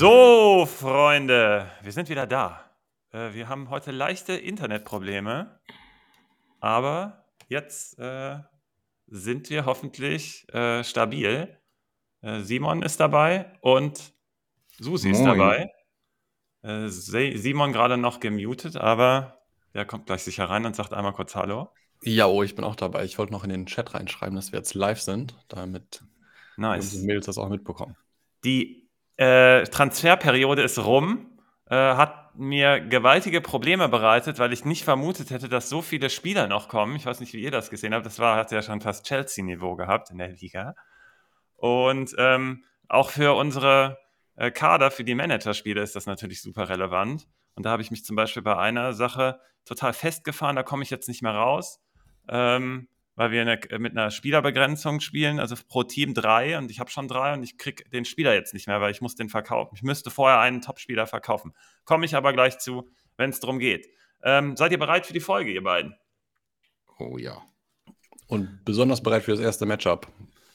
So, Freunde, wir sind wieder da. Äh, wir haben heute leichte Internetprobleme, aber jetzt äh, sind wir hoffentlich äh, stabil. Simon ist dabei und Susi ist Moin. dabei. Äh, Se- Simon gerade noch gemutet, aber der kommt gleich sicher rein und sagt einmal kurz Hallo. Ja, oh, ich bin auch dabei. Ich wollte noch in den Chat reinschreiben, dass wir jetzt live sind, damit Nice. Mädels das auch mitbekommen. Die äh, Transferperiode ist rum, äh, hat mir gewaltige Probleme bereitet, weil ich nicht vermutet hätte, dass so viele Spieler noch kommen. Ich weiß nicht, wie ihr das gesehen habt. Das war, hat ja schon fast Chelsea-Niveau gehabt in der Liga. Und ähm, auch für unsere äh, Kader, für die Managerspiele ist das natürlich super relevant. Und da habe ich mich zum Beispiel bei einer Sache total festgefahren, da komme ich jetzt nicht mehr raus, ähm, weil wir eine, mit einer Spielerbegrenzung spielen, also pro Team drei und ich habe schon drei und ich kriege den Spieler jetzt nicht mehr, weil ich muss den verkaufen. Ich müsste vorher einen Topspieler verkaufen. Komme ich aber gleich zu, wenn es darum geht. Ähm, seid ihr bereit für die Folge, ihr beiden? Oh ja. Und besonders bereit für das erste Matchup.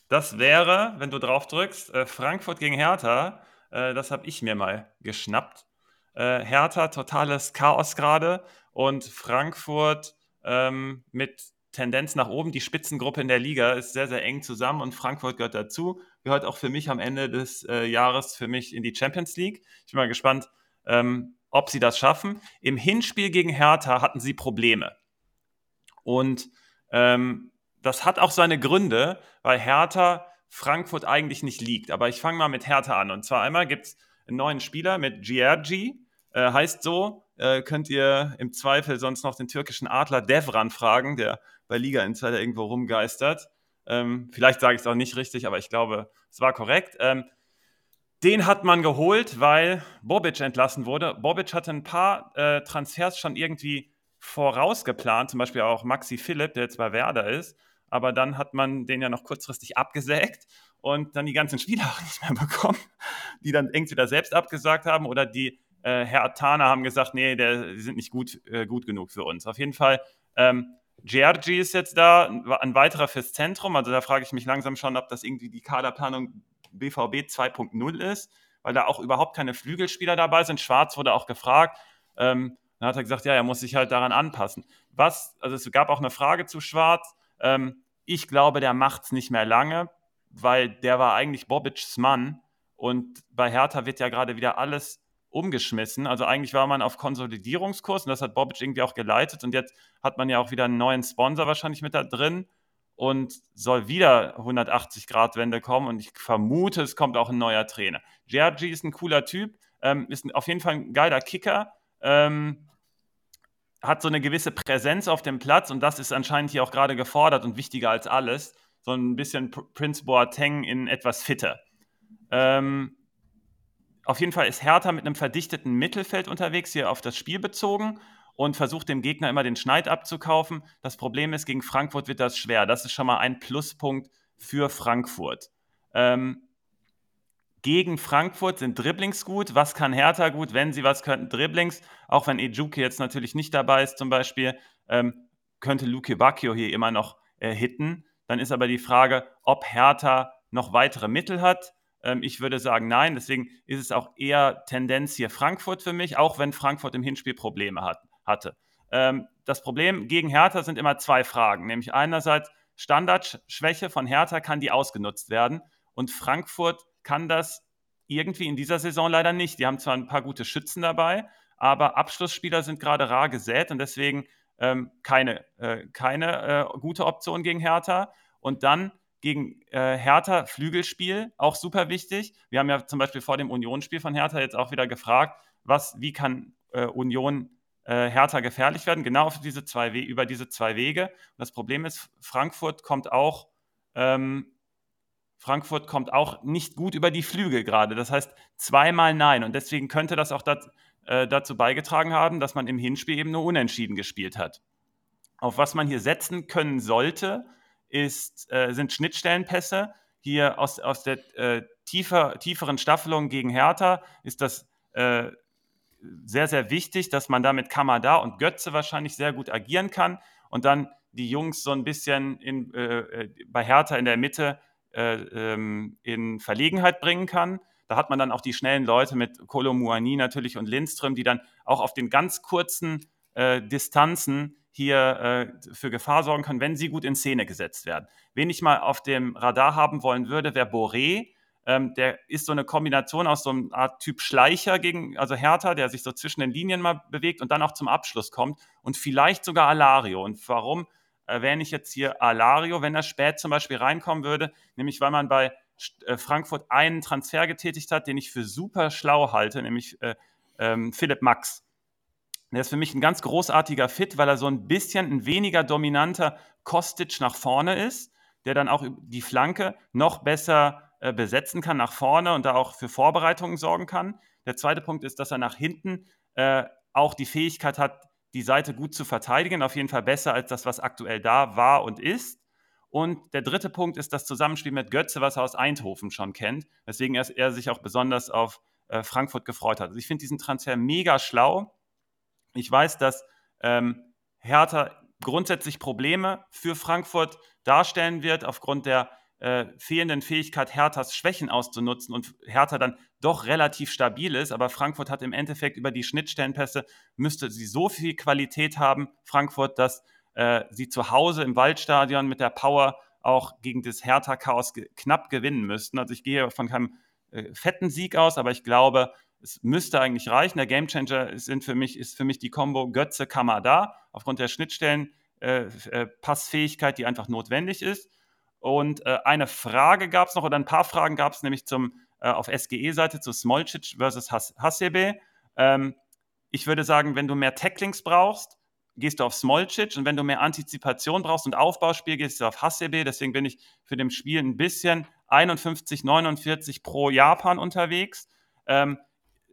Das wäre, wenn du drauf drückst, äh, Frankfurt gegen Hertha. Äh, das habe ich mir mal geschnappt. Äh, Hertha, totales Chaos gerade und Frankfurt ähm, mit Tendenz nach oben. Die Spitzengruppe in der Liga ist sehr, sehr eng zusammen und Frankfurt gehört dazu. Gehört auch für mich am Ende des äh, Jahres für mich in die Champions League. Ich bin mal gespannt, ähm, ob sie das schaffen. Im Hinspiel gegen Hertha hatten sie Probleme. Und ähm, das hat auch seine Gründe, weil Hertha Frankfurt eigentlich nicht liegt. Aber ich fange mal mit Hertha an. Und zwar einmal gibt es einen neuen Spieler mit Giergi, äh, heißt so. Äh, könnt ihr im Zweifel sonst noch den türkischen Adler Devran fragen, der bei Liga Insider irgendwo rumgeistert. Ähm, vielleicht sage ich es auch nicht richtig, aber ich glaube, es war korrekt. Ähm, den hat man geholt, weil Bobic entlassen wurde. Bobic hatte ein paar äh, Transfers schon irgendwie vorausgeplant, zum Beispiel auch Maxi Philipp, der jetzt bei Werder ist. Aber dann hat man den ja noch kurzfristig abgesägt und dann die ganzen Spieler auch nicht mehr bekommen, die dann entweder selbst abgesagt haben oder die äh, Herr Tana haben gesagt, nee, der, die sind nicht gut, äh, gut genug für uns. Auf jeden Fall, ähm, Giorgi ist jetzt da, ein weiterer fürs Zentrum. Also da frage ich mich langsam schon, ob das irgendwie die Kaderplanung BVB 2.0 ist, weil da auch überhaupt keine Flügelspieler dabei sind. Schwarz wurde auch gefragt. Ähm, dann hat er gesagt, ja, er muss sich halt daran anpassen. Was, also es gab auch eine Frage zu Schwarz. Ähm, ich glaube, der macht es nicht mehr lange, weil der war eigentlich Bobics Mann und bei Hertha wird ja gerade wieder alles umgeschmissen. Also eigentlich war man auf Konsolidierungskurs und das hat Bobic irgendwie auch geleitet und jetzt hat man ja auch wieder einen neuen Sponsor wahrscheinlich mit da drin und soll wieder 180-Grad-Wende kommen und ich vermute, es kommt auch ein neuer Trainer. Giorgi ist ein cooler Typ, ähm, ist auf jeden Fall ein geiler Kicker, ähm, hat so eine gewisse Präsenz auf dem Platz und das ist anscheinend hier auch gerade gefordert und wichtiger als alles. So ein bisschen Prince Boateng in etwas fitter. Ähm, auf jeden Fall ist Hertha mit einem verdichteten Mittelfeld unterwegs, hier auf das Spiel bezogen und versucht dem Gegner immer den Schneid abzukaufen. Das Problem ist, gegen Frankfurt wird das schwer. Das ist schon mal ein Pluspunkt für Frankfurt. Ähm, gegen Frankfurt sind Dribblings gut. Was kann Hertha gut? Wenn sie was könnten, Dribblings. Auch wenn Ejuke jetzt natürlich nicht dabei ist, zum Beispiel, ähm, könnte Luke Bacchio hier immer noch äh, hitten. Dann ist aber die Frage, ob Hertha noch weitere Mittel hat. Ähm, ich würde sagen, nein. Deswegen ist es auch eher Tendenz hier Frankfurt für mich, auch wenn Frankfurt im Hinspiel Probleme hat, hatte. Ähm, das Problem gegen Hertha sind immer zwei Fragen. Nämlich einerseits Standardschwäche von Hertha, kann die ausgenutzt werden? Und Frankfurt kann das irgendwie in dieser Saison leider nicht. Die haben zwar ein paar gute Schützen dabei, aber Abschlussspieler sind gerade rar gesät und deswegen ähm, keine, äh, keine äh, gute Option gegen Hertha. Und dann gegen äh, Hertha Flügelspiel, auch super wichtig. Wir haben ja zum Beispiel vor dem Unionsspiel von Hertha jetzt auch wieder gefragt, was, wie kann äh, Union äh, Hertha gefährlich werden? Genau diese zwei We über diese zwei Wege. Und das Problem ist, Frankfurt kommt auch ähm, Frankfurt kommt auch nicht gut über die Flügel gerade. Das heißt, zweimal nein. Und deswegen könnte das auch dat, äh, dazu beigetragen haben, dass man im Hinspiel eben nur unentschieden gespielt hat. Auf was man hier setzen können sollte, ist, äh, sind Schnittstellenpässe. Hier aus, aus der äh, tiefer, tieferen Staffelung gegen Hertha ist das äh, sehr, sehr wichtig, dass man da mit Kamada und Götze wahrscheinlich sehr gut agieren kann und dann die Jungs so ein bisschen in, äh, bei Hertha in der Mitte äh, ähm, in Verlegenheit bringen kann. Da hat man dann auch die schnellen Leute mit Kolo Muani natürlich und Lindström, die dann auch auf den ganz kurzen äh, Distanzen hier äh, für Gefahr sorgen können, wenn sie gut in Szene gesetzt werden. Wen ich mal auf dem Radar haben wollen würde, wäre Boré. Ähm, der ist so eine Kombination aus so einer Art Typ Schleicher gegen, also Hertha, der sich so zwischen den Linien mal bewegt und dann auch zum Abschluss kommt und vielleicht sogar Alario. Und warum erwähne ich jetzt hier Alario, wenn er spät zum Beispiel reinkommen würde? Nämlich, weil man bei äh, Frankfurt einen Transfer getätigt hat, den ich für super schlau halte, nämlich äh, ähm, Philipp Max. Der ist für mich ein ganz großartiger Fit, weil er so ein bisschen ein weniger dominanter Kostic nach vorne ist, der dann auch die Flanke noch besser äh, besetzen kann nach vorne und da auch für Vorbereitungen sorgen kann. Der zweite Punkt ist, dass er nach hinten äh, auch die Fähigkeit hat, die Seite gut zu verteidigen, auf jeden Fall besser als das, was aktuell da war und ist. Und der dritte Punkt ist das Zusammenspiel mit Götze, was er aus Eindhoven schon kennt, weswegen er, er sich auch besonders auf äh, Frankfurt gefreut hat. Also ich finde diesen Transfer mega schlau. Ich weiß, dass ähm, Hertha grundsätzlich Probleme für Frankfurt darstellen wird, aufgrund der äh, fehlenden Fähigkeit, Herthas Schwächen auszunutzen und Hertha dann doch relativ stabil ist. Aber Frankfurt hat im Endeffekt über die Schnittstellenpässe, müsste sie so viel Qualität haben, Frankfurt, dass äh, sie zu Hause im Waldstadion mit der Power auch gegen das Hertha-Chaos ge knapp gewinnen müssten. Also ich gehe von keinem äh, fetten Sieg aus, aber ich glaube, es müsste eigentlich reichen. Der Gamechanger sind für mich, ist für mich die Combo Götze Kamada aufgrund der Schnittstellen äh, äh, Passfähigkeit, die einfach notwendig ist. Und äh, eine Frage gab es noch, oder ein paar Fragen gab es nämlich zum, äh, auf SGE-Seite zu Smolcic versus Has Hasebe. Ähm, ich würde sagen, wenn du mehr Tacklings brauchst, gehst du auf Smolcic und wenn du mehr Antizipation brauchst und Aufbauspiel, gehst du auf Hasebe. Deswegen bin ich für dem Spiel ein bisschen 51, 49 pro Japan unterwegs. Ähm,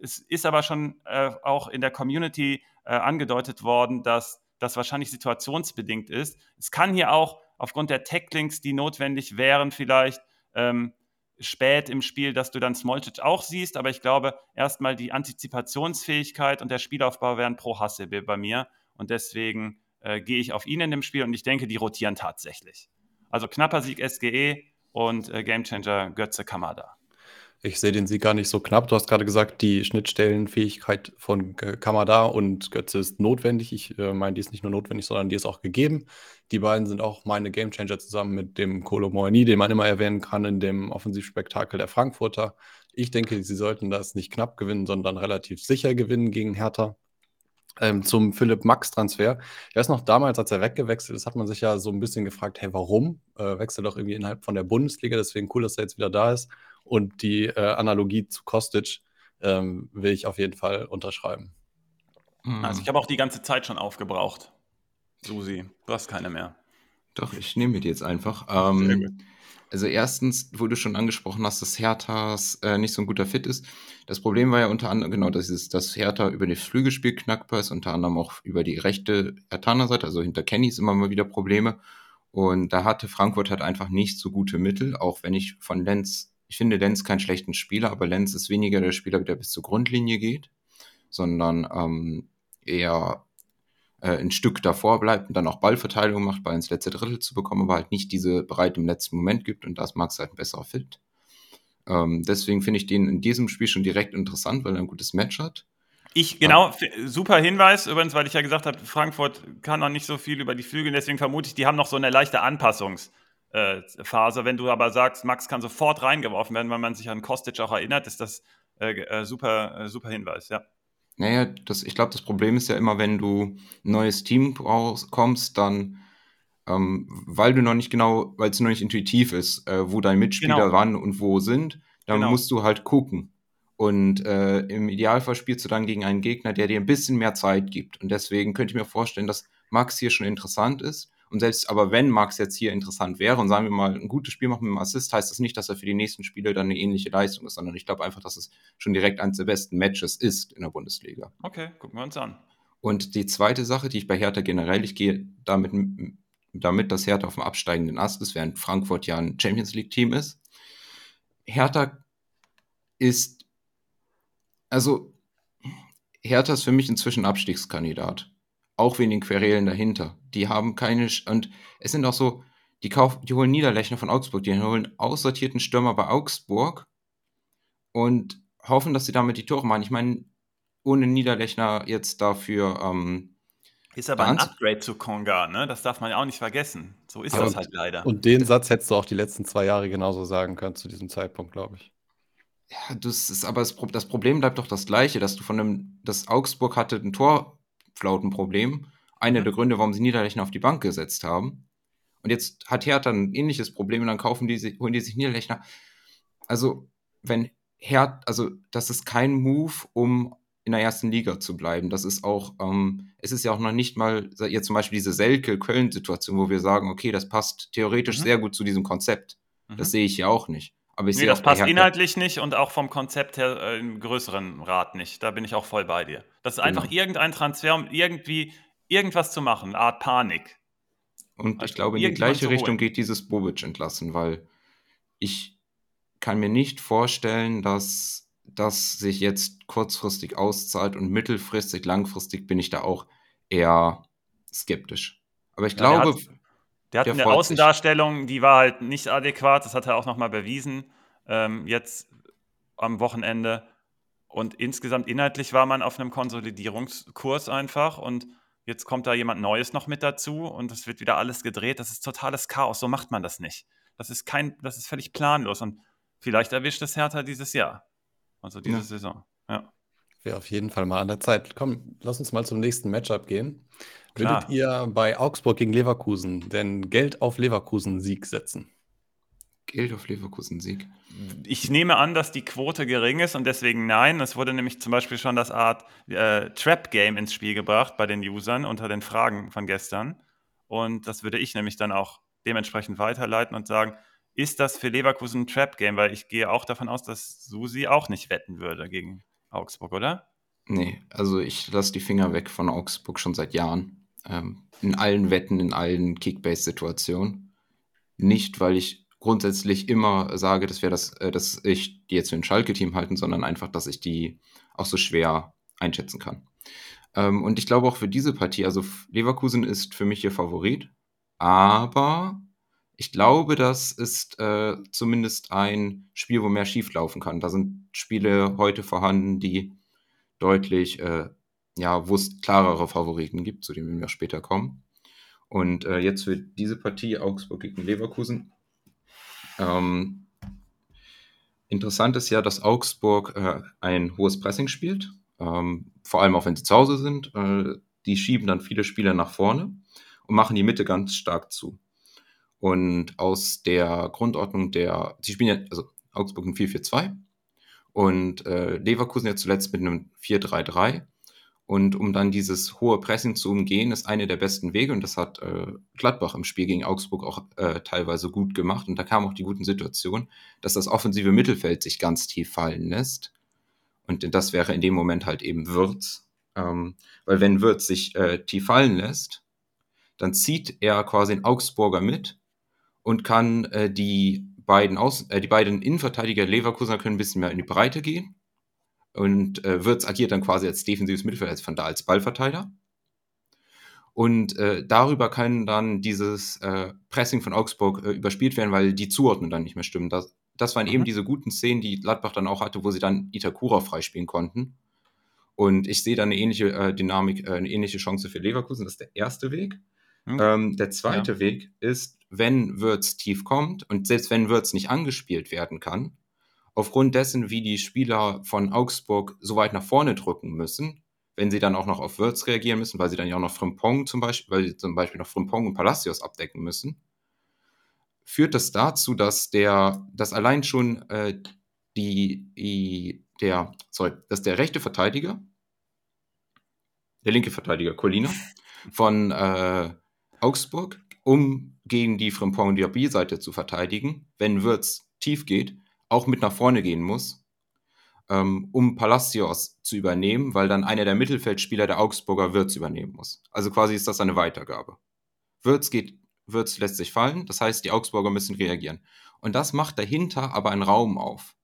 es ist aber schon äh, auch in der Community äh, angedeutet worden, dass das wahrscheinlich situationsbedingt ist. Es kann hier auch aufgrund der Tacklings, die notwendig wären, vielleicht ähm, spät im Spiel, dass du dann Smolcic auch siehst. Aber ich glaube, erstmal die Antizipationsfähigkeit und der Spielaufbau wären pro Hasebe bei mir. Und deswegen äh, gehe ich auf ihn in dem Spiel und ich denke, die rotieren tatsächlich. Also knapper Sieg SGE und äh, Gamechanger Götze Kamada. Ich sehe den Sieg gar nicht so knapp. Du hast gerade gesagt, die Schnittstellenfähigkeit von Kamada und Götze ist notwendig. Ich äh, meine, die ist nicht nur notwendig, sondern die ist auch gegeben. Die beiden sind auch meine Gamechanger zusammen mit dem Kolo Moani, den man immer erwähnen kann in dem Offensivspektakel der Frankfurter. Ich denke, sie sollten das nicht knapp gewinnen, sondern relativ sicher gewinnen gegen Hertha. Ähm, zum Philipp Max-Transfer. Er ist noch damals, als er weggewechselt ist, hat man sich ja so ein bisschen gefragt, hey, warum? Äh, wechselt doch irgendwie innerhalb von der Bundesliga, deswegen cool, dass er jetzt wieder da ist. Und die äh, Analogie zu Kostic ähm, will ich auf jeden Fall unterschreiben. Mhm. Also ich habe auch die ganze Zeit schon aufgebraucht. Susi, du hast keine mehr. Doch, ich nehme mir die jetzt einfach. Ähm, also erstens, wo du schon angesprochen hast, dass Herthas äh, nicht so ein guter Fit ist. Das Problem war ja unter anderem, genau, das ist, dass Hertha über das Flügelspiel knackbar ist, unter anderem auch über die rechte Herthaner-Seite, also hinter Kenny ist immer mal wieder Probleme. Und da hatte Frankfurt halt einfach nicht so gute Mittel, auch wenn ich von Lenz ich finde Lenz keinen schlechten Spieler, aber Lenz ist weniger der Spieler, der bis zur Grundlinie geht, sondern ähm, eher äh, ein Stück davor bleibt und dann auch Ballverteilung macht, Ball ins letzte Drittel zu bekommen, aber halt nicht diese Breite im letzten Moment gibt und das mag es halt ein besserer Fit. Ähm, deswegen finde ich den in diesem Spiel schon direkt interessant, weil er ein gutes Match hat. Ich, genau, super Hinweis, übrigens, weil ich ja gesagt habe, Frankfurt kann noch nicht so viel über die Flügel, deswegen vermute ich, die haben noch so eine leichte Anpassungs- äh, Phase. Wenn du aber sagst, Max kann sofort reingeworfen werden, weil man sich an Kostic auch erinnert, ist das äh, äh, super, äh, super Hinweis, ja. Naja, das, ich glaube, das Problem ist ja immer, wenn du ein neues Team kommst, dann, ähm, weil du noch nicht genau, weil es noch nicht intuitiv ist, äh, wo deine Mitspieler genau. wann und wo sind, dann genau. musst du halt gucken. Und äh, im Idealfall spielst du dann gegen einen Gegner, der dir ein bisschen mehr Zeit gibt. Und deswegen könnte ich mir vorstellen, dass Max hier schon interessant ist. Und selbst aber wenn Max jetzt hier interessant wäre und sagen wir mal ein gutes Spiel macht mit dem Assist, heißt das nicht, dass er für die nächsten Spiele dann eine ähnliche Leistung ist, sondern ich glaube einfach, dass es schon direkt eines der besten Matches ist in der Bundesliga. Okay, gucken wir uns an. Und die zweite Sache, die ich bei Hertha generell, ich gehe damit, damit dass Hertha auf dem absteigenden Ast ist, während Frankfurt ja ein Champions League-Team ist. Hertha ist, also Hertha ist für mich inzwischen Abstiegskandidat auch wegen den Querelen dahinter. Die haben keine, und es sind auch so, die, kaufen, die holen Niederlechner von Augsburg, die holen aussortierten Stürmer bei Augsburg und hoffen, dass sie damit die Tore machen. Ich meine, ohne Niederlechner jetzt dafür. Ähm, ist aber ein Upgrade zu Konga, ne? Das darf man ja auch nicht vergessen. So ist ja, das halt leider. Und den Satz hättest du auch die letzten zwei Jahre genauso sagen können zu diesem Zeitpunkt, glaube ich. Ja, das ist aber das, das, Problem bleibt doch das gleiche, dass du von einem, dass Augsburg hatte ein Torflautenproblem. Einer mhm. der Gründe, warum sie Niederlechner auf die Bank gesetzt haben. Und jetzt hat Hertha ein ähnliches Problem und dann kaufen die, holen die sich Niederlechner. Also, wenn Hertha, also das ist kein Move, um in der ersten Liga zu bleiben. Das ist auch, ähm, es ist ja auch noch nicht mal jetzt zum Beispiel diese Selke-Köln-Situation, wo wir sagen, okay, das passt theoretisch mhm. sehr gut zu diesem Konzept. Mhm. Das sehe ich ja auch nicht. Aber ich nee, sehe das passt inhaltlich nicht und auch vom Konzept her äh, im größeren Rat nicht. Da bin ich auch voll bei dir. Das ist einfach genau. irgendein Transfer, um irgendwie irgendwas zu machen, eine Art Panik. Und also ich glaube, in die gleiche Richtung geht dieses Bobic entlassen, weil ich kann mir nicht vorstellen, dass das sich jetzt kurzfristig auszahlt und mittelfristig, langfristig bin ich da auch eher skeptisch. Aber ich ja, glaube. Der hat, der eine Außendarstellung, sich. die war halt nicht adäquat, das hat er auch nochmal bewiesen, ähm, jetzt am Wochenende. Und insgesamt inhaltlich war man auf einem Konsolidierungskurs einfach und jetzt kommt da jemand Neues noch mit dazu und es wird wieder alles gedreht. Das ist totales Chaos, so macht man das nicht. Das ist kein, das ist völlig planlos und vielleicht erwischt es Hertha dieses Jahr. Also diese ja. Saison. Wäre auf jeden Fall mal an der Zeit. Komm, lass uns mal zum nächsten Matchup gehen. Würdet ihr bei Augsburg gegen Leverkusen denn Geld auf Leverkusen-Sieg setzen? Geld auf Leverkusen-Sieg? Ich nehme an, dass die Quote gering ist und deswegen nein. Es wurde nämlich zum Beispiel schon das Art äh, Trap-Game ins Spiel gebracht bei den Usern unter den Fragen von gestern. Und das würde ich nämlich dann auch dementsprechend weiterleiten und sagen, ist das für Leverkusen ein Trap-Game? Weil ich gehe auch davon aus, dass Susi auch nicht wetten würde gegen Augsburg, oder? Nee, also ich lasse die Finger weg von Augsburg schon seit Jahren. Ähm, in allen Wetten, in allen Kickbase-Situationen. Nicht, weil ich grundsätzlich immer sage, dass, wir das, äh, dass ich die jetzt für ein Schalke-Team halten, sondern einfach, dass ich die auch so schwer einschätzen kann. Ähm, und ich glaube auch für diese Partie, also Leverkusen ist für mich ihr Favorit, aber ich glaube, das ist äh, zumindest ein Spiel, wo mehr schief laufen kann. Da sind Spiele heute vorhanden, die deutlich, äh, ja, wo es klarere Favoriten gibt, zu denen wir später kommen. Und äh, jetzt für diese Partie Augsburg gegen Leverkusen. Ähm, interessant ist ja, dass Augsburg äh, ein hohes Pressing spielt, ähm, vor allem auch wenn sie zu Hause sind. Äh, die schieben dann viele Spieler nach vorne und machen die Mitte ganz stark zu. Und aus der Grundordnung der, sie spielen ja, also Augsburg ein 4-4-2 und äh, Leverkusen ja zuletzt mit einem 4-3-3. Und um dann dieses hohe Pressing zu umgehen, ist eine der besten Wege. Und das hat äh, Gladbach im Spiel gegen Augsburg auch äh, teilweise gut gemacht. Und da kam auch die guten Situation, dass das offensive Mittelfeld sich ganz tief fallen lässt. Und das wäre in dem Moment halt eben Würz. Ähm, weil wenn Würz sich äh, tief fallen lässt, dann zieht er quasi den Augsburger mit und kann äh, die beiden Aus äh, die beiden Innenverteidiger Leverkusen können ein bisschen mehr in die Breite gehen. Und äh, Wirtz agiert dann quasi als defensives Mittelfeld, als von da als Ballverteiler. Und äh, darüber kann dann dieses äh, Pressing von Augsburg äh, überspielt werden, weil die Zuordnung dann nicht mehr stimmen. Das, das waren mhm. eben diese guten Szenen, die Gladbach dann auch hatte, wo sie dann Itakura freispielen konnten. Und ich sehe da eine ähnliche äh, Dynamik, äh, eine ähnliche Chance für Leverkusen. Das ist der erste Weg. Mhm. Ähm, der zweite ja. Weg ist, wenn Würz tief kommt und selbst wenn Würz nicht angespielt werden kann, aufgrund dessen, wie die Spieler von Augsburg so weit nach vorne drücken müssen, wenn sie dann auch noch auf Würz reagieren müssen, weil sie dann ja auch noch Frimpong zum Beispiel, weil sie zum Beispiel noch Frimpong und Palacios abdecken müssen, führt das dazu, dass der, dass allein schon äh, die, die, der, sorry, dass der rechte Verteidiger, der linke Verteidiger, Colina, von äh, Augsburg, um gegen die Frimpong und Diaby-Seite zu verteidigen, wenn Würz tief geht, auch mit nach vorne gehen muss, ähm, um Palacios zu übernehmen, weil dann einer der Mittelfeldspieler der Augsburger Würz übernehmen muss. Also quasi ist das eine Weitergabe. Würz geht, Würz lässt sich fallen, das heißt, die Augsburger müssen reagieren. Und das macht dahinter aber einen Raum auf.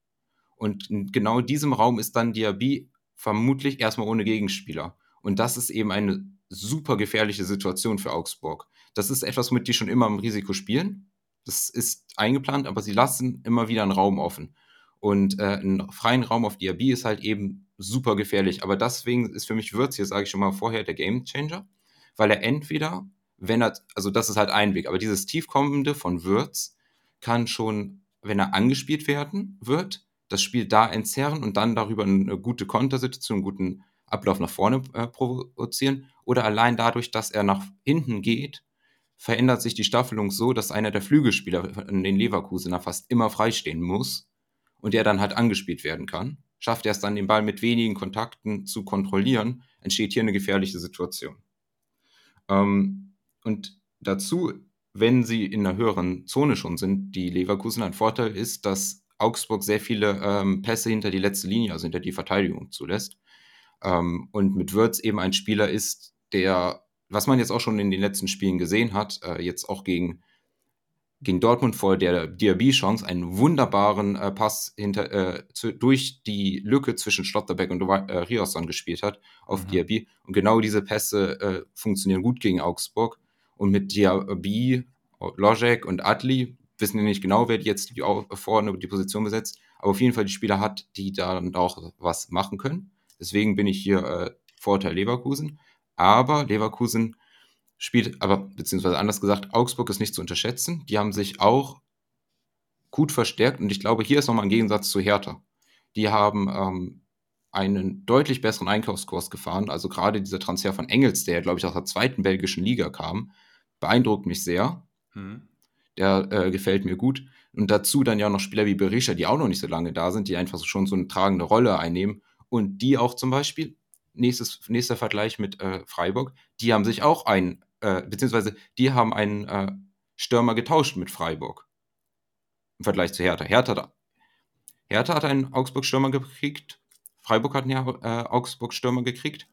Und in genau diesem Raum ist dann Diaby vermutlich erstmal ohne Gegenspieler. Und das ist eben eine super gefährliche Situation für Augsburg. Das ist etwas, womit die schon immer im Risiko spielen. Das ist eingeplant, aber sie lassen immer wieder einen Raum offen. Und äh, einen freien Raum auf Diaby ist halt eben super gefährlich. Aber deswegen ist für mich Würz hier, sage ich schon mal vorher, der Game Changer, weil er entweder, wenn er, also das ist halt ein Weg, aber dieses Tiefkommende von Würz kann schon, wenn er angespielt werden wird, das Spiel da entzerren und dann darüber eine gute Kontersituation, einen guten Ablauf nach vorne äh, provozieren. Oder allein dadurch, dass er nach hinten geht, verändert sich die Staffelung so, dass einer der Flügelspieler in den Leverkusener fast immer freistehen muss und der dann halt angespielt werden kann. Schafft er es dann, den Ball mit wenigen Kontakten zu kontrollieren, entsteht hier eine gefährliche Situation. Ähm, und dazu, wenn sie in einer höheren Zone schon sind, die Leverkusen, ein Vorteil ist, dass Augsburg sehr viele ähm, Pässe hinter die letzte Linie, also hinter die Verteidigung zulässt. Ähm, und mit Würz eben ein Spieler ist, der, was man jetzt auch schon in den letzten Spielen gesehen hat, äh, jetzt auch gegen, gegen Dortmund vor der Diaby-Chance, einen wunderbaren äh, Pass hinter, äh, zu, durch die Lücke zwischen Schlotterbeck und äh, Riosson gespielt hat auf mhm. Diaby. Und genau diese Pässe äh, funktionieren gut gegen Augsburg. Und mit Diaby, Lojek und Adli wissen wir nicht genau, wer jetzt die, vorne die Position besetzt, aber auf jeden Fall die Spieler hat, die da dann auch was machen können. Deswegen bin ich hier äh, Vorteil Leverkusen. Aber Leverkusen spielt, aber beziehungsweise anders gesagt, Augsburg ist nicht zu unterschätzen. Die haben sich auch gut verstärkt und ich glaube, hier ist nochmal ein Gegensatz zu Hertha. Die haben ähm, einen deutlich besseren Einkaufskurs gefahren. Also gerade dieser Transfer von Engels, der, glaube ich, aus der zweiten belgischen Liga kam, beeindruckt mich sehr. Mhm. Der äh, gefällt mir gut. Und dazu dann ja noch Spieler wie Berisha, die auch noch nicht so lange da sind, die einfach schon so eine tragende Rolle einnehmen und die auch zum Beispiel, nächstes, nächster Vergleich mit äh, Freiburg, die haben sich auch einen, äh, beziehungsweise die haben einen äh, Stürmer getauscht mit Freiburg. Im Vergleich zu Hertha. Hertha, Hertha hat einen Augsburg-Stürmer gekriegt, Freiburg hat einen äh, Augsburg-Stürmer gekriegt,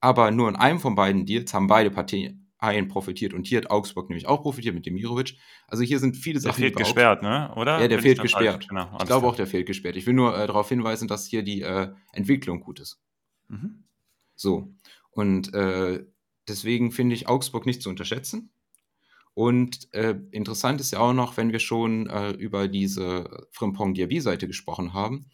aber nur in einem von beiden Deals haben beide Partien, profitiert und hier hat Augsburg nämlich auch profitiert mit Demirovic. Also hier sind viele Sachen. Der fehlt gesperrt, ne? Oder? Ja, der fehlt gesperrt. Genau, ich glaube auch, der fehlt gesperrt. Ich will nur äh, darauf hinweisen, dass hier die äh, Entwicklung gut ist. Mhm. So. Und äh, deswegen finde ich Augsburg nicht zu unterschätzen. Und äh, interessant ist ja auch noch, wenn wir schon äh, über diese Frimpong Diaby-Seite gesprochen haben.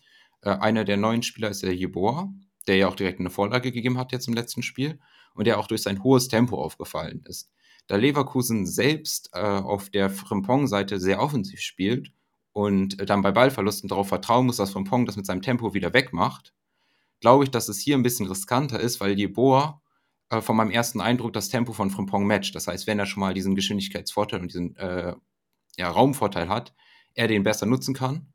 Äh, einer der neuen Spieler ist der Jeboa, der ja auch direkt eine Vorlage gegeben hat jetzt im letzten Spiel und der auch durch sein hohes Tempo aufgefallen ist. Da Leverkusen selbst äh, auf der Frimpong-Seite sehr offensiv spielt und äh, dann bei Ballverlusten darauf vertrauen muss, dass Frimpong das mit seinem Tempo wieder wegmacht, glaube ich, dass es hier ein bisschen riskanter ist, weil Jeboa äh, von meinem ersten Eindruck das Tempo von Frimpong matcht. Das heißt, wenn er schon mal diesen Geschwindigkeitsvorteil und diesen äh, ja, Raumvorteil hat, er den besser nutzen kann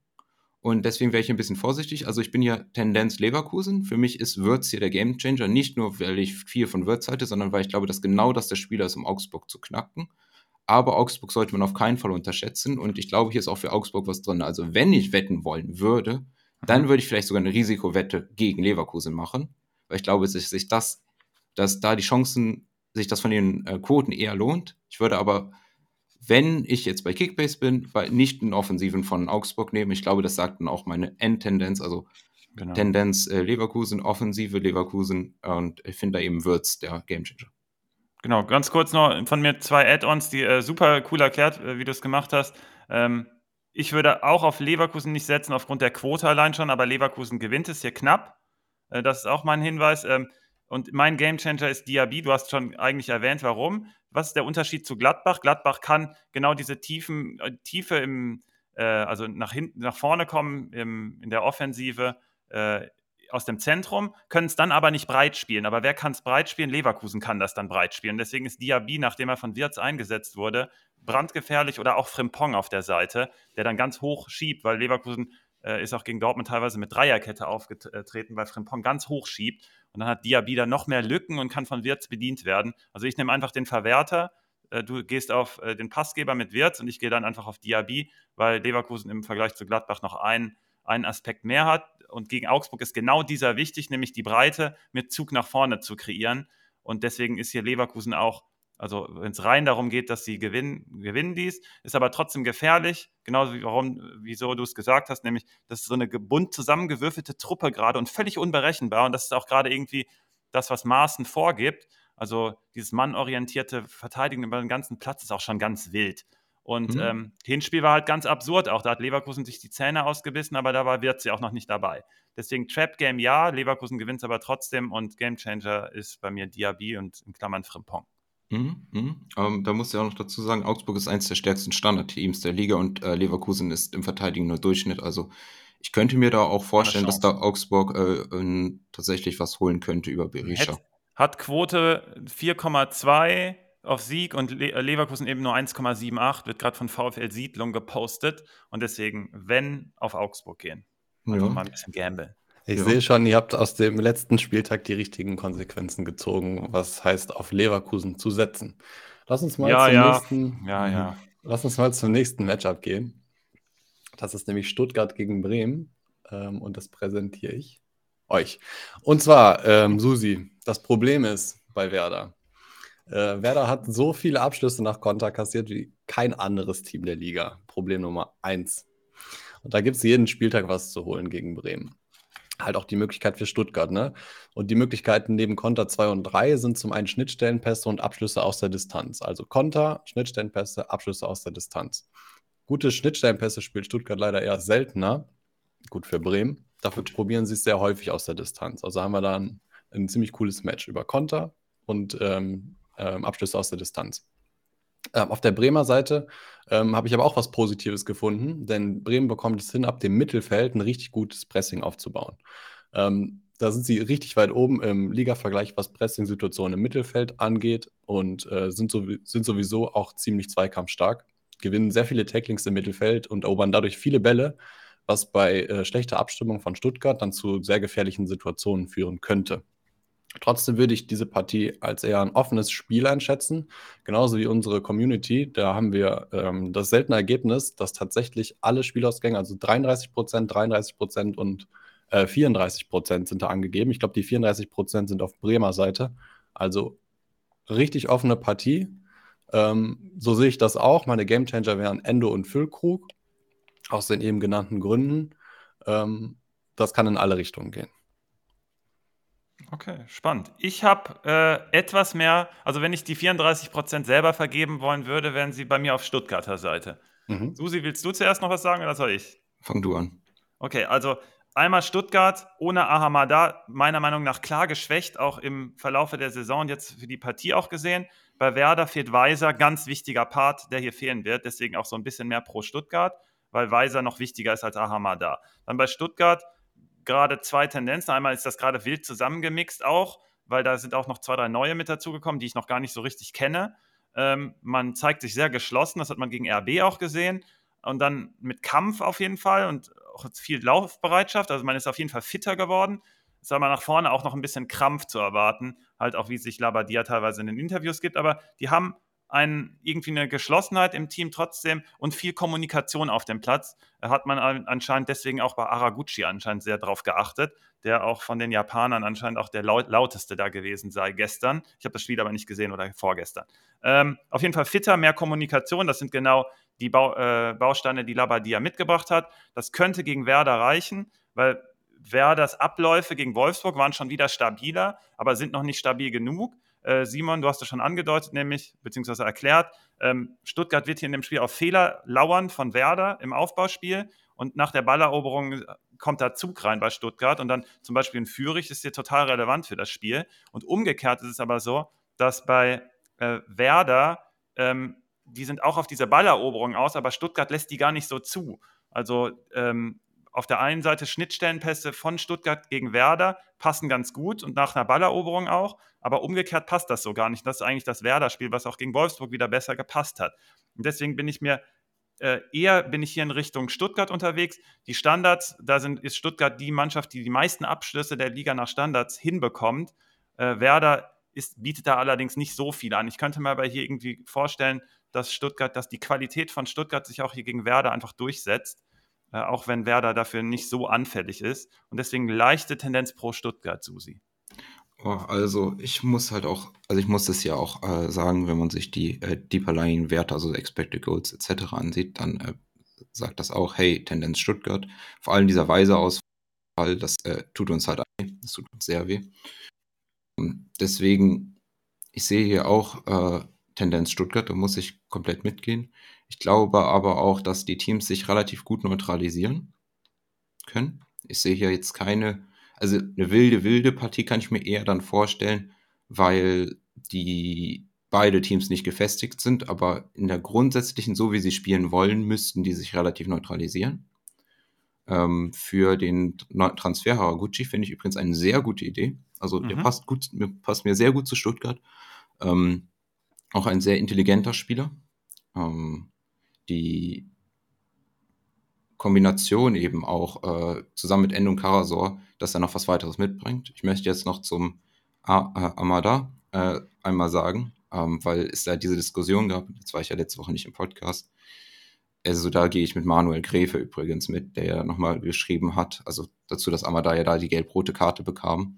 und deswegen wäre ich ein bisschen vorsichtig. Also ich bin hier Tendenz Leverkusen. Für mich ist Würz hier der Gamechanger. Nicht nur, weil ich viel von Würz halte, sondern weil ich glaube, dass genau das der Spieler ist, um Augsburg zu knacken. Aber Augsburg sollte man auf keinen Fall unterschätzen. Und ich glaube, hier ist auch für Augsburg was drin. Also wenn ich wetten wollen würde, dann würde ich vielleicht sogar eine Risikowette gegen Leverkusen machen. Weil ich glaube, dass sich das, dass da die Chancen, sich das von den äh, Quoten eher lohnt. Ich würde aber wenn ich jetzt bei Kickbase bin, bei nicht einen Offensiven von Augsburg nehme, ich glaube, das sagt dann auch meine Endtendenz, also genau. Tendenz äh, Leverkusen, Offensive Leverkusen und ich finde da eben Würz der Gamechanger. Genau, ganz kurz noch von mir zwei Add-ons, die äh, super cool erklärt, äh, wie du es gemacht hast. Ähm, ich würde auch auf Leverkusen nicht setzen, aufgrund der Quote allein schon, aber Leverkusen gewinnt es hier knapp. Äh, das ist auch mein Hinweis. Ähm, und mein Gamechanger ist Diaby. Du hast schon eigentlich erwähnt, warum. Was ist der Unterschied zu Gladbach? Gladbach kann genau diese Tiefen, äh, Tiefe im, äh, also nach hinten, nach vorne kommen im, in der Offensive äh, aus dem Zentrum, können es dann aber nicht breit spielen. Aber wer kann es breit spielen? Leverkusen kann das dann breit spielen. Deswegen ist Diaby, nachdem er von Wirtz eingesetzt wurde, brandgefährlich oder auch Frimpong auf der Seite, der dann ganz hoch schiebt, weil Leverkusen äh, ist auch gegen Dortmund teilweise mit Dreierkette aufgetreten, weil Frimpong ganz hoch schiebt. Und dann hat Diaby da noch mehr Lücken und kann von Wirtz bedient werden. Also ich nehme einfach den Verwerter. Äh, du gehst auf äh, den Passgeber mit Wirtz und ich gehe dann einfach auf Diaby, weil Leverkusen im Vergleich zu Gladbach noch einen, einen Aspekt mehr hat. Und gegen Augsburg ist genau dieser wichtig, nämlich die Breite mit Zug nach vorne zu kreieren. Und deswegen ist hier Leverkusen auch also wenn es rein darum geht, dass sie gewinnen, gewinnen dies, ist aber trotzdem gefährlich, genauso wie warum, wieso du es gesagt hast, nämlich das ist so eine bunt zusammengewürfelte Truppe gerade und völlig unberechenbar. Und das ist auch gerade irgendwie das, was Maaßen vorgibt. Also dieses mannorientierte Verteidigen über den ganzen Platz ist auch schon ganz wild. Und mhm. ähm, Hinspiel war halt ganz absurd auch. Da hat Leverkusen sich die Zähne ausgebissen, aber da war Wirtz ja auch noch nicht dabei. Deswegen Trap Game ja, Leverkusen gewinnt aber trotzdem und Game Changer ist bei mir Diaby und in Klammern Frimpong. Mhm, mhm. Ähm, da muss ich auch noch dazu sagen, Augsburg ist eines der stärksten Standardteams der Liga und äh, Leverkusen ist im Verteidigen nur Durchschnitt. Also ich könnte mir da auch vorstellen, dass da Augsburg äh, tatsächlich was holen könnte über Berisha. Hat, hat Quote 4,2 auf Sieg und Le äh, Leverkusen eben nur 1,78, wird gerade von VfL Siedlung gepostet und deswegen, wenn, auf Augsburg gehen. Also ja. mal ein bisschen gamblen. Ich ja. sehe schon, ihr habt aus dem letzten Spieltag die richtigen Konsequenzen gezogen, was heißt, auf Leverkusen zu setzen. Lass uns mal ja, zum ja. nächsten. Ja, ja. Lass uns mal zum nächsten Matchup gehen. Das ist nämlich Stuttgart gegen Bremen. Ähm, und das präsentiere ich euch. Und zwar, ähm, Susi, das Problem ist bei Werder. Äh, Werder hat so viele Abschlüsse nach Konter kassiert wie kein anderes Team der Liga. Problem Nummer eins. Und da gibt es jeden Spieltag was zu holen gegen Bremen. Halt auch die Möglichkeit für Stuttgart, ne? Und die Möglichkeiten neben Konter 2 und 3 sind zum einen Schnittstellenpässe und Abschlüsse aus der Distanz. Also Konter, Schnittstellenpässe, Abschlüsse aus der Distanz. Gute Schnittstellenpässe spielt Stuttgart leider eher seltener. Gut für Bremen. Dafür Gut. probieren sie es sehr häufig aus der Distanz. Also haben wir da ein, ein ziemlich cooles Match über Konter und ähm, ähm, Abschlüsse aus der Distanz. Ähm, auf der Bremer Seite ähm, habe ich aber auch was Positives gefunden, denn Bremen bekommt es hin, ab dem Mittelfeld ein richtig gutes Pressing aufzubauen. Ähm, da sind sie richtig weit oben im Liga-Vergleich, was Pressing-Situationen im Mittelfeld angeht und äh, sind, so, sind sowieso auch ziemlich zweikampfstark gewinnen sehr viele Tacklings im Mittelfeld und erobern dadurch viele Bälle, was bei äh, schlechter Abstimmung von Stuttgart dann zu sehr gefährlichen Situationen führen könnte. Trotzdem würde ich diese Partie als eher ein offenes Spiel einschätzen, genauso wie unsere Community. Da haben wir ähm, das seltene Ergebnis, dass tatsächlich alle Spielausgänge, also 33 Prozent, 33 Prozent und äh, 34 Prozent sind da angegeben. Ich glaube, die 34 Prozent sind auf Bremer Seite. Also richtig offene Partie. Ähm, so sehe ich das auch. Meine Gamechanger wären Endo und Füllkrug. Aus den eben genannten Gründen. Ähm, das kann in alle Richtungen gehen. Okay, spannend. Ich habe äh, etwas mehr, also wenn ich die 34% selber vergeben wollen würde, wären sie bei mir auf Stuttgarter Seite. Mhm. Susi, willst du zuerst noch was sagen oder soll ich? Fang du an. Okay, also einmal Stuttgart ohne Ahamada, meiner Meinung nach klar geschwächt, auch im Verlaufe der Saison jetzt für die Partie auch gesehen. Bei Werder fehlt Weiser, ganz wichtiger Part, der hier fehlen wird. Deswegen auch so ein bisschen mehr pro Stuttgart, weil Weiser noch wichtiger ist als Ahamada. Dann bei Stuttgart gerade zwei Tendenzen. Einmal ist das gerade wild zusammengemixt auch, weil da sind auch noch zwei, drei neue mit dazugekommen, die ich noch gar nicht so richtig kenne. Ähm, man zeigt sich sehr geschlossen, das hat man gegen RB auch gesehen. Und dann mit Kampf auf jeden Fall und auch viel Laufbereitschaft. Also man ist auf jeden Fall fitter geworden ist aber nach vorne auch noch ein bisschen Krampf zu erwarten, halt auch wie sich Labadia teilweise in den Interviews gibt, aber die haben ein, irgendwie eine Geschlossenheit im Team trotzdem und viel Kommunikation auf dem Platz. Hat man anscheinend deswegen auch bei Araguchi anscheinend sehr drauf geachtet, der auch von den Japanern anscheinend auch der laut, lauteste da gewesen sei gestern. Ich habe das Spiel aber nicht gesehen oder vorgestern. Ähm, auf jeden Fall fitter, mehr Kommunikation. Das sind genau die Bau, äh, Bausteine, die Labadia mitgebracht hat. Das könnte gegen Werder reichen, weil Werders Abläufe gegen Wolfsburg waren schon wieder stabiler, aber sind noch nicht stabil genug. Äh, Simon, du hast es schon angedeutet, nämlich, beziehungsweise erklärt, ähm, Stuttgart wird hier in dem Spiel auf Fehler lauern von Werder im Aufbauspiel und nach der Balleroberung äh, kommt da Zug rein bei Stuttgart und dann zum Beispiel in Fürich ist hier total relevant für das Spiel. Und umgekehrt ist es aber so, dass bei äh, Werder, ähm, die sind auch auf diese Balleroberung aus, aber Stuttgart lässt die gar nicht so zu. Also ähm, auf der einen Seite Schnittstellenpässe von Stuttgart gegen Werder passen ganz gut und nach einer Balleroberung auch, aber umgekehrt passt das so gar nicht. Das ist eigentlich das Werder-Spiel, was auch gegen Wolfsburg wieder besser gepasst hat. Und deswegen bin ich mir äh, eher bin ich hier in Richtung Stuttgart unterwegs. Die Standards, da sind, ist Stuttgart die Mannschaft, die die meisten Abschlüsse der Liga nach Standards hinbekommt. Äh, Werder ist, bietet da allerdings nicht so viel an. Ich könnte mir aber hier irgendwie vorstellen, dass Stuttgart, dass die Qualität von Stuttgart sich auch hier gegen Werder einfach durchsetzt äh, auch wenn Werder dafür nicht so anfällig ist. Und deswegen leichte Tendenz pro Stuttgart, Susi. Oh, also ich muss halt auch, also ich muss das ja auch äh, sagen, wenn man sich die äh, Deeper Lying Werte, also Expected Goals etc. ansieht, dann äh, sagt das auch, hey, Tendenz Stuttgart. Vor allem dieser weise Ausfall, das äh, tut uns halt weh, das tut uns sehr weh. Deswegen, ich sehe hier auch äh, Tendenz Stuttgart, da muss ich komplett mitgehen. Ich glaube aber auch, dass die Teams sich relativ gut neutralisieren können. Ich sehe hier jetzt keine, also eine wilde, wilde Partie kann ich mir eher dann vorstellen, weil die beide Teams nicht gefestigt sind, aber in der grundsätzlichen, so wie sie spielen wollen, müssten die sich relativ neutralisieren. Ähm, für den Transfer Haraguchi finde ich übrigens eine sehr gute Idee. Also mhm. der passt gut, passt mir sehr gut zu Stuttgart. Ähm, auch ein sehr intelligenter Spieler. Ähm, die Kombination eben auch äh, zusammen mit Endo und Karasor, dass er noch was weiteres mitbringt. Ich möchte jetzt noch zum A äh, Amada äh, einmal sagen, ähm, weil es da diese Diskussion gab, jetzt war ich ja letzte Woche nicht im Podcast, also da gehe ich mit Manuel Gräfe übrigens mit, der ja nochmal geschrieben hat, also dazu, dass Amada ja da die gelb-rote Karte bekam.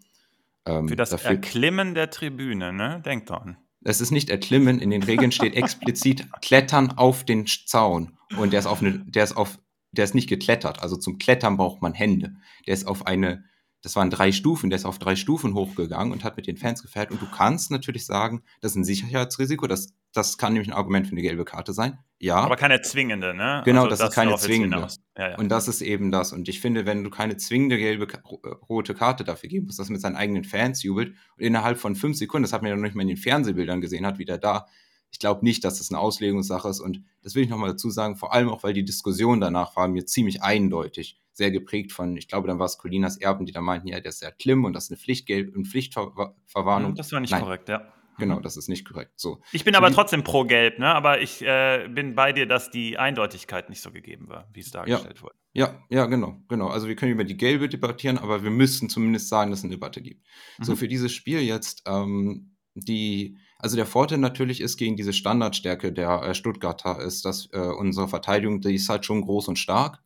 Ähm, Für das dafür, Erklimmen der Tribüne, ne? Denkt dran. Es ist nicht Erklimmen, in den Regeln steht explizit Klettern auf den Zaun. Und der ist auf eine, der ist auf, der ist nicht geklettert. Also zum Klettern braucht man Hände. Der ist auf eine das waren drei Stufen, der ist auf drei Stufen hochgegangen und hat mit den Fans gefeiert. Und du kannst natürlich sagen, das ist ein Sicherheitsrisiko, das, das kann nämlich ein Argument für eine gelbe Karte sein. Ja. Aber keine zwingende, ne? Genau, also das, das, ist keine zwingende. Ja, ja. Und das ist eben das. Und ich finde, wenn du keine zwingende gelbe, äh, rote Karte dafür geben musst, dass mit seinen eigenen Fans jubelt und innerhalb von fünf Sekunden, das hat man ja noch nicht mal in den Fernsehbildern gesehen, hat wieder da ich glaube nicht, dass das eine Auslegungssache ist. Und das will ich nochmal dazu sagen, vor allem auch, weil die Diskussion danach war mir ziemlich eindeutig, sehr geprägt von, ich glaube, dann war es Colinas Erben, die da meinten, ja, der ist sehr Klim und das ist eine Pflichtgelb und Pflichtverwarnung. Das war nicht Nein. korrekt, ja. Genau, das ist nicht korrekt. So. Ich bin aber trotzdem pro Gelb, ne? aber ich äh, bin bei dir, dass die Eindeutigkeit nicht so gegeben war, wie es dargestellt ja. wurde. Ja, ja, genau, genau. Also wir können über die Gelbe debattieren, aber wir müssen zumindest sagen, dass es eine Debatte gibt. Mhm. So, für dieses Spiel jetzt, ähm, die, also der Vorteil natürlich ist gegen diese Standardstärke der äh, Stuttgarter ist, dass äh, unsere Verteidigung, die ist halt schon groß und stark.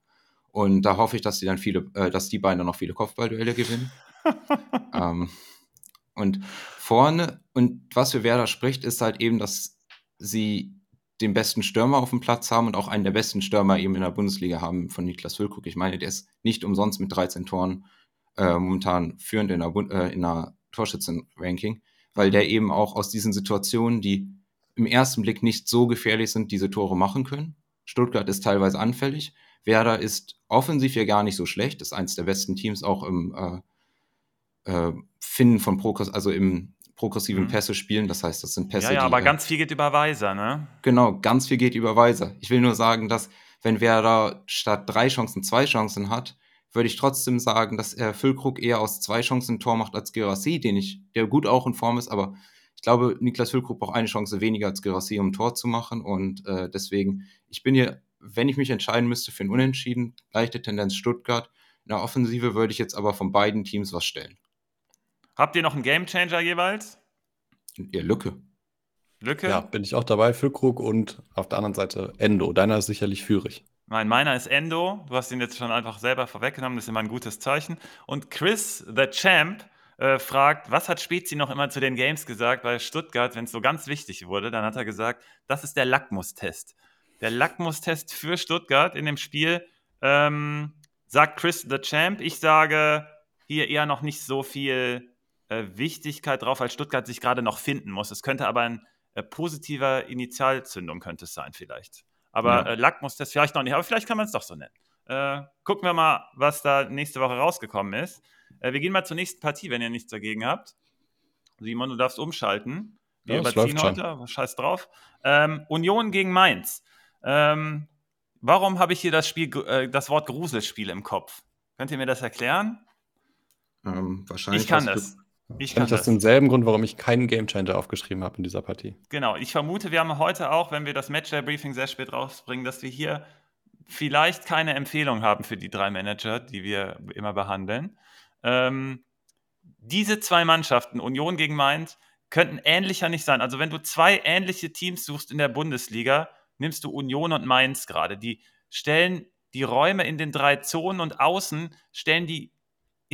Und da hoffe ich, dass die dann viele, äh, dass die beiden dann noch viele Kopfballduelle gewinnen. ähm, und vorne, und was für Werder spricht, ist halt eben, dass sie den besten Stürmer auf dem Platz haben und auch einen der besten Stürmer eben in der Bundesliga haben von Niklas Füllkrug. Ich meine, der ist nicht umsonst mit 13 Toren äh, momentan führend in der, äh, in der Torschützen-Ranking weil der eben auch aus diesen Situationen, die im ersten Blick nicht so gefährlich sind, diese Tore machen können. Stuttgart ist teilweise anfällig. Werder ist offensiv ja gar nicht so schlecht, ist eins der besten Teams auch im äh, äh, Finden von Progress, also im progressiven mhm. Pässe spielen. Das heißt, das sind Pässe. Ja, ja, die, aber äh, ganz viel geht über Weiser, ne? Genau, ganz viel geht über Weiser. Ich will nur sagen, dass wenn Werder statt drei Chancen zwei Chancen hat, würde ich trotzdem sagen, dass er Füllkrug eher aus zwei Chancen ein Tor macht als Gerassi, den ich, der gut auch in Form ist, aber ich glaube, Niklas Füllkrug braucht eine Chance weniger als Gerassi, um ein Tor zu machen. Und äh, deswegen, ich bin hier, wenn ich mich entscheiden müsste für ein Unentschieden, leichte Tendenz Stuttgart. In der Offensive würde ich jetzt aber von beiden Teams was stellen. Habt ihr noch einen Gamechanger jeweils? Ja, Lücke. Lücke? Ja, bin ich auch dabei. Füllkrug und auf der anderen Seite Endo. Deiner ist sicherlich Führig. Nein, meiner ist Endo. Du hast ihn jetzt schon einfach selber vorweggenommen. Das ist immer ein gutes Zeichen. Und Chris, the Champ, äh, fragt, was hat Spezi noch immer zu den Games gesagt bei Stuttgart, wenn es so ganz wichtig wurde? Dann hat er gesagt, das ist der Lackmustest. Der Lackmustest für Stuttgart in dem Spiel, ähm, sagt Chris, the Champ. Ich sage hier eher noch nicht so viel äh, Wichtigkeit drauf, weil Stuttgart sich gerade noch finden muss. Es könnte aber ein äh, positiver Initialzündung könnte es sein vielleicht. Aber ja. äh, Lackmustest vielleicht noch nicht, aber vielleicht kann man es doch so nennen. Äh, gucken wir mal, was da nächste Woche rausgekommen ist. Äh, wir gehen mal zur nächsten Partie, wenn ihr nichts dagegen habt. Simon, du darfst umschalten. Wir ja, überziehen heute, scheiß drauf. Ähm, Union gegen Mainz. Ähm, warum habe ich hier das Spiel, äh, das Wort Gruselspiel im Kopf? Könnt ihr mir das erklären? Ähm, wahrscheinlich. Ich kann das. Ich kann das. aus demselben Grund, warum ich keinen Gamechanger aufgeschrieben habe in dieser Partie. Genau, ich vermute, wir haben heute auch, wenn wir das Matchday-Briefing sehr spät rausbringen, dass wir hier vielleicht keine Empfehlung haben für die drei Manager, die wir immer behandeln. Ähm, diese zwei Mannschaften, Union gegen Mainz, könnten ähnlicher nicht sein. Also wenn du zwei ähnliche Teams suchst in der Bundesliga, nimmst du Union und Mainz gerade. Die stellen die Räume in den drei Zonen und außen stellen die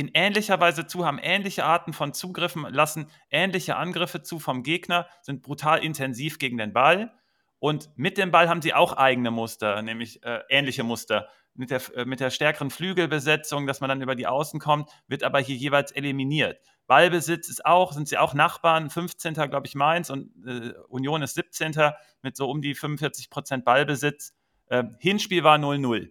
in ähnlicher Weise zu, haben ähnliche Arten von Zugriffen, lassen ähnliche Angriffe zu vom Gegner, sind brutal intensiv gegen den Ball. Und mit dem Ball haben sie auch eigene Muster, nämlich äh, ähnliche Muster. Mit der, äh, mit der stärkeren Flügelbesetzung, dass man dann über die Außen kommt, wird aber hier jeweils eliminiert. Ballbesitz ist auch, sind sie auch Nachbarn, 15. glaube ich Mainz und äh, Union ist 17. mit so um die 45 Prozent Ballbesitz. Äh, Hinspiel war 0-0.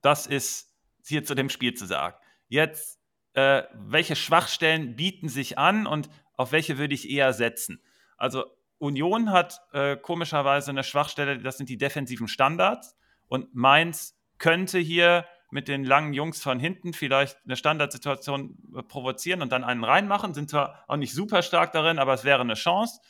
Das ist hier zu dem Spiel zu sagen. Jetzt, äh, welche Schwachstellen bieten sich an und auf welche würde ich eher setzen? Also Union hat äh, komischerweise eine Schwachstelle, das sind die defensiven Standards und Mainz könnte hier mit den langen Jungs von hinten vielleicht eine Standardsituation äh, provozieren und dann einen reinmachen. Sind zwar auch nicht super stark darin, aber es wäre eine Chance.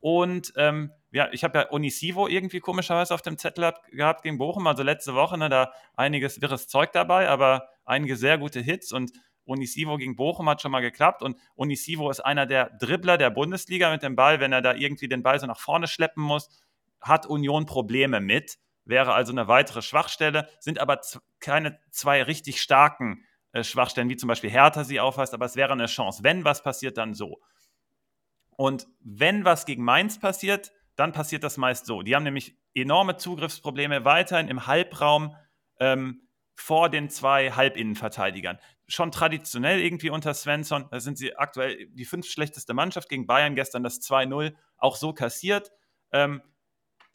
Und ähm, ja, ich habe ja Onisivo irgendwie komischerweise auf dem Zettel gehabt gegen Bochum. Also letzte Woche, ne, da einiges wirres Zeug dabei, aber einige sehr gute Hits. Und Onisivo gegen Bochum hat schon mal geklappt. Und Onisivo ist einer der Dribbler der Bundesliga mit dem Ball. Wenn er da irgendwie den Ball so nach vorne schleppen muss, hat Union Probleme mit wäre also eine weitere Schwachstelle, sind aber keine zwei richtig starken äh, Schwachstellen, wie zum Beispiel Hertha sie aufweist, aber es wäre eine Chance. Wenn was passiert, dann so. Und wenn was gegen Mainz passiert, dann passiert das meist so. Die haben nämlich enorme Zugriffsprobleme weiterhin im Halbraum ähm, vor den zwei Halbinnenverteidigern. Schon traditionell irgendwie unter Svensson, da sind sie aktuell die fünf schlechteste Mannschaft gegen Bayern, gestern das 2-0 auch so kassiert. Ähm,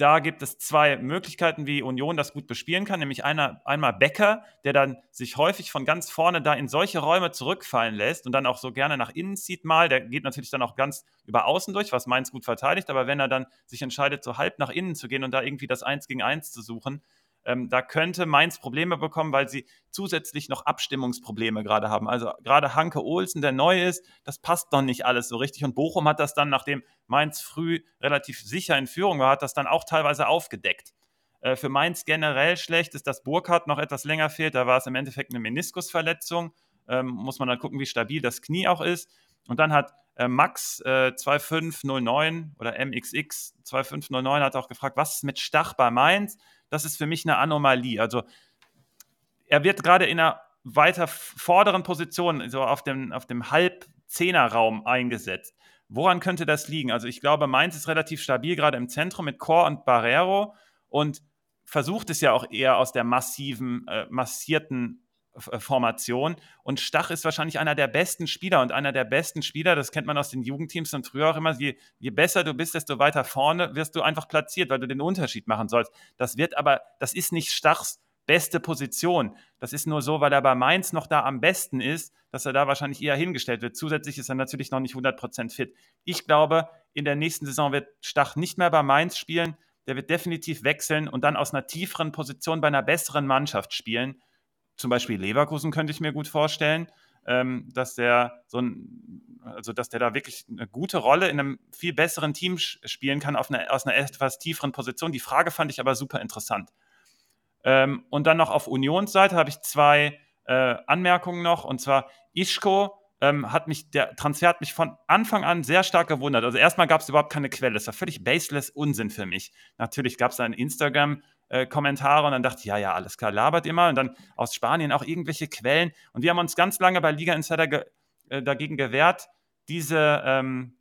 da gibt es zwei Möglichkeiten, wie Union das gut bespielen kann, nämlich einer, einmal Becker, der dann sich häufig von ganz vorne da in solche Räume zurückfallen lässt und dann auch so gerne nach innen zieht mal. Der geht natürlich dann auch ganz über außen durch, was Mainz gut verteidigt, aber wenn er dann sich entscheidet, so halb nach innen zu gehen und da irgendwie das Eins gegen Eins zu suchen, ähm, da könnte Mainz Probleme bekommen, weil sie zusätzlich noch Abstimmungsprobleme gerade haben. Also gerade Hanke Olsen, der neu ist, das passt noch nicht alles so richtig. Und Bochum hat das dann, nachdem Mainz früh relativ sicher in Führung war, hat das dann auch teilweise aufgedeckt. Äh, für Mainz generell schlecht ist, dass Burkhardt noch etwas länger fehlt. Da war es im Endeffekt eine Meniskusverletzung. Ähm, muss man dann gucken, wie stabil das Knie auch ist. Und dann hat äh, Max äh, 2509 oder MXX 2509 hat auch gefragt, was ist mit Stach bei Mainz? Das ist für mich eine Anomalie. Also er wird gerade in einer weiter vorderen Position, so auf dem, auf dem Halb-Zehner-Raum eingesetzt. Woran könnte das liegen? Also ich glaube, Mainz ist relativ stabil, gerade im Zentrum mit Chor und Barrero und versucht es ja auch eher aus der massiven, äh, massierten Formation. Und Stach ist wahrscheinlich einer der besten Spieler und einer der besten Spieler, das kennt man aus den Jugendteams und früher auch immer, je, je besser du bist, desto weiter vorne wirst du einfach platziert, weil du den Unterschied machen sollst. Das wird aber, das ist nicht Stachs beste Position. Das ist nur so, weil er bei Mainz noch da am besten ist, dass er da wahrscheinlich eher hingestellt wird. Zusätzlich ist er natürlich noch nicht 100% fit. Ich glaube, in der nächsten Saison wird Stach nicht mehr bei Mainz spielen. Der wird definitiv wechseln und dann aus einer tieferen Position bei einer besseren Mannschaft spielen zum Beispiel Leverkusen könnte ich mir gut vorstellen, ähm, dass der so ein, also dass der da wirklich eine gute Rolle in einem viel besseren Team spielen kann, eine, aus einer etwas tieferen Position. Die Frage fand ich aber super interessant. Ähm, und dann noch auf Unionsseite habe ich zwei äh, Anmerkungen noch, und zwar Ischko ähm, hat mich, der Transfer hat mich von Anfang an sehr stark gewundert. Also erstmal gab es überhaupt keine Quelle. Das war völlig baseless Unsinn für mich. Natürlich gab es da ein Instagram äh, Kommentare und dann dachte ich, ja, ja, alles klar, labert immer. Und dann aus Spanien auch irgendwelche Quellen. Und wir haben uns ganz lange bei Liga Insider ge äh, dagegen gewehrt, diese, ähm,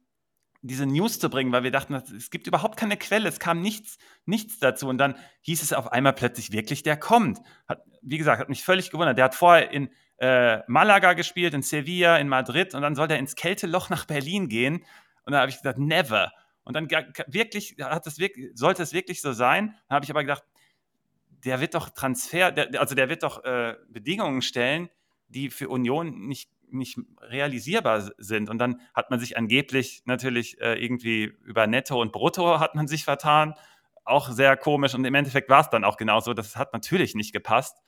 diese News zu bringen, weil wir dachten, es gibt überhaupt keine Quelle, es kam nichts, nichts dazu. Und dann hieß es auf einmal plötzlich wirklich, der kommt. Hat, wie gesagt, hat mich völlig gewundert. Der hat vorher in äh, Malaga gespielt, in Sevilla, in Madrid und dann soll der ins Kälteloch nach Berlin gehen. Und da habe ich gesagt, never. Und dann wirklich, hat es wirklich, sollte es wirklich so sein. Dann habe ich aber gedacht, der wird doch Transfer, der, also der wird doch äh, Bedingungen stellen, die für Union nicht, nicht realisierbar sind. Und dann hat man sich angeblich natürlich äh, irgendwie über Netto und Brutto hat man sich vertan. Auch sehr komisch. Und im Endeffekt war es dann auch genauso. Das hat natürlich nicht gepasst.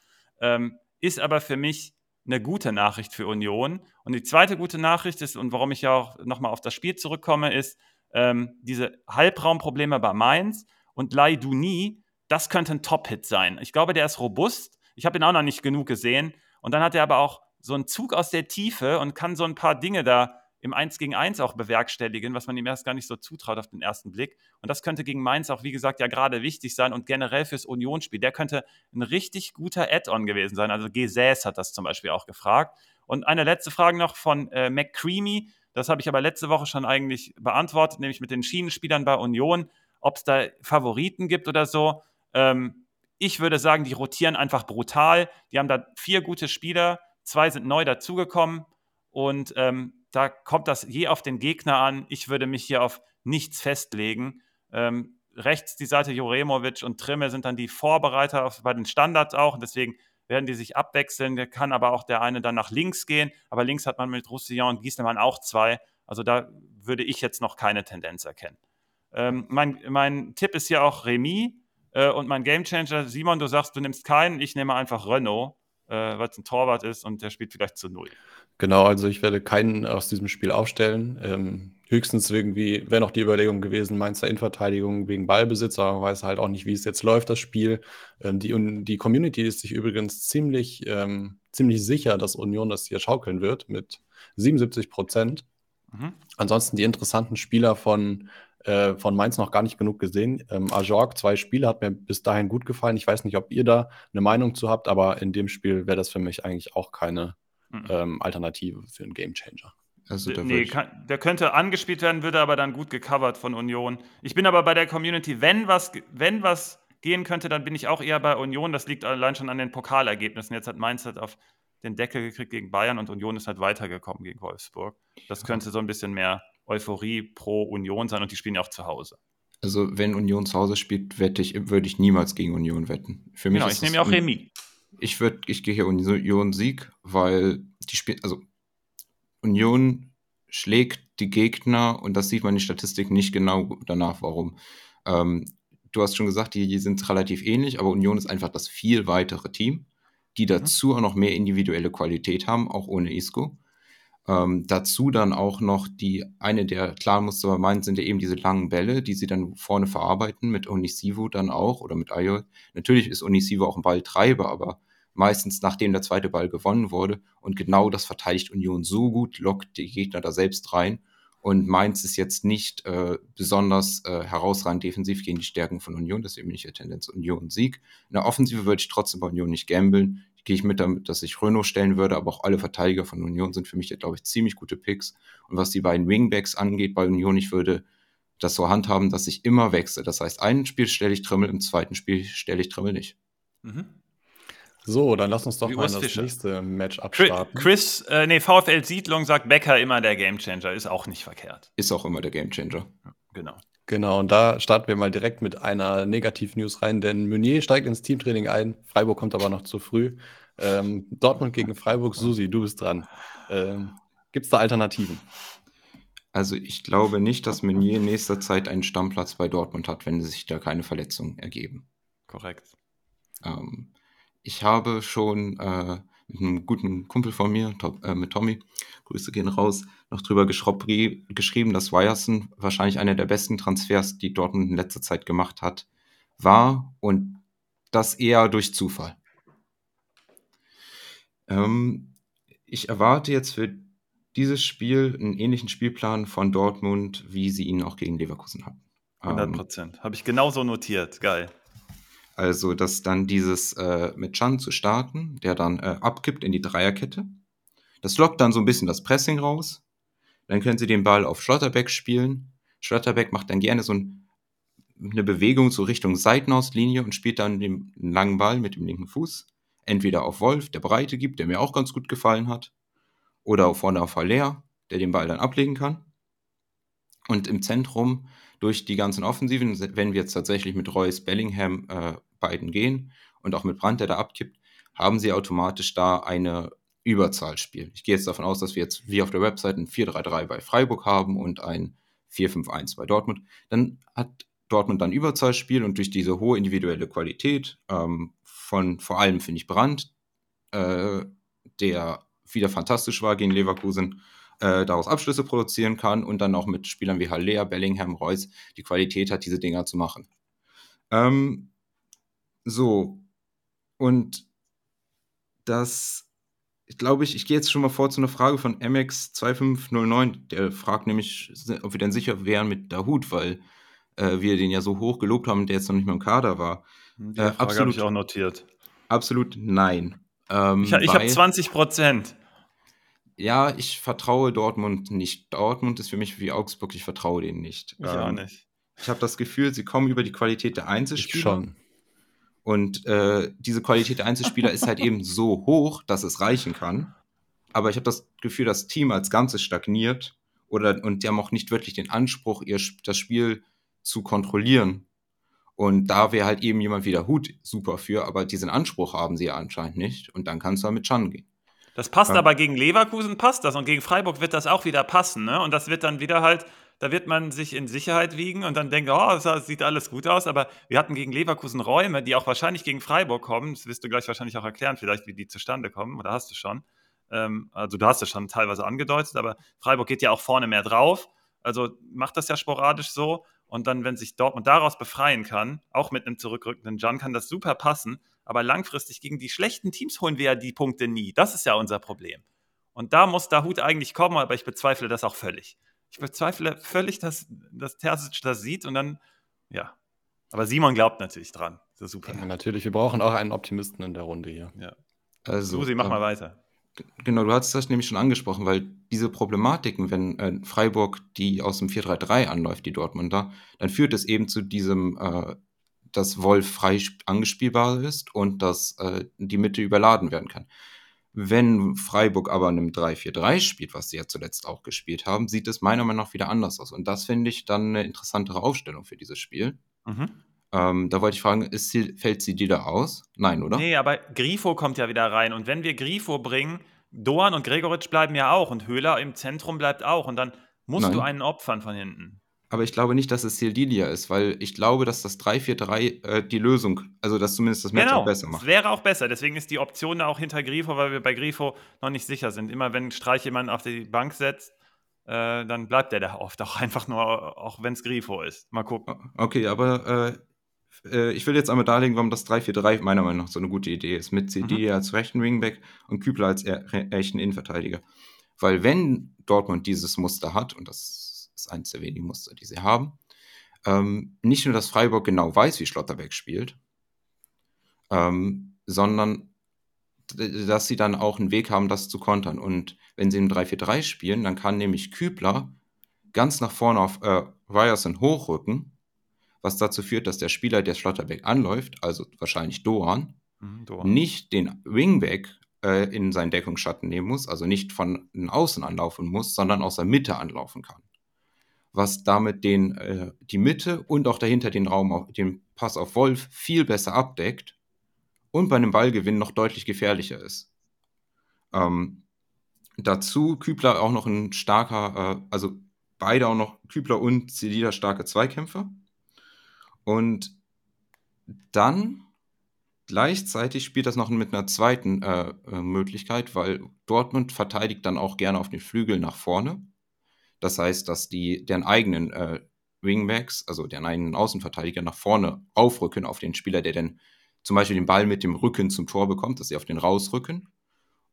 Ähm, ist aber für mich eine gute Nachricht für Union. Und die zweite gute Nachricht ist, und warum ich ja auch nochmal auf das Spiel zurückkomme, ist ähm, diese Halbraumprobleme bei Mainz und Lai Duni das könnte ein Top-Hit sein. Ich glaube, der ist robust. Ich habe ihn auch noch nicht genug gesehen. Und dann hat er aber auch so einen Zug aus der Tiefe und kann so ein paar Dinge da im 1 gegen 1 auch bewerkstelligen, was man ihm erst gar nicht so zutraut auf den ersten Blick. Und das könnte gegen Mainz auch, wie gesagt, ja gerade wichtig sein und generell fürs Unionsspiel. Der könnte ein richtig guter Add-on gewesen sein. Also Gesäß hat das zum Beispiel auch gefragt. Und eine letzte Frage noch von äh, McCreamy. Das habe ich aber letzte Woche schon eigentlich beantwortet, nämlich mit den Schienenspielern bei Union, ob es da Favoriten gibt oder so. Ähm, ich würde sagen, die rotieren einfach brutal. Die haben da vier gute Spieler, zwei sind neu dazugekommen und ähm, da kommt das je auf den Gegner an. Ich würde mich hier auf nichts festlegen. Ähm, rechts die Seite Juremovic und Trimme sind dann die Vorbereiter auf, bei den Standards auch. Und deswegen werden die sich abwechseln. Der kann aber auch der eine dann nach links gehen. Aber links hat man mit Roussillon und Gieselmann auch zwei. Also da würde ich jetzt noch keine Tendenz erkennen. Ähm, mein, mein Tipp ist hier auch Remis äh, und mein Gamechanger. Simon, du sagst, du nimmst keinen. Ich nehme einfach Renault, äh, weil es ein Torwart ist und der spielt vielleicht zu null. Genau, also ich werde keinen aus diesem Spiel aufstellen. Ähm, höchstens irgendwie, wäre noch die Überlegung gewesen, Mainzer Innenverteidigung wegen Ballbesitz, aber man weiß halt auch nicht, wie es jetzt läuft, das Spiel. Ähm, die, die Community ist sich übrigens ziemlich, ähm, ziemlich sicher, dass Union das hier schaukeln wird mit 77 Prozent. Mhm. Ansonsten die interessanten Spieler von, äh, von Mainz noch gar nicht genug gesehen. Ähm, Ajorg, zwei Spiele, hat mir bis dahin gut gefallen. Ich weiß nicht, ob ihr da eine Meinung zu habt, aber in dem Spiel wäre das für mich eigentlich auch keine mhm. ähm, Alternative für einen Gamechanger. Also nee, kann, der könnte angespielt werden, würde aber dann gut gecovert von Union. Ich bin aber bei der Community, wenn was, wenn was gehen könnte, dann bin ich auch eher bei Union. Das liegt allein schon an den Pokalergebnissen. Jetzt hat Mainz halt auf den Deckel gekriegt gegen Bayern und Union ist halt weitergekommen gegen Wolfsburg. Das könnte so ein bisschen mehr Euphorie pro Union sein und die spielen ja auch zu Hause. Also, wenn Union zu Hause spielt, wette ich, würde ich niemals gegen Union wetten. Für mich genau, ich nehme ja auch Remis. Ich würde, ich gehe hier Union Sieg, weil die spielt, also Union schlägt die Gegner und das sieht man in den Statistiken nicht genau danach, warum. Ähm, du hast schon gesagt, die, die, sind relativ ähnlich, aber Union ist einfach das viel weitere Team, die mhm. dazu auch noch mehr individuelle Qualität haben, auch ohne Isco. Ähm, dazu dann auch noch die, eine der klaren Muster bei Mainz sind ja eben diese langen Bälle, die sie dann vorne verarbeiten, mit Onisivo dann auch oder mit Ayol. Natürlich ist Onisivo auch ein Balltreiber, aber meistens nachdem der zweite Ball gewonnen wurde. Und genau das verteidigt Union so gut, lockt die Gegner da selbst rein. Und Mainz ist jetzt nicht äh, besonders äh, herausragend defensiv gegen die Stärken von Union, deswegen bin ich der Tendenz Union-Sieg. In der Offensive würde ich trotzdem bei Union nicht gambeln. Gehe ich mit damit, dass ich Renault stellen würde, aber auch alle Verteidiger von Union sind für mich, glaube ich, ziemlich gute Picks. Und was die beiden Wingbacks angeht bei Union, ich würde das so handhaben, dass ich immer wechsle. Das heißt, ein Spiel stelle ich Trimmel, im zweiten Spiel stelle ich Trimmel nicht. Mhm. So, dann lass uns doch mal das nächste Match abstarten. Chris, äh, nee, VfL Siedlung sagt Becker immer der Gamechanger, ist auch nicht verkehrt. Ist auch immer der Gamechanger. Genau. Genau, und da starten wir mal direkt mit einer Negativ-News rein, denn Meunier steigt ins Teamtraining ein, Freiburg kommt aber noch zu früh. Ähm, Dortmund gegen Freiburg, Susi, du bist dran. Ähm, Gibt es da Alternativen? Also ich glaube nicht, dass Meunier in nächster Zeit einen Stammplatz bei Dortmund hat, wenn sich da keine Verletzungen ergeben. Korrekt. Ähm, ich habe schon äh, mit einem guten Kumpel von mir, Top, äh, mit Tommy, Grüße gehen raus, noch drüber geschrieben, dass Ryerson wahrscheinlich einer der besten Transfers, die Dortmund in letzter Zeit gemacht hat, war und das eher durch Zufall. Ähm, ich erwarte jetzt für dieses Spiel einen ähnlichen Spielplan von Dortmund, wie sie ihn auch gegen Leverkusen hatten. 100 Prozent. Ähm, Habe ich genauso notiert. Geil. Also, dass dann dieses äh, mit Chan zu starten, der dann äh, abkippt in die Dreierkette. Das lockt dann so ein bisschen das Pressing raus. Dann können sie den Ball auf Schlotterbeck spielen. Schlotterbeck macht dann gerne so ein, eine Bewegung so Richtung Seitenauslinie und spielt dann den langen Ball mit dem linken Fuß. Entweder auf Wolf, der Breite gibt, der mir auch ganz gut gefallen hat. Oder vorne auf Haller, der den Ball dann ablegen kann. Und im Zentrum durch die ganzen Offensiven, wenn wir jetzt tatsächlich mit Royce Bellingham äh, beiden gehen und auch mit Brandt, der da abkippt, haben sie automatisch da eine Überzahl spielen. Ich gehe jetzt davon aus, dass wir jetzt wie auf der Website ein 4-3-3 bei Freiburg haben und ein 4-5-1 bei Dortmund. Dann hat Dortmund dann Überzahlspiel und durch diese hohe individuelle Qualität ähm, von vor allem, finde ich, Brandt, äh, der wieder fantastisch war gegen Leverkusen, äh, daraus Abschlüsse produzieren kann und dann auch mit Spielern wie Haller, Bellingham, Reus die Qualität hat, diese Dinger zu machen. Ähm, so, und das, ich glaube, ich, ich gehe jetzt schon mal vor zu einer Frage von MX2509, der fragt nämlich, ob wir denn sicher wären mit Dahut, weil äh, wir den ja so hoch gelobt haben, der jetzt noch nicht mehr im Kader war. Die äh, Frage habe ich auch notiert. Absolut nein. Ähm, ich, ich habe 20 Prozent ja, ich vertraue Dortmund nicht. Dortmund ist für mich wie Augsburg, ich vertraue denen nicht. Ich ähm, auch nicht. Ich habe das Gefühl, sie kommen über die Qualität der Einzelspieler. Ich schon. Und äh, diese Qualität der Einzelspieler ist halt eben so hoch, dass es reichen kann. aber ich habe das Gefühl, das Team als Ganzes stagniert oder und die haben auch nicht wirklich den Anspruch, ihr das Spiel zu kontrollieren. Und da wäre halt eben jemand wie der Hut super für, aber diesen Anspruch haben sie ja anscheinend nicht. Und dann kannst du halt mit Chan gehen. Das passt ja. aber gegen Leverkusen passt das und gegen Freiburg wird das auch wieder passen, ne? Und das wird dann wieder halt, da wird man sich in Sicherheit wiegen und dann denken, oh, das sieht alles gut aus, aber wir hatten gegen Leverkusen Räume, die auch wahrscheinlich gegen Freiburg kommen. Das wirst du gleich wahrscheinlich auch erklären, vielleicht, wie die zustande kommen, oder hast du schon? Ähm, also du hast es schon teilweise angedeutet, aber Freiburg geht ja auch vorne mehr drauf. Also macht das ja sporadisch so. Und dann, wenn sich Dortmund daraus befreien kann, auch mit einem zurückrückenden Jan, kann das super passen. Aber langfristig gegen die schlechten Teams holen wir ja die Punkte nie. Das ist ja unser Problem. Und da muss Dahut eigentlich kommen, aber ich bezweifle das auch völlig. Ich bezweifle völlig, dass, dass Terzic das sieht und dann, ja. Aber Simon glaubt natürlich dran. Das ist super. Ja, natürlich, wir brauchen auch einen Optimisten in der Runde hier. Ja. Also, Susi, mach ähm, mal weiter. Genau, du hast das nämlich schon angesprochen, weil diese Problematiken, wenn äh, Freiburg die aus dem 4-3-3 anläuft, die Dortmunder, dann führt es eben zu diesem, äh, dass Wolf frei angespielbar ist und dass äh, die Mitte überladen werden kann. Wenn Freiburg aber in einem 3-4-3 spielt, was sie ja zuletzt auch gespielt haben, sieht es meiner Meinung nach wieder anders aus. Und das finde ich dann eine interessantere Aufstellung für dieses Spiel. Mhm. Ähm, da wollte ich fragen, sie, fällt sie dir da aus? Nein, oder? Nee, aber Grifo kommt ja wieder rein. Und wenn wir Grifo bringen, Doan und Gregoritsch bleiben ja auch und Höhler im Zentrum bleibt auch. Und dann musst Nein. du einen opfern von hinten. Aber ich glaube nicht, dass es Sildilia ist, weil ich glaube, dass das 3-4-3 äh, die Lösung, also dass zumindest das Match genau, besser macht. Es wäre auch besser. Deswegen ist die Option da auch hinter Grifo, weil wir bei Grifo noch nicht sicher sind. Immer wenn Streich jemanden auf die Bank setzt, äh, dann bleibt der da oft auch einfach nur, auch wenn es Grifo ist. Mal gucken. Okay, aber äh, äh, ich will jetzt einmal darlegen, warum das 3-4-3 meiner Meinung nach so eine gute Idee ist. Mit CD mhm. als rechten Wingback und Kübler als rechten Innenverteidiger. Weil wenn Dortmund dieses Muster hat, und das ist eines der wenigen Muster, die sie haben, ähm, nicht nur, dass Freiburg genau weiß, wie Schlotterbeck spielt, ähm, sondern dass sie dann auch einen Weg haben, das zu kontern. Und wenn sie im 3-4-3 spielen, dann kann nämlich Kübler ganz nach vorne auf äh, Ryerson hochrücken was dazu führt, dass der Spieler, der Schlotterbeck anläuft, also wahrscheinlich Doan, mhm, Doan. nicht den Wingback äh, in seinen Deckungsschatten nehmen muss, also nicht von außen anlaufen muss, sondern aus der Mitte anlaufen kann. Was damit den, äh, die Mitte und auch dahinter den Raum, den Pass auf Wolf viel besser abdeckt und bei einem Ballgewinn noch deutlich gefährlicher ist. Ähm, dazu Kübler auch noch ein starker, äh, also beide auch noch Kübler und Zelida starke Zweikämpfer. Und dann gleichzeitig spielt das noch mit einer zweiten äh, äh, Möglichkeit, weil Dortmund verteidigt dann auch gerne auf den Flügel nach vorne. Das heißt, dass die deren eigenen äh, Wingbacks, also deren eigenen Außenverteidiger nach vorne aufrücken auf den Spieler, der dann zum Beispiel den Ball mit dem Rücken zum Tor bekommt, dass sie auf den rausrücken.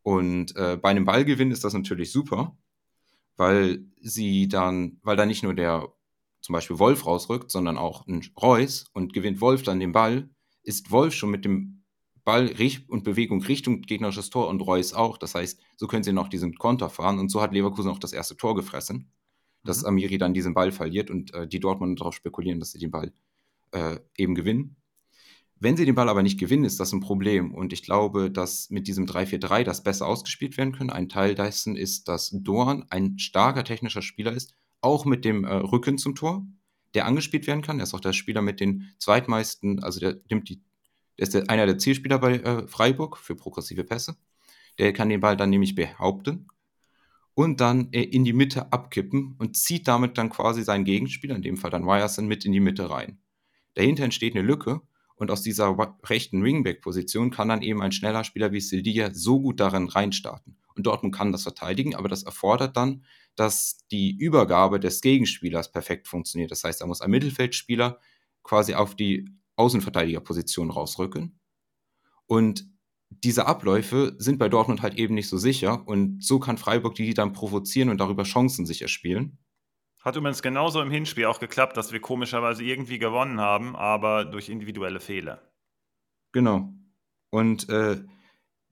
Und äh, bei einem Ballgewinn ist das natürlich super, weil sie dann, weil da nicht nur der zum Beispiel Wolf rausrückt, sondern auch ein Reus und gewinnt Wolf dann den Ball, ist Wolf schon mit dem Ball und Bewegung Richtung gegnerisches Tor und Reus auch. Das heißt, so können sie noch diesen Konter fahren und so hat Leverkusen auch das erste Tor gefressen, dass mhm. Amiri dann diesen Ball verliert und äh, die Dortmund darauf spekulieren, dass sie den Ball äh, eben gewinnen. Wenn sie den Ball aber nicht gewinnen, ist das ein Problem. Und ich glaube, dass mit diesem 3-4-3 das besser ausgespielt werden können. Ein Teil dessen ist, dass Dorn ein starker technischer Spieler ist auch mit dem äh, Rücken zum Tor, der angespielt werden kann. Er ist auch der Spieler mit den zweitmeisten, also der nimmt die, der ist der, einer der Zielspieler bei äh, Freiburg für progressive Pässe. Der kann den Ball dann nämlich behaupten und dann äh, in die Mitte abkippen und zieht damit dann quasi seinen Gegenspieler, in dem Fall dann Ryerson, mit in die Mitte rein. Dahinter entsteht eine Lücke und aus dieser rechten Wingback-Position kann dann eben ein schneller Spieler wie Sildia so gut darin reinstarten. Und Dortmund kann das verteidigen, aber das erfordert dann, dass die Übergabe des Gegenspielers perfekt funktioniert. Das heißt, da muss ein Mittelfeldspieler quasi auf die Außenverteidigerposition rausrücken. Und diese Abläufe sind bei Dortmund halt eben nicht so sicher und so kann Freiburg die dann provozieren und darüber Chancen sich erspielen. Hat übrigens genauso im Hinspiel auch geklappt, dass wir komischerweise irgendwie gewonnen haben, aber durch individuelle Fehler. Genau. Und äh,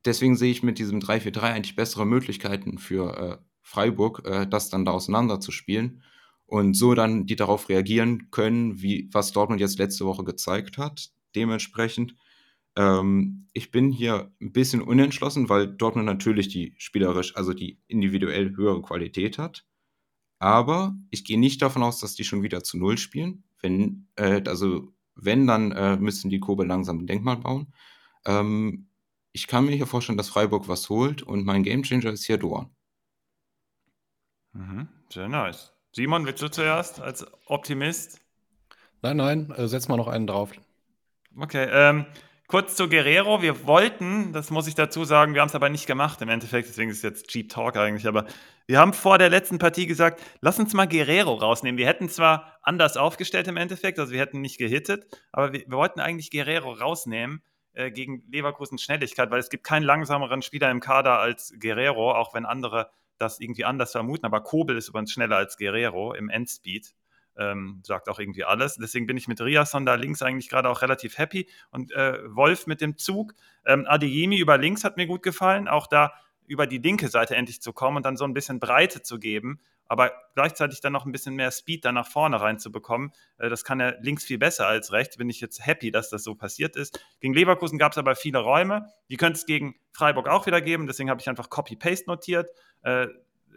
deswegen sehe ich mit diesem 3-4-3 eigentlich bessere Möglichkeiten für äh, Freiburg, äh, das dann da auseinander zu spielen und so dann die darauf reagieren können, wie was Dortmund jetzt letzte Woche gezeigt hat. Dementsprechend Ähm, ich bin hier ein bisschen unentschlossen, weil Dortmund natürlich die spielerisch, also die individuell höhere Qualität hat. Aber ich gehe nicht davon aus, dass die schon wieder zu Null spielen. Wenn, äh, also wenn, dann äh, müssen die Kobe langsam ein Denkmal bauen. Ähm, ich kann mir hier vorstellen, dass Freiburg was holt und mein Gamechanger ist hier Dorn. Mhm, sehr nice. Simon, willst du zuerst als Optimist? Nein, nein, äh, setz mal noch einen drauf. Okay, ähm, kurz zu Guerrero. Wir wollten, das muss ich dazu sagen, wir haben es aber nicht gemacht im Endeffekt, deswegen ist es jetzt Cheap Talk eigentlich, aber wir haben vor der letzten Partie gesagt, lass uns mal Guerrero rausnehmen. Wir hätten zwar anders aufgestellt im Endeffekt, also wir hätten nicht gehittet, aber wir, wir wollten eigentlich Guerrero rausnehmen äh, gegen Leverkusen Schnelligkeit, weil es gibt keinen langsameren Spieler im Kader als Guerrero, auch wenn andere das irgendwie anders vermuten, aber Kobel ist übrigens schneller als Guerrero im Endspeed. Ähm, sagt auch irgendwie alles. Deswegen bin ich mit Riasson da links eigentlich gerade auch relativ happy. Und äh, Wolf mit dem Zug. Ähm, Adeyemi über links hat mir gut gefallen. Auch da über die linke Seite endlich zu kommen und dann so ein bisschen Breite zu geben, aber gleichzeitig dann noch ein bisschen mehr Speed da nach vorne reinzubekommen. Äh, das kann er links viel besser als rechts. Bin ich jetzt happy, dass das so passiert ist. Gegen Leverkusen gab es aber viele Räume. Die könnte es gegen Freiburg auch wieder geben. Deswegen habe ich einfach Copy-Paste notiert. Äh,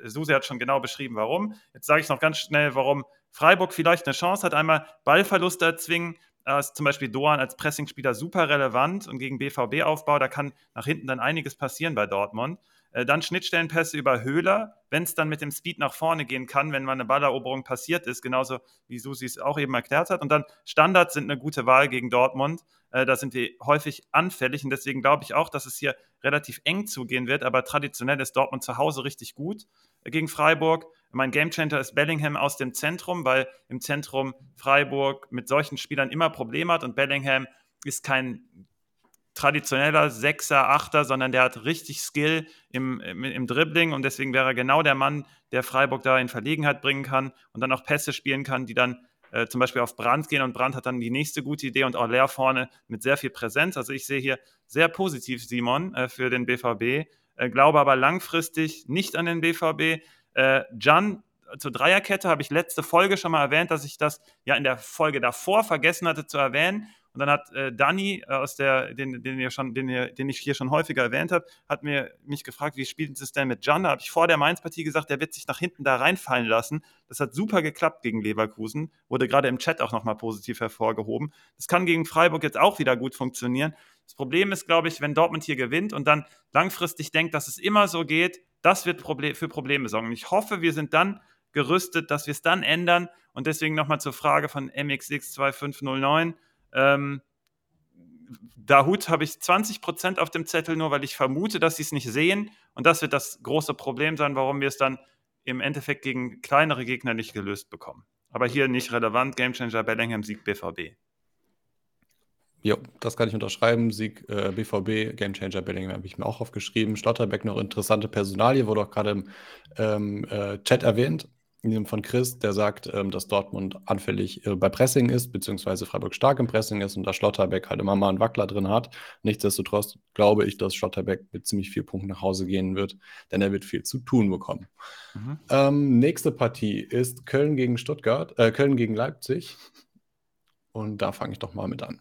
Susi hat schon genau beschrieben, warum. Jetzt sage ich noch ganz schnell, warum Freiburg vielleicht eine Chance hat. Einmal Ballverluste erzwingen. Da ist zum Beispiel Doan als Pressingspieler super relevant und gegen BVB-Aufbau, da kann nach hinten dann einiges passieren bei Dortmund. Äh, dann Schnittstellenpässe über Höhler, wenn es dann mit dem Speed nach vorne gehen kann, wenn mal eine Balleroberung passiert ist, genauso wie Susi es auch eben erklärt hat. Und dann Standards sind eine gute Wahl gegen Dortmund. Äh, da sind wir häufig anfällig und deswegen glaube ich auch, dass es hier relativ eng zugehen wird. Aber traditionell ist Dortmund zu Hause richtig gut gegen Freiburg. Mein Gamechanger ist Bellingham aus dem Zentrum, weil im Zentrum Freiburg mit solchen Spielern immer Probleme hat und Bellingham ist kein traditioneller Sechser, Achter, sondern der hat richtig Skill im, im, im, Dribbling und deswegen wäre er genau der Mann, der Freiburg da in Verlegenheit bringen kann und dann auch Pässe spielen kann, die dann äh, zum Beispiel auf Brand gehen und Brand hat dann die nächste gute Idee und auch leer vorne mit sehr viel Präsenz. Also ich sehe hier sehr positiv Simon äh, für den BVB, äh, glaube aber langfristig nicht an den BVB. Äh, Jan zur Dreierkette habe ich letzte Folge schon mal erwähnt, dass ich das ja in der Folge davor vergessen hatte zu erwähnen. Und dann hat äh, Danny äh, aus der, den, den, ihr schon, den, ihr, den ich hier schon häufiger erwähnt habe, hat mir mich gefragt, wie spielt es denn mit Can? Da habe ich vor der Mainz-Partie gesagt, der wird sich nach hinten da reinfallen lassen. Das hat super geklappt gegen Leverkusen, wurde gerade im Chat auch nochmal positiv hervorgehoben. Das kann gegen Freiburg jetzt auch wieder gut funktionieren. Das Problem ist, glaube ich, wenn Dortmund hier gewinnt und dann langfristig denkt, dass es immer so geht, das wird für Probleme sorgen. Und ich hoffe, wir sind dann gerüstet, dass wir es dann ändern. Und deswegen nochmal zur Frage von MXX2509. Ähm, Dahut habe ich 20% auf dem Zettel, nur weil ich vermute, dass sie es nicht sehen. Und das wird das große Problem sein, warum wir es dann im Endeffekt gegen kleinere Gegner nicht gelöst bekommen. Aber hier nicht relevant. Gamechanger Bellingham Sieg BVB. Ja, das kann ich unterschreiben. Sieg äh, BVB, Gamechanger Bellingham habe ich mir auch aufgeschrieben. Schlotterbeck noch interessante Personalie, wurde auch gerade im ähm, äh, Chat erwähnt von Chris, der sagt, ähm, dass Dortmund anfällig äh, bei Pressing ist, beziehungsweise Freiburg stark im Pressing ist und da Schlotterbeck halt immer mal einen Wackler drin hat. Nichtsdestotrotz glaube ich, dass Schlotterbeck mit ziemlich viel Punkten nach Hause gehen wird, denn er wird viel zu tun bekommen. Mhm. Ähm, nächste Partie ist Köln gegen Stuttgart, äh, Köln gegen Leipzig. Und da fange ich doch mal mit an.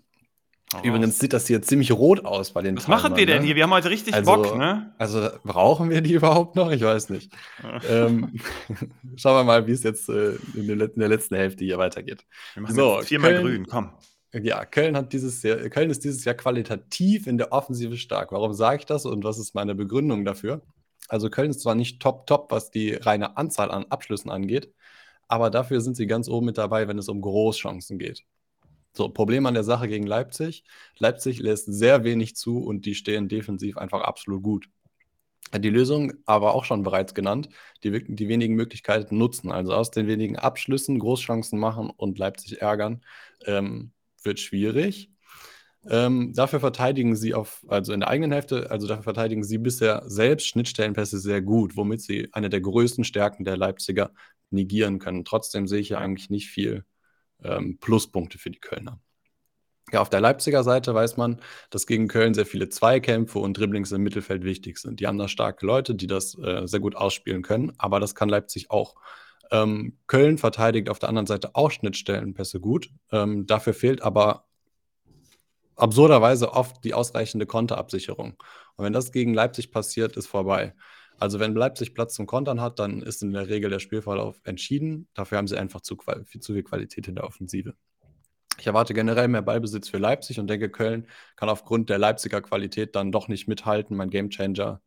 Oh, Übrigens sieht das hier ziemlich rot aus bei den Was Timern, machen wir denn ne? hier? Wir haben heute richtig also, Bock, ne? Also brauchen wir die überhaupt noch? Ich weiß nicht. ähm, schauen wir mal, wie es jetzt äh, in, der, in, der, letzten Hälfte hier weitergeht. Wir machen so, viermal Köln, grün, komm. Ja, Köln hat dieses Jahr, Köln ist dieses Jahr qualitativ in der Offensive stark. Warum sage ich das und was ist meine Begründung dafür? Also Köln ist zwar nicht top top, was die reine Anzahl an Abschlüssen angeht, aber dafür sind sie ganz oben mit dabei, wenn es um Großchancen geht. So, Problem an der Sache gegen Leipzig. Leipzig lässt sehr wenig zu und die stehen defensiv einfach absolut gut. Die Lösung aber auch schon bereits genannt, die, die wenigen Möglichkeiten nutzen. Also aus den wenigen Abschlüssen Großchancen machen und Leipzig ärgern, ähm, wird schwierig. Ähm, dafür verteidigen sie auf, also in der eigenen Hälfte, also dafür verteidigen sie bisher selbst Schnittstellenpässe sehr gut, womit sie eine der größten Stärken der Leipziger negieren können. Trotzdem sehe ich hier eigentlich nicht viel ähm, Pluspunkte für die Kölner. Ja, auf der Leipziger Seite weiß man, dass gegen Köln sehr viele Zweikämpfe und Dribblings im Mittelfeld wichtig sind. Die haben da starke Leute, die das äh, sehr gut ausspielen können, aber das kann Leipzig auch. Ähm, Köln verteidigt auf der anderen Seite auch Schnittstellenpässe gut. Ähm, dafür fehlt aber absurderweise oft die ausreichende Konterabsicherung. Und wenn das gegen Leipzig passiert, ist vorbei. Also wenn Leipzig Platz zum Kontern hat, dann ist in der Regel der Spielverlauf entschieden. Dafür haben sie einfach zu, viel, zu viel Qualität in der Offensive. Ich erwarte generell mehr Ballbesitz für Leipzig und denke, Köln kann aufgrund der Leipziger Qualität dann doch nicht mithalten. Mein Gamechanger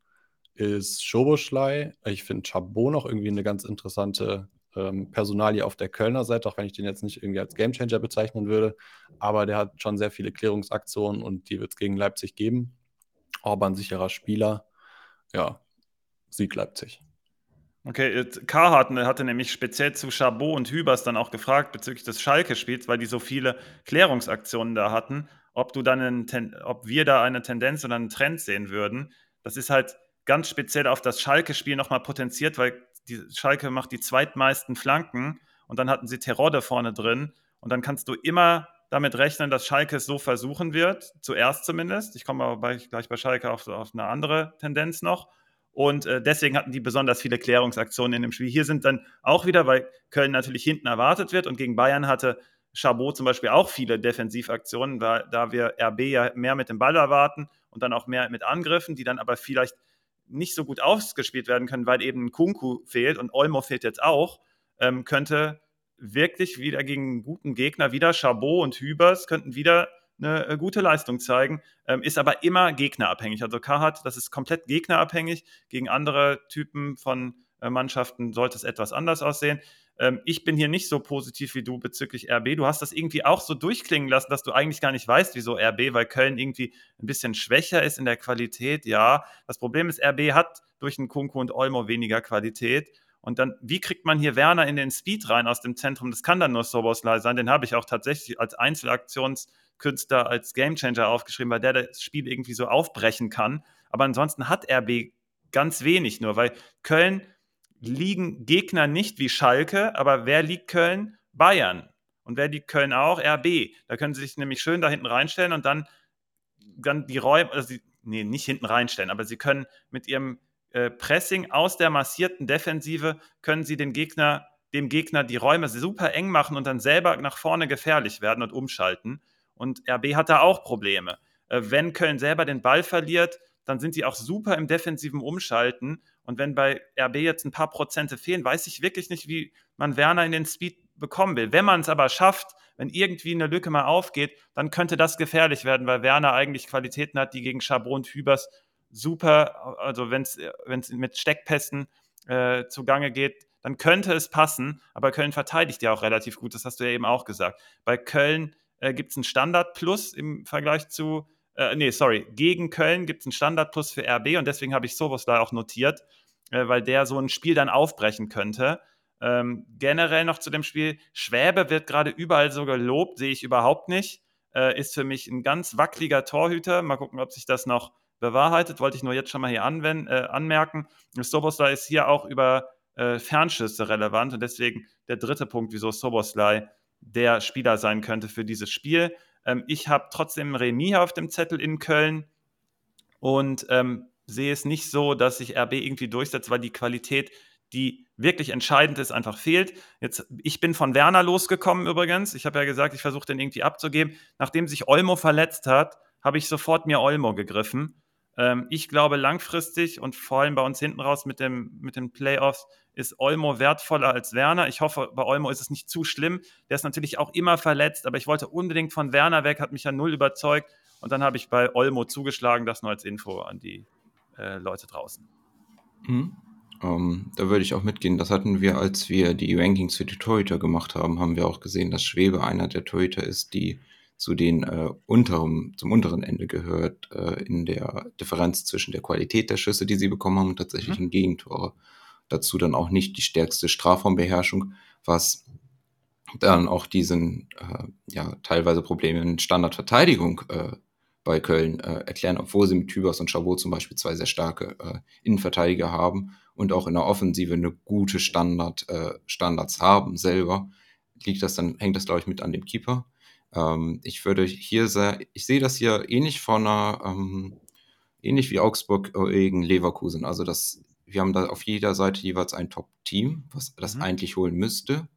ist Schoboschlei. Ich finde Chabot noch irgendwie eine ganz interessante ähm, Personalie auf der Kölner Seite, auch wenn ich den jetzt nicht irgendwie als Gamechanger bezeichnen würde. Aber der hat schon sehr viele Klärungsaktionen und die wird es gegen Leipzig geben. Orban sicherer Spieler. Ja, Sieg Leipzig. Okay, Karhardt hatte nämlich speziell zu Chabot und Hübers dann auch gefragt bezüglich des Schalke-Spiels, weil die so viele Klärungsaktionen da hatten, ob du dann einen, ob wir da eine Tendenz oder einen Trend sehen würden. Das ist halt ganz speziell auf das Schalke-Spiel nochmal potenziert, weil die Schalke macht die zweitmeisten Flanken und dann hatten sie Terodde vorne drin und dann kannst du immer damit rechnen, dass Schalke es so versuchen wird, zuerst zumindest. Ich komme aber gleich bei Schalke auf, auf eine andere Tendenz noch. Und äh, deswegen hatten die besonders viele Klärungsaktionen in dem Spiel. Hier sind dann auch wieder, weil Köln natürlich hinten erwartet wird und gegen Bayern hatte Chabot zum Beispiel auch viele Defensivaktionen, weil, da wir RB ja mehr mit dem Ball erwarten und dann auch mehr mit Angriffen, die dann aber vielleicht nicht so gut ausgespielt werden können, weil eben Kunku fehlt und Olmo fehlt jetzt auch, ähm, könnte wirklich wieder gegen einen guten Gegner, wieder Chabot und Hübers könnten wieder eine äh, gute Leistung zeigen, ähm, ist aber immer gegnerabhängig. Also Kahat, das ist komplett gegnerabhängig. Gegen andere Typen von äh, Mannschaften sollte es etwas anders aussehen. Ähm, ich bin hier nicht so positiv wie du bezüglich RB. Du hast das irgendwie auch so durchklingen lassen, dass du eigentlich gar nicht weißt, wieso RB, weil Köln irgendwie ein bisschen schwächer ist in der Qualität. Ja, das Problem ist, RB hat durch den Kunku und Olmo weniger Qualität. Und dann, wie kriegt man hier Werner in den Speed rein aus dem Zentrum? Das kann dann nur Soboslai sein. Den habe ich auch tatsächlich als Einzelaktionskünstler, als Gamechanger aufgeschrieben, weil der das Spiel irgendwie so aufbrechen kann. Aber ansonsten hat RB ganz wenig nur, weil Köln liegen Gegner nicht wie Schalke, aber wer liegt Köln? Bayern. Und wer liegt Köln auch? RB. Da können sie sich nämlich schön da hinten reinstellen und dann, dann die Räume, also nee, nicht hinten reinstellen, aber sie können mit ihrem äh, Pressing aus der massierten Defensive können sie den Gegner, dem Gegner die Räume super eng machen und dann selber nach vorne gefährlich werden und umschalten. Und RB hat da auch Probleme. Äh, wenn Köln selber den Ball verliert, dann sind sie auch super im defensiven Umschalten. Und wenn bei RB jetzt ein paar Prozente fehlen, weiß ich wirklich nicht, wie man Werner in den Speed bekommen will. Wenn man es aber schafft, wenn irgendwie eine Lücke mal aufgeht, dann könnte das gefährlich werden, weil Werner eigentlich Qualitäten hat, die gegen Chabot und Hübers super, also wenn es mit Steckpässen äh, zugange geht, dann könnte es passen, aber Köln verteidigt ja auch relativ gut, das hast du ja eben auch gesagt. Bei Köln äh, gibt es einen Standard Plus im Vergleich zu, äh, nee, sorry, gegen Köln gibt es einen Standard Plus für RB und deswegen habe ich sowas da auch notiert, äh, weil der so ein Spiel dann aufbrechen könnte. Ähm, generell noch zu dem Spiel, Schwäbe wird gerade überall so gelobt, sehe ich überhaupt nicht. Äh, ist für mich ein ganz wackeliger Torhüter. Mal gucken, ob sich das noch bewahrheitet, wollte ich nur jetzt schon mal hier anwenden, äh, anmerken. Soboslai ist hier auch über äh, Fernschüsse relevant und deswegen der dritte Punkt, wieso Soboslai der Spieler sein könnte für dieses Spiel. Ähm, ich habe trotzdem Remis auf dem Zettel in Köln und ähm, sehe es nicht so, dass sich RB irgendwie durchsetzt, weil die Qualität, die wirklich entscheidend ist, einfach fehlt. Jetzt, ich bin von Werner losgekommen übrigens. Ich habe ja gesagt, ich versuche den irgendwie abzugeben. Nachdem sich Olmo verletzt hat, habe ich sofort mir Olmo gegriffen. Ähm, ich glaube, langfristig und vor allem bei uns hinten raus mit, dem, mit den Playoffs ist Olmo wertvoller als Werner. Ich hoffe, bei Olmo ist es nicht zu schlimm. Der ist natürlich auch immer verletzt, aber ich wollte unbedingt von Werner weg, hat mich ja null überzeugt. Und dann habe ich bei Olmo zugeschlagen, das nur als Info an die äh, Leute draußen. Mhm. Um, ähm, da würde ich auch mitgehen. Das hatten wir, als wir die Rankings für die Torhüter gemacht haben, haben wir auch gesehen, dass Schwebe einer der Torhüter ist, die zu den äh, unteren, zum unteren Ende gehört, äh, in der Differenz zwischen der Qualität der Schüsse, die sie bekommen haben, und tatsächlichen mhm. Gegentore. Dazu dann auch nicht die stärkste Strafraumbeherrschung, was dann auch diesen äh, ja, teilweise Probleme in Standardverteidigung äh, bei Köln äh, erklären, obwohl sie mit Tübers und Chabot zum Beispiel zwei sehr starke äh, Innenverteidiger haben und auch in der Offensive eine gute Standard, äh, Standards haben selber, liegt das dann, hängt das, glaube ich, mit an dem Keeper. Ähm, ich würde hier sehr, ich sehe das hier ähnlich von einer, ähm, ähnlich wie Augsburg gegen Leverkusen. Also das, wir haben da auf jeder Seite jeweils ein Top-Team, was das mhm. eigentlich holen müsste.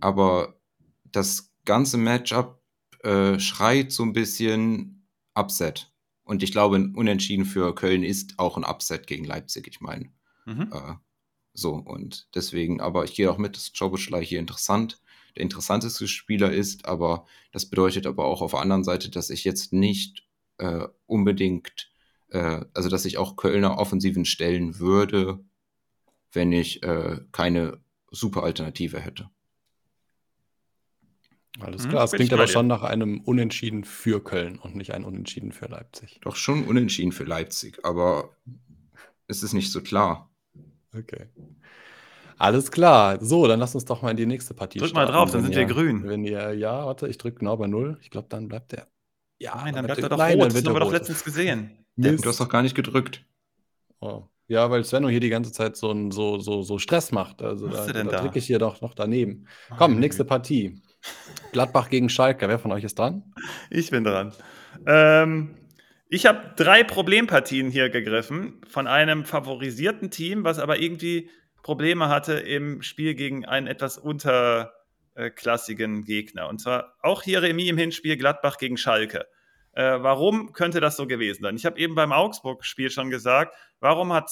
Aber das ganze Matchup äh, schreit so ein bisschen Upset. Und ich glaube, ein Unentschieden für Köln ist auch ein Upset gegen Leipzig, ich meine. Mhm. Äh, so, und deswegen, aber ich gehe auch mit, dass Jobuschlei hier interessant, der interessanteste Spieler ist, aber das bedeutet aber auch auf der anderen Seite, dass ich jetzt nicht äh, unbedingt, äh, also dass ich auch Kölner Offensiven stellen würde, wenn ich äh, keine super Alternative hätte. Alles hm, klar, es klingt aber schon nach einem Unentschieden für Köln und nicht ein Unentschieden für Leipzig. Doch schon Unentschieden für Leipzig, aber es ist nicht so klar. Okay. Alles klar. So, dann lass uns doch mal in die nächste Partie Drück starten, mal drauf, dann sind ihr, wir grün. Wenn ihr, ja, warte, ich drücke genau bei null. Ich glaube, dann bleibt der. Ja, nein, dann bleibt er doch nein, rot. Das haben wir doch letztens gesehen. Mist. Du hast doch gar nicht gedrückt. Oh. Ja, weil Svenno hier die ganze Zeit so, ein, so, so, so Stress macht. Also Was da, da, da drücke ich hier doch noch daneben. Oh, Komm, nächste Partie. Gladbach gegen Schalke. Wer von euch ist dran? Ich bin dran. Ähm, ich habe drei Problempartien hier gegriffen von einem favorisierten Team, was aber irgendwie Probleme hatte im Spiel gegen einen etwas unterklassigen Gegner. Und zwar auch hier Remis im Hinspiel Gladbach gegen Schalke. Äh, warum könnte das so gewesen sein? Ich habe eben beim Augsburg-Spiel schon gesagt, warum hat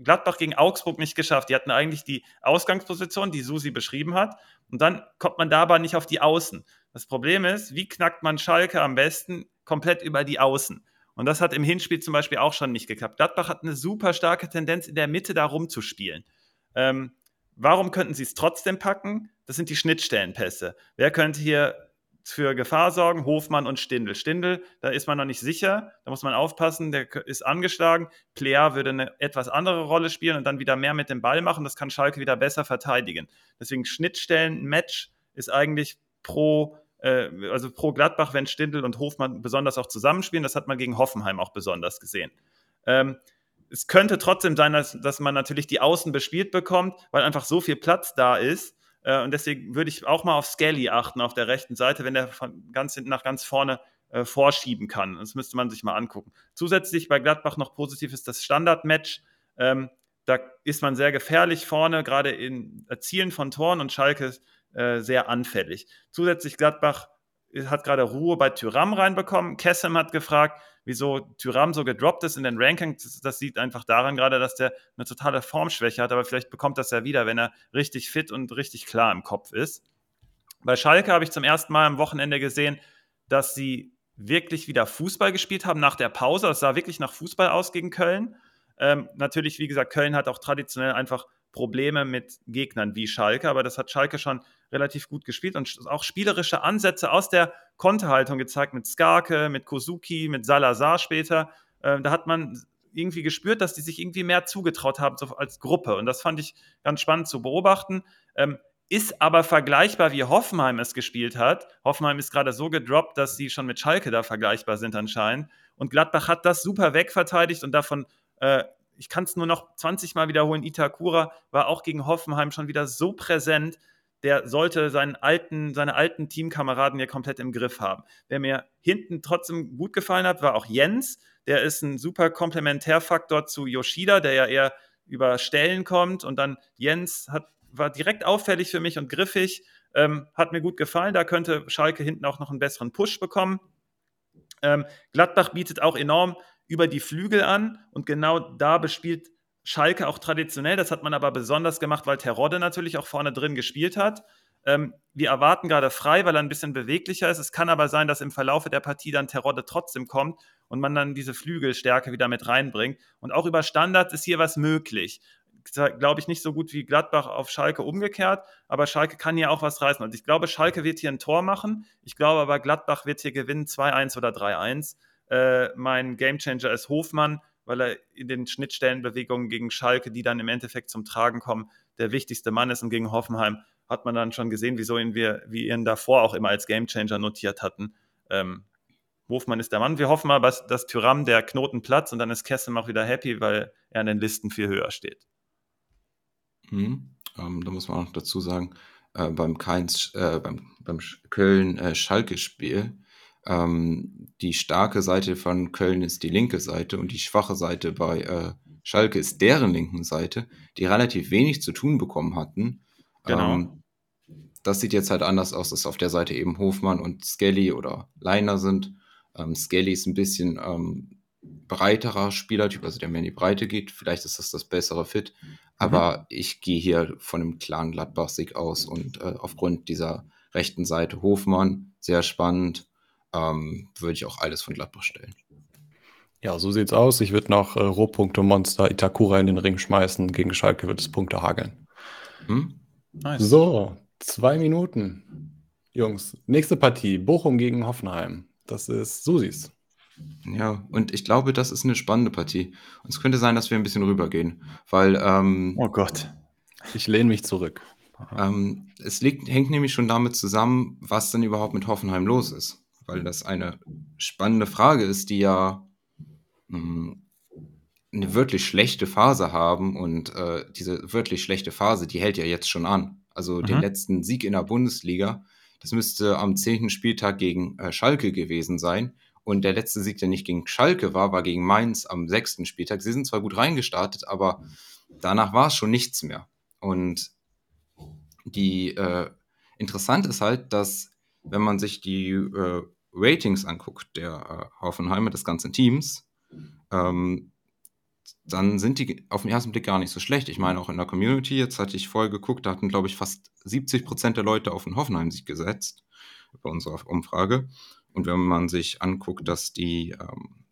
Gladbach gegen Augsburg nicht geschafft? Die hatten eigentlich die Ausgangsposition, die Susi beschrieben hat. Und dann kommt man dabei nicht auf die Außen. Das Problem ist, wie knackt man Schalke am besten komplett über die Außen? Und das hat im Hinspiel zum Beispiel auch schon nicht geklappt. Gladbach hat eine super starke Tendenz, in der Mitte da rumzuspielen. Ähm, warum könnten sie es trotzdem packen? Das sind die Schnittstellenpässe. Wer könnte hier für Gefahr sorgen, Hofmann und Stindel. Stindel, da ist man noch nicht sicher, da muss man aufpassen, der ist angeschlagen. Plea würde eine etwas andere Rolle spielen und dann wieder mehr mit dem Ball machen. Das kann Schalke wieder besser verteidigen. Deswegen Schnittstellen-Match ist eigentlich pro, äh, also pro Gladbach, wenn Stindel und Hofmann besonders auch zusammenspielen. Das hat man gegen Hoffenheim auch besonders gesehen. Ähm, es könnte trotzdem sein, dass, dass man natürlich die Außen bespielt bekommt, weil einfach so viel Platz da ist äh, und deswegen würde ich auch mal auf Skelly achten auf der rechten Seite, wenn der von ganz hinten nach ganz vorne äh, vorschieben kann. Das müsste man sich mal angucken. Zusätzlich bei Gladbach noch positiv ist das Standardmatch. Ähm, da ist man sehr gefährlich vorne, gerade in Erzielen von Toren und Schalke äh, sehr anfällig. Zusätzlich Gladbach hat gerade Ruhe bei Tyram reinbekommen. Kessem hat gefragt, wieso Tyram so gedroppt ist in den Rankings. Das, das sieht einfach daran gerade, dass der eine totale Formschwäche hat, aber vielleicht bekommt das ja wieder, wenn er richtig fit und richtig klar im Kopf ist. Bei Schalke habe ich zum ersten Mal am Wochenende gesehen, dass sie wirklich wieder Fußball gespielt haben nach der Pause. Es sah wirklich nach Fußball aus gegen Köln. Ähm, natürlich, wie gesagt, Köln hat auch traditionell einfach Probleme mit Gegnern wie Schalke, aber das hat Schalke schon relativ gut gespielt und auch spielerische Ansätze aus der Konterhaltung gezeigt mit Skarke, mit Kozuki, mit Salazar später. Ähm, da hat man irgendwie gespürt, dass die sich irgendwie mehr zugetraut haben so als Gruppe und das fand ich ganz spannend zu beobachten. Ähm, ist aber vergleichbar, wie Hoffenheim es gespielt hat. Hoffenheim ist gerade so gedroppt, dass sie schon mit Schalke da vergleichbar sind anscheinend. Und Gladbach hat das super wegverteidigt und davon äh, ich kann es nur noch 20 Mal wiederholen, Itakura war auch gegen Hoffenheim schon wieder so präsent, der sollte seinen alten, seine alten Teamkameraden hier komplett im Griff haben. Wer mir hinten trotzdem gut gefallen hat, war auch Jens. Der ist ein super Komplementärfaktor zu Yoshida, der ja eher über Stellen kommt. Und dann Jens hat, war direkt auffällig für mich und griffig. Ähm, hat mir gut gefallen. Da könnte Schalke hinten auch noch einen besseren Push bekommen. Ähm, Gladbach bietet auch enorm über die Flügel an und genau da bespielt Schalke auch traditionell. Das hat man aber besonders gemacht, weil Terodde natürlich auch vorne drin gespielt hat. Ähm, wir erwarten gerade frei, weil er ein bisschen beweglicher ist. Es kann aber sein, dass im Verlauf der Partie dann Terodde trotzdem kommt und man dann diese Flügelstärke wieder mit reinbringt. Und auch über Standards ist hier was möglich. Glaube ich nicht so gut wie Gladbach auf Schalke umgekehrt, aber Schalke kann hier auch was reißen. Und ich glaube, Schalke wird hier ein Tor machen. Ich glaube aber, Gladbach wird hier gewinnen 2-1 oder 3-1. Äh, mein Gamechanger ist Hofmann, weil er in den Schnittstellenbewegungen gegen Schalke, die dann im Endeffekt zum Tragen kommen, der wichtigste Mann ist. Und gegen Hoffenheim hat man dann schon gesehen, wieso ihn wir, wie ihn davor auch immer als Gamechanger notiert hatten. Ähm, Hofmann ist der Mann. Wir hoffen aber, dass Tyram der Knoten platzt und dann ist Kessem auch wieder happy, weil er an den Listen viel höher steht. Mhm. Ähm, da muss man auch noch dazu sagen, äh, beim, äh, beim, beim Köln-Schalke-Spiel ähm, die starke Seite von Köln ist die linke Seite und die schwache Seite bei äh, Schalke ist deren linken Seite, die relativ wenig zu tun bekommen hatten. Genau. Ähm, das sieht jetzt halt anders aus, dass auf der Seite eben Hofmann und Skelly oder Leiner sind. Ähm, Skelly ist ein bisschen ähm, breiterer Spielertyp, also der mehr in die Breite geht. Vielleicht ist das das bessere Fit. Aber mhm. ich gehe hier von einem klaren Gladbach-Sieg aus und äh, aufgrund dieser rechten Seite Hofmann, sehr spannend, ähm, würde ich auch alles von Gladbach stellen. Ja, so sieht's aus. Ich würde noch äh, Rohpunkte-Monster Itakura in den Ring schmeißen. Gegen Schalke wird es Punkte hageln. Hm? Nice. So, zwei Minuten. Jungs, nächste Partie. Bochum gegen Hoffenheim. Das ist Susis. Ja, und ich glaube, das ist eine spannende Partie. Und es könnte sein, dass wir ein bisschen rübergehen, weil. Ähm, oh Gott. Ich lehne mich zurück. Ähm, es liegt, hängt nämlich schon damit zusammen, was denn überhaupt mit Hoffenheim los ist. Weil das eine spannende Frage ist, die ja mh, hm, eine wirklich schlechte Phase haben. Und äh, diese wirklich schlechte Phase, die hält ja jetzt schon an. Also mhm. den letzten Sieg in der Bundesliga, das müsste am 10. Spieltag gegen äh, Schalke gewesen sein. Und der letzte Sieg, der nicht gegen Schalke war, war gegen Mainz am sechsten Spieltag. Sie sind zwar gut reingestartet, aber danach war es schon nichts mehr. Und die äh, interessant ist halt, dass wenn man sich die äh, Ratings anguckt der äh, Hoffenheimer des ganzen Teams, ähm, dann sind die auf den ersten Blick gar nicht so schlecht. Ich meine, auch in der Community, jetzt hatte ich vorher geguckt, da hatten, glaube ich, fast 70 Prozent der Leute auf den Hoffenheim-Sieg gesetzt, bei unserer Umfrage. Und wenn man sich anguckt, dass die ähm,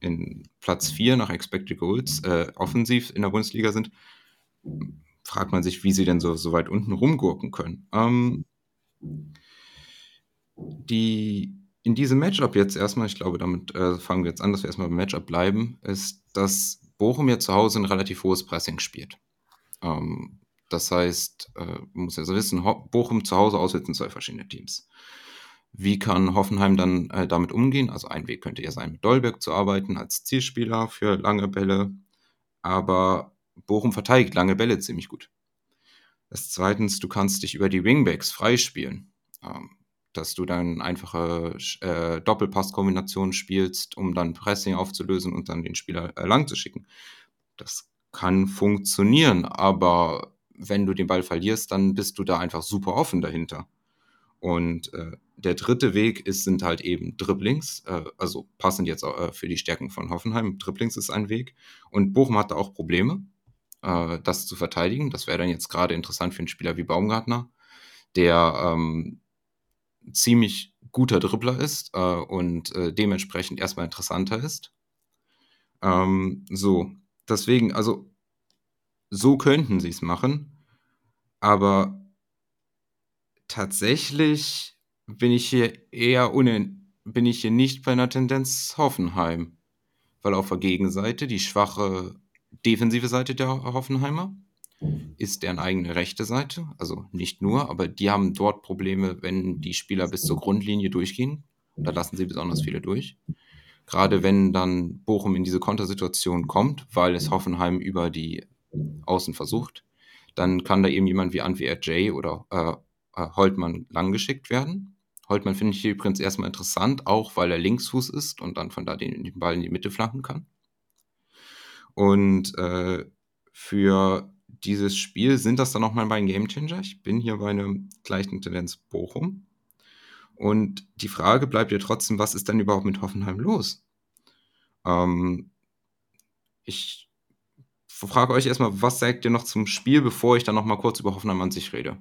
in Platz 4 nach Expected Goals äh, offensiv in der Bundesliga sind, fragt man sich, wie sie denn so, so weit unten rumgurken können. Ähm, die, in diesem Matchup jetzt erstmal, ich glaube, damit äh, fangen wir jetzt an, dass wir erstmal beim Matchup bleiben, ist, dass Bochum ja zu Hause ein relativ hohes Pressing spielt. Ähm, das heißt, äh, man muss ja so wissen, Bochum zu Hause auswärts zwei verschiedene Teams. Wie kann Hoffenheim dann äh, damit umgehen? Also ein Weg könnte ja sein, mit Dolberg zu arbeiten als Zielspieler für lange Bälle. Aber Bochum verteidigt lange Bälle ziemlich gut. Das zweitens, du kannst dich über die Wingbacks freispielen. Ähm, dass du dann einfache äh, Doppelpasskombinationen spielst, um dann Pressing aufzulösen und dann den Spieler äh, lang zu schicken. Das kann funktionieren, aber wenn du den Ball verlierst, dann bist du da einfach super offen dahinter. Und äh, der dritte Weg ist, sind halt eben Dribblings, äh, also passend jetzt äh, für die Stärken von Hoffenheim. Dribblings ist ein Weg. Und Bochum hat da auch Probleme, äh, das zu verteidigen. Das wäre dann jetzt gerade interessant für einen Spieler wie Baumgartner, der ähm, ziemlich guter Dribbler ist äh, und äh, dementsprechend erstmal interessanter ist. Ähm, so, deswegen, also so könnten sie es machen, aber tatsächlich bin ich hier eher unen bin ich hier nicht bei einer Tendenz Hoffenheim, weil auf der Gegenseite die schwache defensive Seite der Hoffenheimer ist deren eigene rechte Seite, also nicht nur, aber die haben dort Probleme, wenn die Spieler bis zur Grundlinie durchgehen. Da lassen sie besonders viele durch. Gerade wenn dann Bochum in diese Kontersituation kommt, weil es Hoffenheim über die Außen versucht, dann kann da eben jemand wie Antwi Jay oder äh, äh, Holtmann langgeschickt werden. Holtmann finde ich hier übrigens erstmal interessant, auch weil er Linksfuß ist und dann von da den, den Ball in die Mitte flanken kann. Und äh, für dieses Spiel sind das dann nochmal mein Gamechanger. Ich bin hier bei einer gleichen Tendenz Bochum. Und die Frage bleibt ja trotzdem, was ist denn überhaupt mit Hoffenheim los? Ähm, ich frage euch erstmal, was sagt ihr noch zum Spiel, bevor ich dann nochmal kurz über Hoffenheim an sich rede?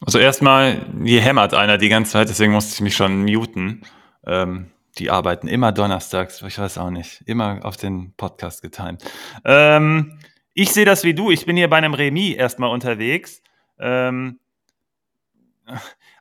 Also erstmal, hier hämmert einer die ganze Zeit, deswegen musste ich mich schon muten. Ähm, die arbeiten immer donnerstags, ich weiß auch nicht, immer auf den Podcast getimt. Ähm, ich sehe das wie du, ich bin hier bei einem Remis erstmal unterwegs. Ähm,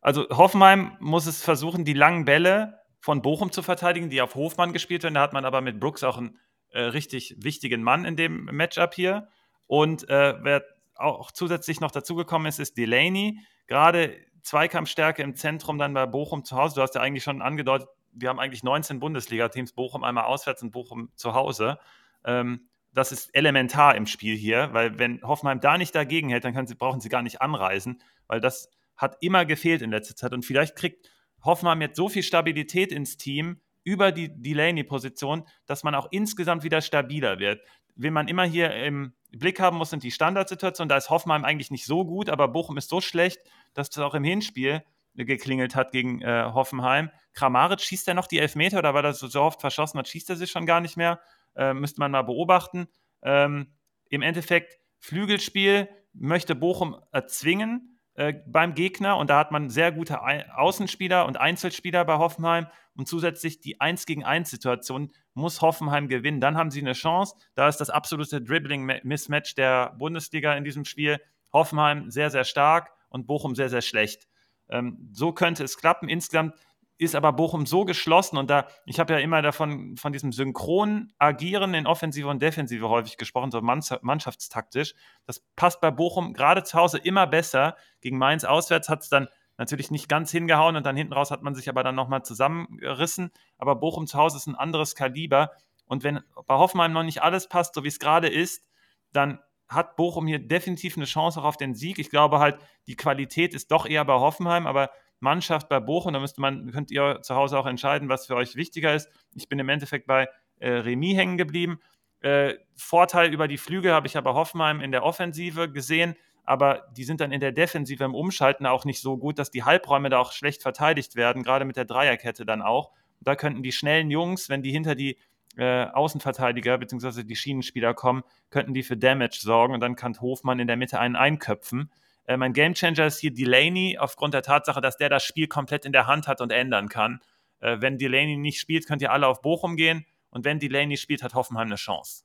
also Hoffenheim muss es versuchen, die langen Bälle von Bochum zu verteidigen, die auf Hofmann gespielt werden. Da hat man aber mit Brooks auch einen äh, richtig wichtigen Mann in dem Matchup hier. Und äh, wer auch zusätzlich noch dazugekommen ist, ist Delaney. Gerade Zweikampfstärke im Zentrum dann bei Bochum zu Hause. Du hast ja eigentlich schon angedeutet, wir haben eigentlich 19 Bundesliga-Teams, Bochum einmal auswärts und Bochum zu Hause. Ähm, das ist elementar im Spiel hier, weil wenn Hoffenheim da nicht dagegen hält, dann sie, brauchen sie gar nicht anreisen, weil das hat immer gefehlt in letzter Zeit. Und vielleicht kriegt Hoffenheim jetzt so viel Stabilität ins Team über die Delaney-Position, dass man auch insgesamt wieder stabiler wird. Wen man immer hier im Blick haben muss, sind die Standardsituationen. Da ist Hoffenheim eigentlich nicht so gut, aber Bochum ist so schlecht, dass das auch im Hinspiel geklingelt hat gegen äh, Hoffenheim. Kramaric schießt er noch die Elfmeter oder weil er so, so oft verschossen hat, schießt er sich schon gar nicht mehr. Äh, müsste man mal beobachten. Ähm, Im Endeffekt, Flügelspiel möchte Bochum erzwingen äh, beim Gegner und da hat man sehr gute Außenspieler und Einzelspieler bei Hoffenheim und zusätzlich die 1 gegen 1 Situation muss Hoffenheim gewinnen. Dann haben sie eine Chance. Da ist das absolute Dribbling-Mismatch der Bundesliga in diesem Spiel. Hoffenheim sehr, sehr stark und Bochum sehr, sehr schlecht. Ähm, so könnte es klappen. Insgesamt ist aber Bochum so geschlossen und da, ich habe ja immer davon, von diesem synchronen Agieren in Offensive und Defensive häufig gesprochen, so mannschaftstaktisch. Das passt bei Bochum gerade zu Hause immer besser. Gegen Mainz auswärts hat es dann natürlich nicht ganz hingehauen und dann hinten raus hat man sich aber dann nochmal zusammengerissen. Aber Bochum zu Hause ist ein anderes Kaliber. Und wenn bei Hoffenheim noch nicht alles passt, so wie es gerade ist, dann hat Bochum hier definitiv eine Chance auch auf den Sieg. Ich glaube halt, die Qualität ist doch eher bei Hoffenheim, aber Mannschaft bei Bochum, da müsste man, könnt ihr zu Hause auch entscheiden, was für euch wichtiger ist. Ich bin im Endeffekt bei äh, Remis hängen geblieben. Äh, Vorteil über die Flügel habe ich aber Hoffenheim in der Offensive gesehen, aber die sind dann in der Defensive im Umschalten auch nicht so gut, dass die Halbräume da auch schlecht verteidigt werden, gerade mit der Dreierkette dann auch. Da könnten die schnellen Jungs, wenn die hinter die äh, Außenverteidiger bzw. die Schienenspieler kommen, könnten die für Damage sorgen und dann kann Hofmann in der Mitte einen einköpfen. Äh, mein Gamechanger ist hier Delaney, aufgrund der Tatsache, dass der das Spiel komplett in der Hand hat und ändern kann. Äh, wenn Delaney nicht spielt, könnt ihr alle auf Bochum gehen und wenn Delaney spielt, hat Hoffenheim eine Chance.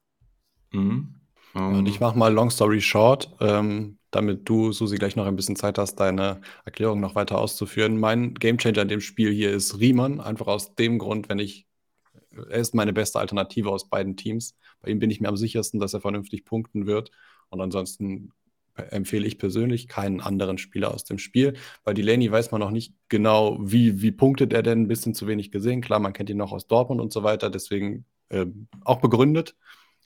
Mhm. Um. Und ich mache mal Long Story Short, ähm, damit du, Susi, gleich noch ein bisschen Zeit hast, deine Erklärung noch weiter auszuführen. Mein Gamechanger in dem Spiel hier ist Riemann, einfach aus dem Grund, wenn ich er ist meine beste Alternative aus beiden Teams. Bei ihm bin ich mir am sichersten, dass er vernünftig punkten wird. Und ansonsten empfehle ich persönlich keinen anderen Spieler aus dem Spiel, weil Delaney weiß man noch nicht genau, wie, wie punktet er denn, ein bisschen zu wenig gesehen. Klar, man kennt ihn noch aus Dortmund und so weiter, deswegen äh, auch begründet.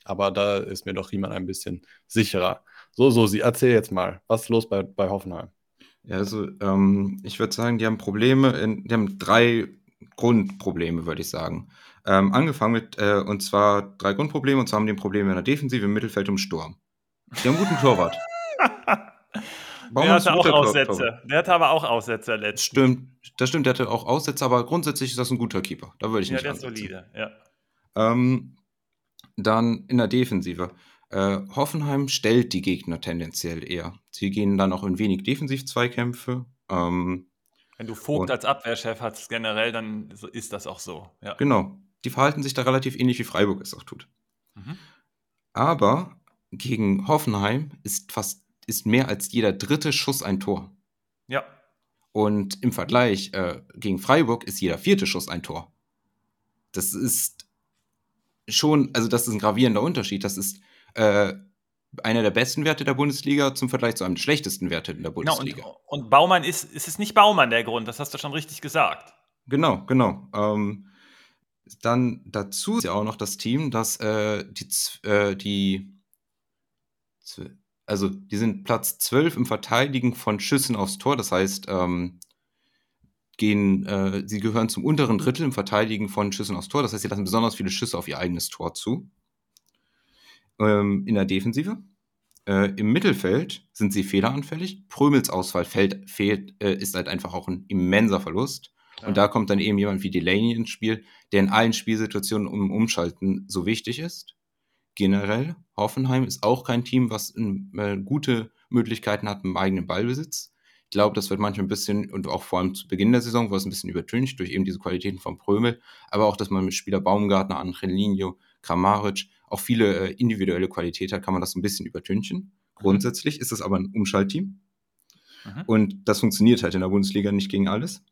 Aber da ist mir doch Riemann ein bisschen sicherer. So, so, sie erzähl jetzt mal, was ist los bei, bei Hoffenheim? Ja, also ähm, ich würde sagen, die haben Probleme, in, die haben drei Grundprobleme, würde ich sagen. Ähm, angefangen mit, äh, und zwar drei Grundprobleme, und zwar haben die Probleme in der Defensive, im Mittelfeld und im Sturm. Die haben einen guten Torwart. Der hatte auch Aussätze. Der hatte aber auch Aussätze letztens. Stimmt, das stimmt, der hatte auch Aussätze, aber grundsätzlich ist das ein guter Keeper. Da würde ich nicht Ja, der ist solide, ja. Ähm, dann in der Defensive. Äh, Hoffenheim stellt die Gegner tendenziell eher. Sie gehen dann auch in wenig Defensiv-Zweikämpfe. Ähm, Wenn du Vogt als Abwehrchef hast generell, dann ist das auch so. Ja. Genau die verhalten sich da relativ ähnlich wie Freiburg es auch tut. Mhm. Aber gegen Hoffenheim ist fast ist mehr als jeder dritte Schuss ein Tor. Ja. Und im Vergleich äh, gegen Freiburg ist jeder vierte Schuss ein Tor. Das ist schon, also das ist ein gravierender Unterschied. Das ist äh, einer der besten Werte der Bundesliga zum Vergleich zu einem der schlechtesten Werte in der Bundesliga. Genau, und, und, Baumann ist, ist es nicht Baumann der Grund, das hast du schon richtig gesagt. Genau, genau. Ähm, dann dazu ist ja auch noch das Team, dass äh, die, äh, die, also die sind Platz 12 im Verteidigen von Schüssen aufs Tor. Das heißt, ähm, gehen, äh, sie gehören zum unteren Drittel im Verteidigen von Schüssen aufs Tor. Das heißt, sie lassen besonders viele Schüsse auf ihr eigenes Tor zu. Ähm, in der Defensive. Äh, Im Mittelfeld sind sie fehleranfällig. Prömels Ausfall fällt, fehlt, äh, ist halt einfach auch ein immenser Verlust. Und da kommt dann eben jemand wie Delaney ins Spiel, der in allen Spielsituationen um Umschalten so wichtig ist. Generell, Hoffenheim ist auch kein Team, was äh, gute Möglichkeiten hat im eigenen Ballbesitz. Ich glaube, das wird manchmal ein bisschen, und auch vor allem zu Beginn der Saison, war es ein bisschen übertüncht durch eben diese Qualitäten von Prömel, aber auch, dass man mit Spieler Baumgartner, Angelino, Kramaric auch viele äh, individuelle Qualität hat, kann man das ein bisschen übertünchen. Mhm. Grundsätzlich ist es aber ein Umschaltteam. Mhm. Und das funktioniert halt in der Bundesliga nicht gegen alles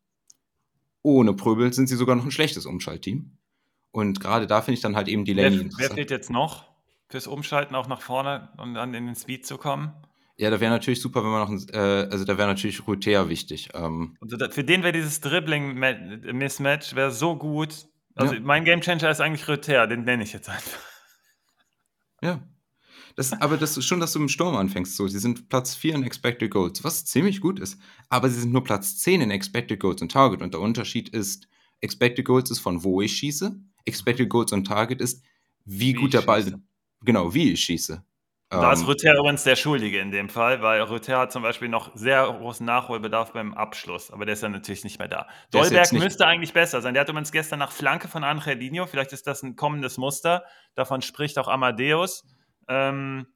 ohne Pröbel sind sie sogar noch ein schlechtes Umschaltteam. Und gerade da finde ich dann halt eben die Lane wer, wer fehlt jetzt noch fürs Umschalten auch nach vorne und dann in den Speed zu kommen? Ja, da wäre natürlich super, wenn man noch, ein, äh, also da wäre natürlich Rutea wichtig. Ähm. Also da, für den wäre dieses Dribbling-Mismatch wäre so gut. Also ja. mein Gamechanger ist eigentlich Rutea, den nenne ich jetzt einfach. Ja, das, aber das ist schon, dass du im Sturm anfängst. So, sie sind Platz 4 in Expected Goals, was ziemlich gut ist. Aber sie sind nur Platz 10 in Expected Goals und Target. Und der Unterschied ist, Expected Goals ist von wo ich schieße. Expected Goals und Target ist, wie, wie gut der Ball. Genau, wie ich schieße. Da ist ähm, Rüther übrigens der Schuldige in dem Fall, weil Rüther hat zum Beispiel noch sehr großen Nachholbedarf beim Abschluss, aber der ist ja natürlich nicht mehr da. Dolberg müsste eigentlich besser sein. Der hat übrigens gestern nach Flanke von Angelino, vielleicht ist das ein kommendes Muster, davon spricht auch Amadeus. Ähm,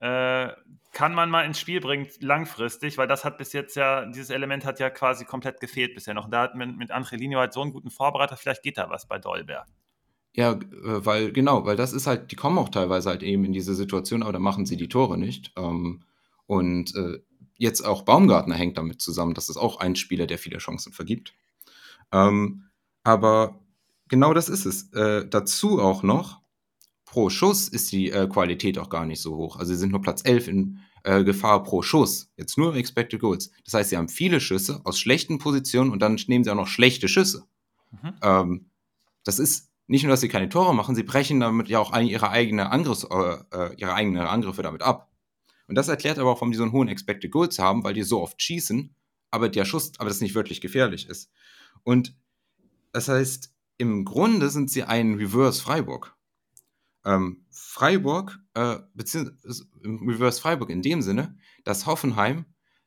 äh, kann man mal ins Spiel bringen, langfristig, weil das hat bis jetzt ja, dieses Element hat ja quasi komplett gefehlt bisher noch. Da hat man mit Angelino halt so einen guten Vorbereiter, vielleicht geht da was bei Dolberg. Ja, äh, weil genau, weil das ist halt die kommen auch teilweise halt eben in diese Situation, aber da machen sie die Tore nicht. Ähm, und äh, jetzt auch Baumgartner hängt damit zusammen. Das ist auch ein Spieler, der viele Chancen vergibt. Ähm, aber genau das ist es. Äh, dazu auch noch, pro Schuss ist die Qualität auch gar nicht so hoch. Also sie sind nur Platz 11 in Gefahr pro Schuss. Jetzt nur Expected Goals. Das heißt, sie haben viele Schüsse aus schlechten Positionen und dann nehmen sie auch noch schlechte Schüsse. Mhm. Ähm, das ist nicht nur, dass sie keine Tore machen, sie brechen damit ja auch ihre, eigene Angriffs, äh, äh, ihre eigenen Angriffe damit ab. Und das erklärt aber auch, warum die so einen hohen Expected Goals haben, weil die so oft schießen, aber der Schuss, aber das nicht wirklich gefährlich ist. Und das heißt, im Grunde sind sie ein Reverse Freiburg. Ähm, Freiburg, äh, beziehungsweise Reverse Freiburg in dem Sinne, dass Hoffenheim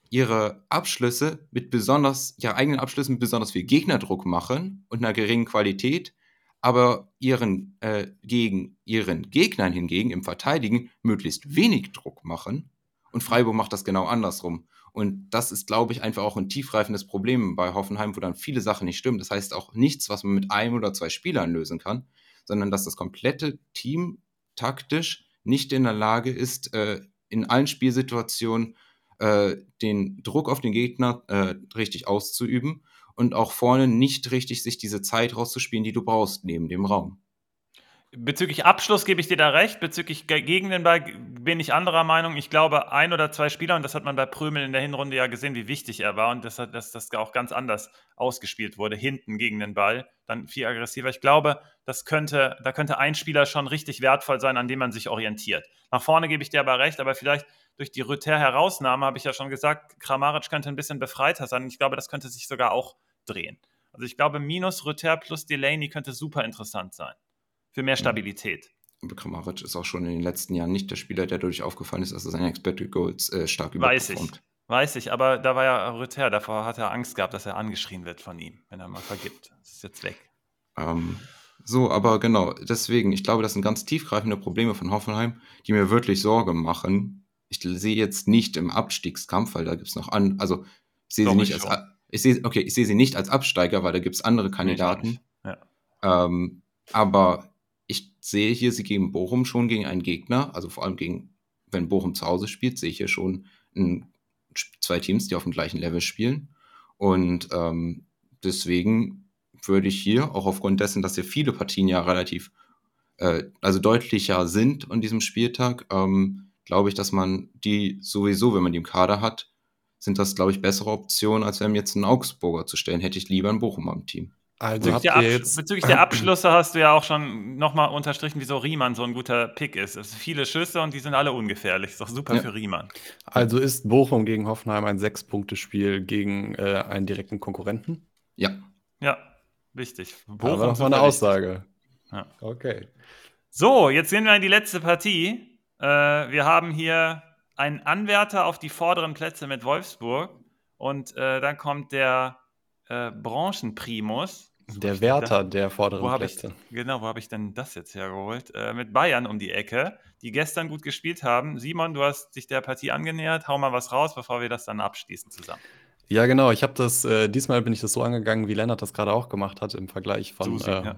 ihre Abschlüsse mit besonders, ihre eigenen Abschlüsse mit besonders viel Gegnerdruck machen und einer geringen Qualität aber ihren, äh, gegen ihren Gegnern hingegen im Verteidigen möglichst wenig Druck machen. Und Freiburg macht das genau andersrum. Und das ist, glaube ich, einfach auch ein tiefgreifendes Problem bei Hoffenheim, wo dann viele Sachen nicht stimmen. Das heißt auch nichts, was man mit einem oder zwei Spielern lösen kann, sondern dass das komplette Team taktisch nicht in der Lage ist, äh, in allen Spielsituationen äh, den Druck auf den Gegner äh, richtig auszuüben und auch vorne nicht richtig sich diese Zeit rauszuspielen, die du brauchst neben dem Raum. Bezüglich Abschluss gebe ich dir da recht. Bezüglich gegen den Ball bin ich anderer Meinung. Ich glaube, ein oder zwei Spieler, und das hat man bei Prümel in der Hinrunde ja gesehen, wie wichtig er war und dass, dass das auch ganz anders ausgespielt wurde, hinten gegen den Ball, dann viel aggressiver. Ich glaube, das könnte, da könnte ein Spieler schon richtig wertvoll sein, an dem man sich orientiert. Nach vorne gebe ich dir aber recht, aber vielleicht durch die Rüther-Herausnahme, habe ich ja schon gesagt, Kramaric könnte ein bisschen befreiter sein. Ich glaube, das könnte sich sogar auch drehen. Also ich glaube, minus Rüther plus Delaney könnte super interessant sein. Für mehr Stabilität. Aber Kramaric ist auch schon in den letzten Jahren nicht der Spieler, der dadurch aufgefallen ist, dass er seine Expected Goals äh, stark überperformt. Weiß ich. Weiß ich, aber da war ja Rüther, davor hat er Angst gehabt, dass er angeschrien wird von ihm, wenn er mal vergibt. Das ist jetzt weg. Ähm, so, aber genau, deswegen, ich glaube, das sind ganz tiefgreifende Probleme von Hoffenheim, die mir wirklich Sorge machen. Ich sehe jetzt nicht im Abstiegskampf, weil da gibt es noch an, also ich sehe sie nicht als, ich sehe, okay, ich sehe sie nicht als Absteiger, weil da gibt es andere Kandidaten. Ja. Ähm, aber ich sehe hier sie gegen Bochum schon gegen einen Gegner, also vor allem gegen, wenn Bochum zu Hause spielt, sehe ich hier schon ein, zwei Teams, die auf dem gleichen Level spielen. Und ähm, deswegen würde ich hier, auch aufgrund dessen, dass hier viele Partien ja relativ, äh, also deutlicher sind an diesem Spieltag, ähm, glaube ich, dass man die sowieso, wenn man die im Kader hat, sind das, glaube ich, bessere Optionen, als wenn jetzt einen Augsburger zu stellen. Hätte ich lieber einen Bochum am Team. Also bezüglich, der, jetzt bezüglich der Abschlüsse hast du ja auch schon nochmal unterstrichen, wieso Riemann so ein guter Pick ist. Es sind viele Schüsse und die sind alle ungefährlich. Ist doch super ja. für Riemann. Also ist Bochum gegen Hoffenheim ein Sechs-Punkte-Spiel gegen äh, einen direkten Konkurrenten? Ja. Ja, wichtig. Bochum Aber nochmal eine Aussage. Ja. Okay. So, jetzt sehen wir in die letzte Partie. Äh, wir haben hier ein Anwärter auf die vorderen Plätze mit Wolfsburg und äh, dann kommt der äh, Branchenprimus. Der Wärter der vorderen wo Plätze. Ich, genau, wo habe ich denn das jetzt hergeholt? Äh, mit Bayern um die Ecke, die gestern gut gespielt haben. Simon, du hast dich der Partie angenähert. Hau mal was raus, bevor wir das dann abschließen zusammen. Ja, genau. Ich habe das, äh, diesmal bin ich das so angegangen, wie Lennart das gerade auch gemacht hat, im Vergleich von, Susi, äh, ja.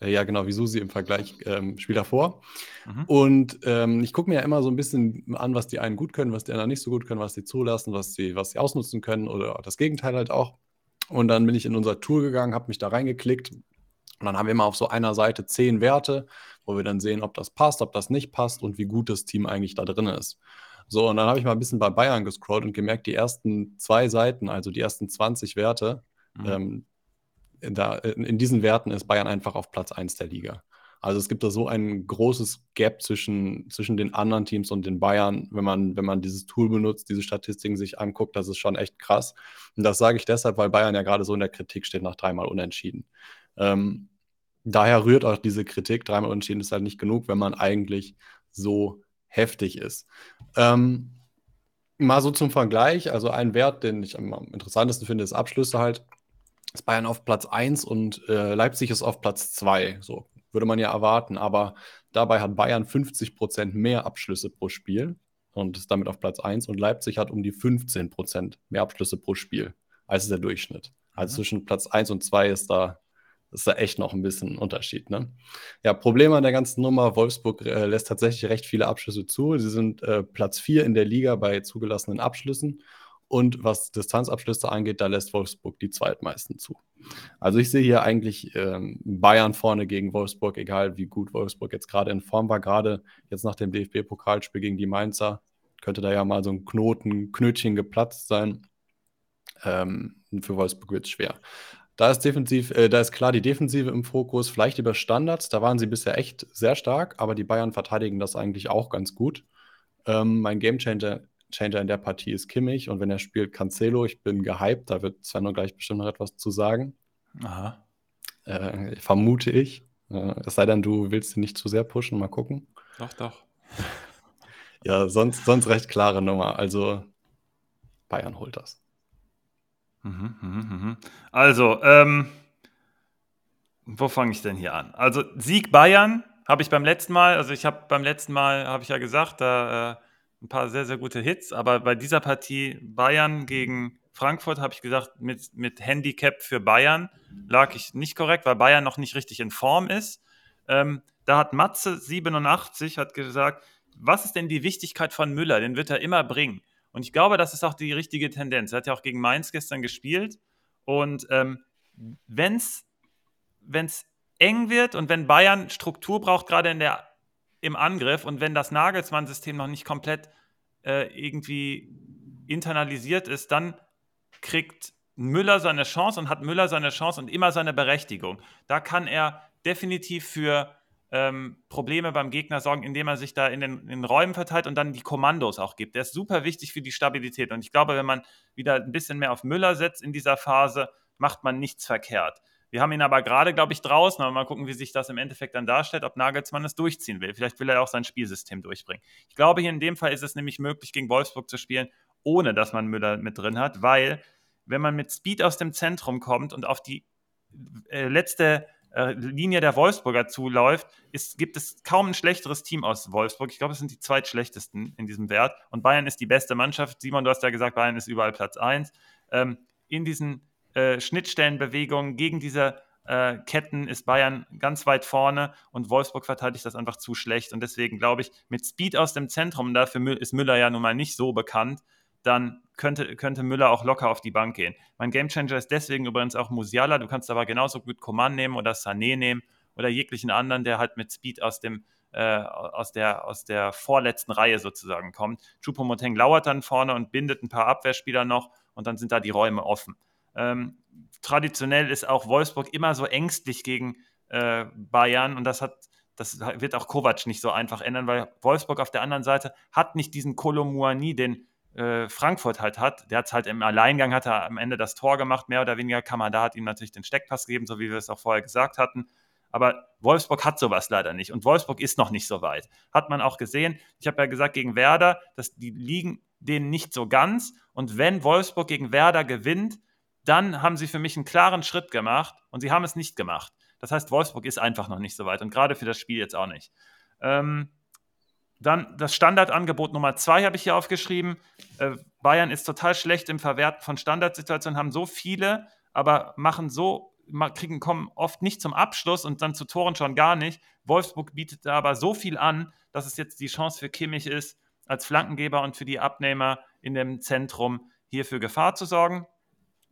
Äh, ja, genau, wie Susi im Vergleich ähm, Spiel davor. Mhm. Und ähm, ich gucke mir ja immer so ein bisschen an, was die einen gut können, was die anderen nicht so gut können, was sie zulassen, was sie, was sie ausnutzen können oder das Gegenteil halt auch. Und dann bin ich in unser Tour gegangen, habe mich da reingeklickt. Und dann haben wir immer auf so einer Seite zehn Werte, wo wir dann sehen, ob das passt, ob das nicht passt und wie gut das Team eigentlich da drin ist. So, und dann habe ich mal ein bisschen bei Bayern gescrollt und gemerkt, die ersten zwei Seiten, also die ersten 20 Werte, mhm. ähm, da, in diesen Werten ist Bayern einfach auf Platz 1 der Liga. Also es gibt da so ein großes Gap zwischen, zwischen den anderen Teams und den Bayern, wenn man, wenn man dieses Tool benutzt, diese Statistiken sich anguckt, das ist schon echt krass. Und das sage ich deshalb, weil Bayern ja gerade so in der Kritik steht nach dreimal unentschieden. Ähm, daher rührt auch diese Kritik, dreimal unentschieden ist halt nicht genug, wenn man eigentlich so heftig ist. Ähm, mal so zum Vergleich, also ein Wert, den ich am interessantesten finde, ist Abschlüsse halt. Ist Bayern auf Platz 1 und äh, Leipzig ist auf Platz 2. So würde man ja erwarten, aber dabei hat Bayern 50 Prozent mehr Abschlüsse pro Spiel und ist damit auf Platz 1 und Leipzig hat um die 15 Prozent mehr Abschlüsse pro Spiel als der Durchschnitt. Also mhm. zwischen Platz 1 und 2 ist da ist da echt noch ein bisschen ein Unterschied. Ne? Ja, Problem an der ganzen Nummer, Wolfsburg äh, lässt tatsächlich recht viele Abschlüsse zu. Sie sind äh, Platz 4 in der Liga bei zugelassenen Abschlüssen. Und was Distanzabschlüsse angeht, da lässt Wolfsburg die zweitmeisten zu. Also ich sehe hier eigentlich ähm, Bayern vorne gegen Wolfsburg, egal wie gut Wolfsburg jetzt gerade in Form war. Gerade jetzt nach dem DFB-Pokalspiel gegen die Mainzer könnte da ja mal so ein Knoten, Knötchen geplatzt sein. Ähm, für Wolfsburg wird es schwer. Da ist defensiv, äh, da ist klar die Defensive im Fokus, vielleicht über Standards. Da waren sie bisher echt sehr stark, aber die Bayern verteidigen das eigentlich auch ganz gut. Ähm, mein Gamechanger Changer in der Partie ist Kimmich und wenn er spielt Cancelo, ich bin gehypt, da wird Sven noch gleich bestimmt noch etwas zu sagen. Aha. Äh, vermute ich. Äh, es sei denn, du willst ihn nicht zu sehr pushen, mal gucken. Doch, doch. ja, sonst, sonst recht klare Nummer. Also Bayern holt das. Mhm, mhm, mhm. Also, ähm, wo fange ich denn hier an? Also Sieg Bayern habe ich beim letzten Mal, also ich habe beim letzten Mal, habe ich ja gesagt, da äh, ein paar sehr, sehr gute Hits, aber bei dieser Partie Bayern gegen Frankfurt habe ich gesagt, mit, mit Handicap für Bayern lag ich nicht korrekt, weil Bayern noch nicht richtig in Form ist. Ähm, da hat Matze 87 hat gesagt, was ist denn die Wichtigkeit von Müller? Den wird er immer bringen. Und ich glaube, das ist auch die richtige Tendenz. Er hat ja auch gegen Mainz gestern gespielt. Und ähm, wenn es eng wird und wenn Bayern Struktur braucht, gerade in der, im Angriff, und wenn das Nagelsmann-System noch nicht komplett äh, irgendwie internalisiert ist, dann kriegt Müller seine Chance und hat Müller seine Chance und immer seine Berechtigung. Da kann er definitiv für ähm, Probleme beim Gegner sorgen, indem er sich da in den, in den, Räumen verteilt und dann die Kommandos auch gibt. Der ist super wichtig für die Stabilität. Und ich glaube, wenn man wieder ein bisschen mehr auf Müller setzt in dieser Phase, macht man nichts verkehrt. Wir haben ihn aber gerade, glaube ich, draußen. Aber mal gucken, wie sich das im Endeffekt dann darstellt, ob Nagelsmann es durchziehen will. Vielleicht will er auch sein Spielsystem durchbringen. Ich glaube, hier in dem Fall ist es nämlich möglich, gegen Wolfsburg zu spielen, ohne dass man Müller mit drin hat, weil wenn man mit Speed aus dem Zentrum kommt und auf die äh, letzte äh, Linie der Wolfsburger zuläuft, ist, gibt es kaum ein schlechteres Team aus Wolfsburg. Ich glaube, es sind die zweitschlechtesten in diesem Wert. Und Bayern ist die beste Mannschaft. Simon, du hast ja gesagt, Bayern ist überall Platz 1. Ähm, in diesen äh, Schnittstellenbewegungen gegen diese äh, Ketten ist Bayern ganz weit vorne und Wolfsburg verteidigt das einfach zu schlecht. Und deswegen glaube ich, mit Speed aus dem Zentrum, dafür ist Müller ja nun mal nicht so bekannt, dann könnte, könnte Müller auch locker auf die Bank gehen. Mein Gamechanger ist deswegen übrigens auch Musiala. Du kannst aber genauso gut Coman nehmen oder Sané nehmen oder jeglichen anderen, der halt mit Speed aus dem äh, aus, der, aus der vorletzten Reihe sozusagen kommt. Choupo-Moteng lauert dann vorne und bindet ein paar Abwehrspieler noch und dann sind da die Räume offen. Ähm, traditionell ist auch Wolfsburg immer so ängstlich gegen äh, Bayern und das hat das wird auch Kovac nicht so einfach ändern, weil Wolfsburg auf der anderen Seite hat nicht diesen Kolomuani, den äh, Frankfurt halt hat. Der hat halt im Alleingang, hat er am Ende das Tor gemacht, mehr oder weniger. Kamada hat ihm natürlich den Steckpass gegeben, so wie wir es auch vorher gesagt hatten. Aber Wolfsburg hat sowas leider nicht. Und Wolfsburg ist noch nicht so weit. Hat man auch gesehen. Ich habe ja gesagt, gegen Werder, dass die liegen denen nicht so ganz. Und wenn Wolfsburg gegen Werder gewinnt, dann haben sie für mich einen klaren Schritt gemacht und sie haben es nicht gemacht. Das heißt, Wolfsburg ist einfach noch nicht so weit und gerade für das Spiel jetzt auch nicht. Ähm, dann das Standardangebot Nummer zwei habe ich hier aufgeschrieben. Äh, Bayern ist total schlecht im Verwerten von Standardsituationen, haben so viele, aber machen so, kriegen, kommen oft nicht zum Abschluss und dann zu Toren schon gar nicht. Wolfsburg bietet da aber so viel an, dass es jetzt die Chance für Kimmich ist, als Flankengeber und für die Abnehmer in dem Zentrum hier für Gefahr zu sorgen.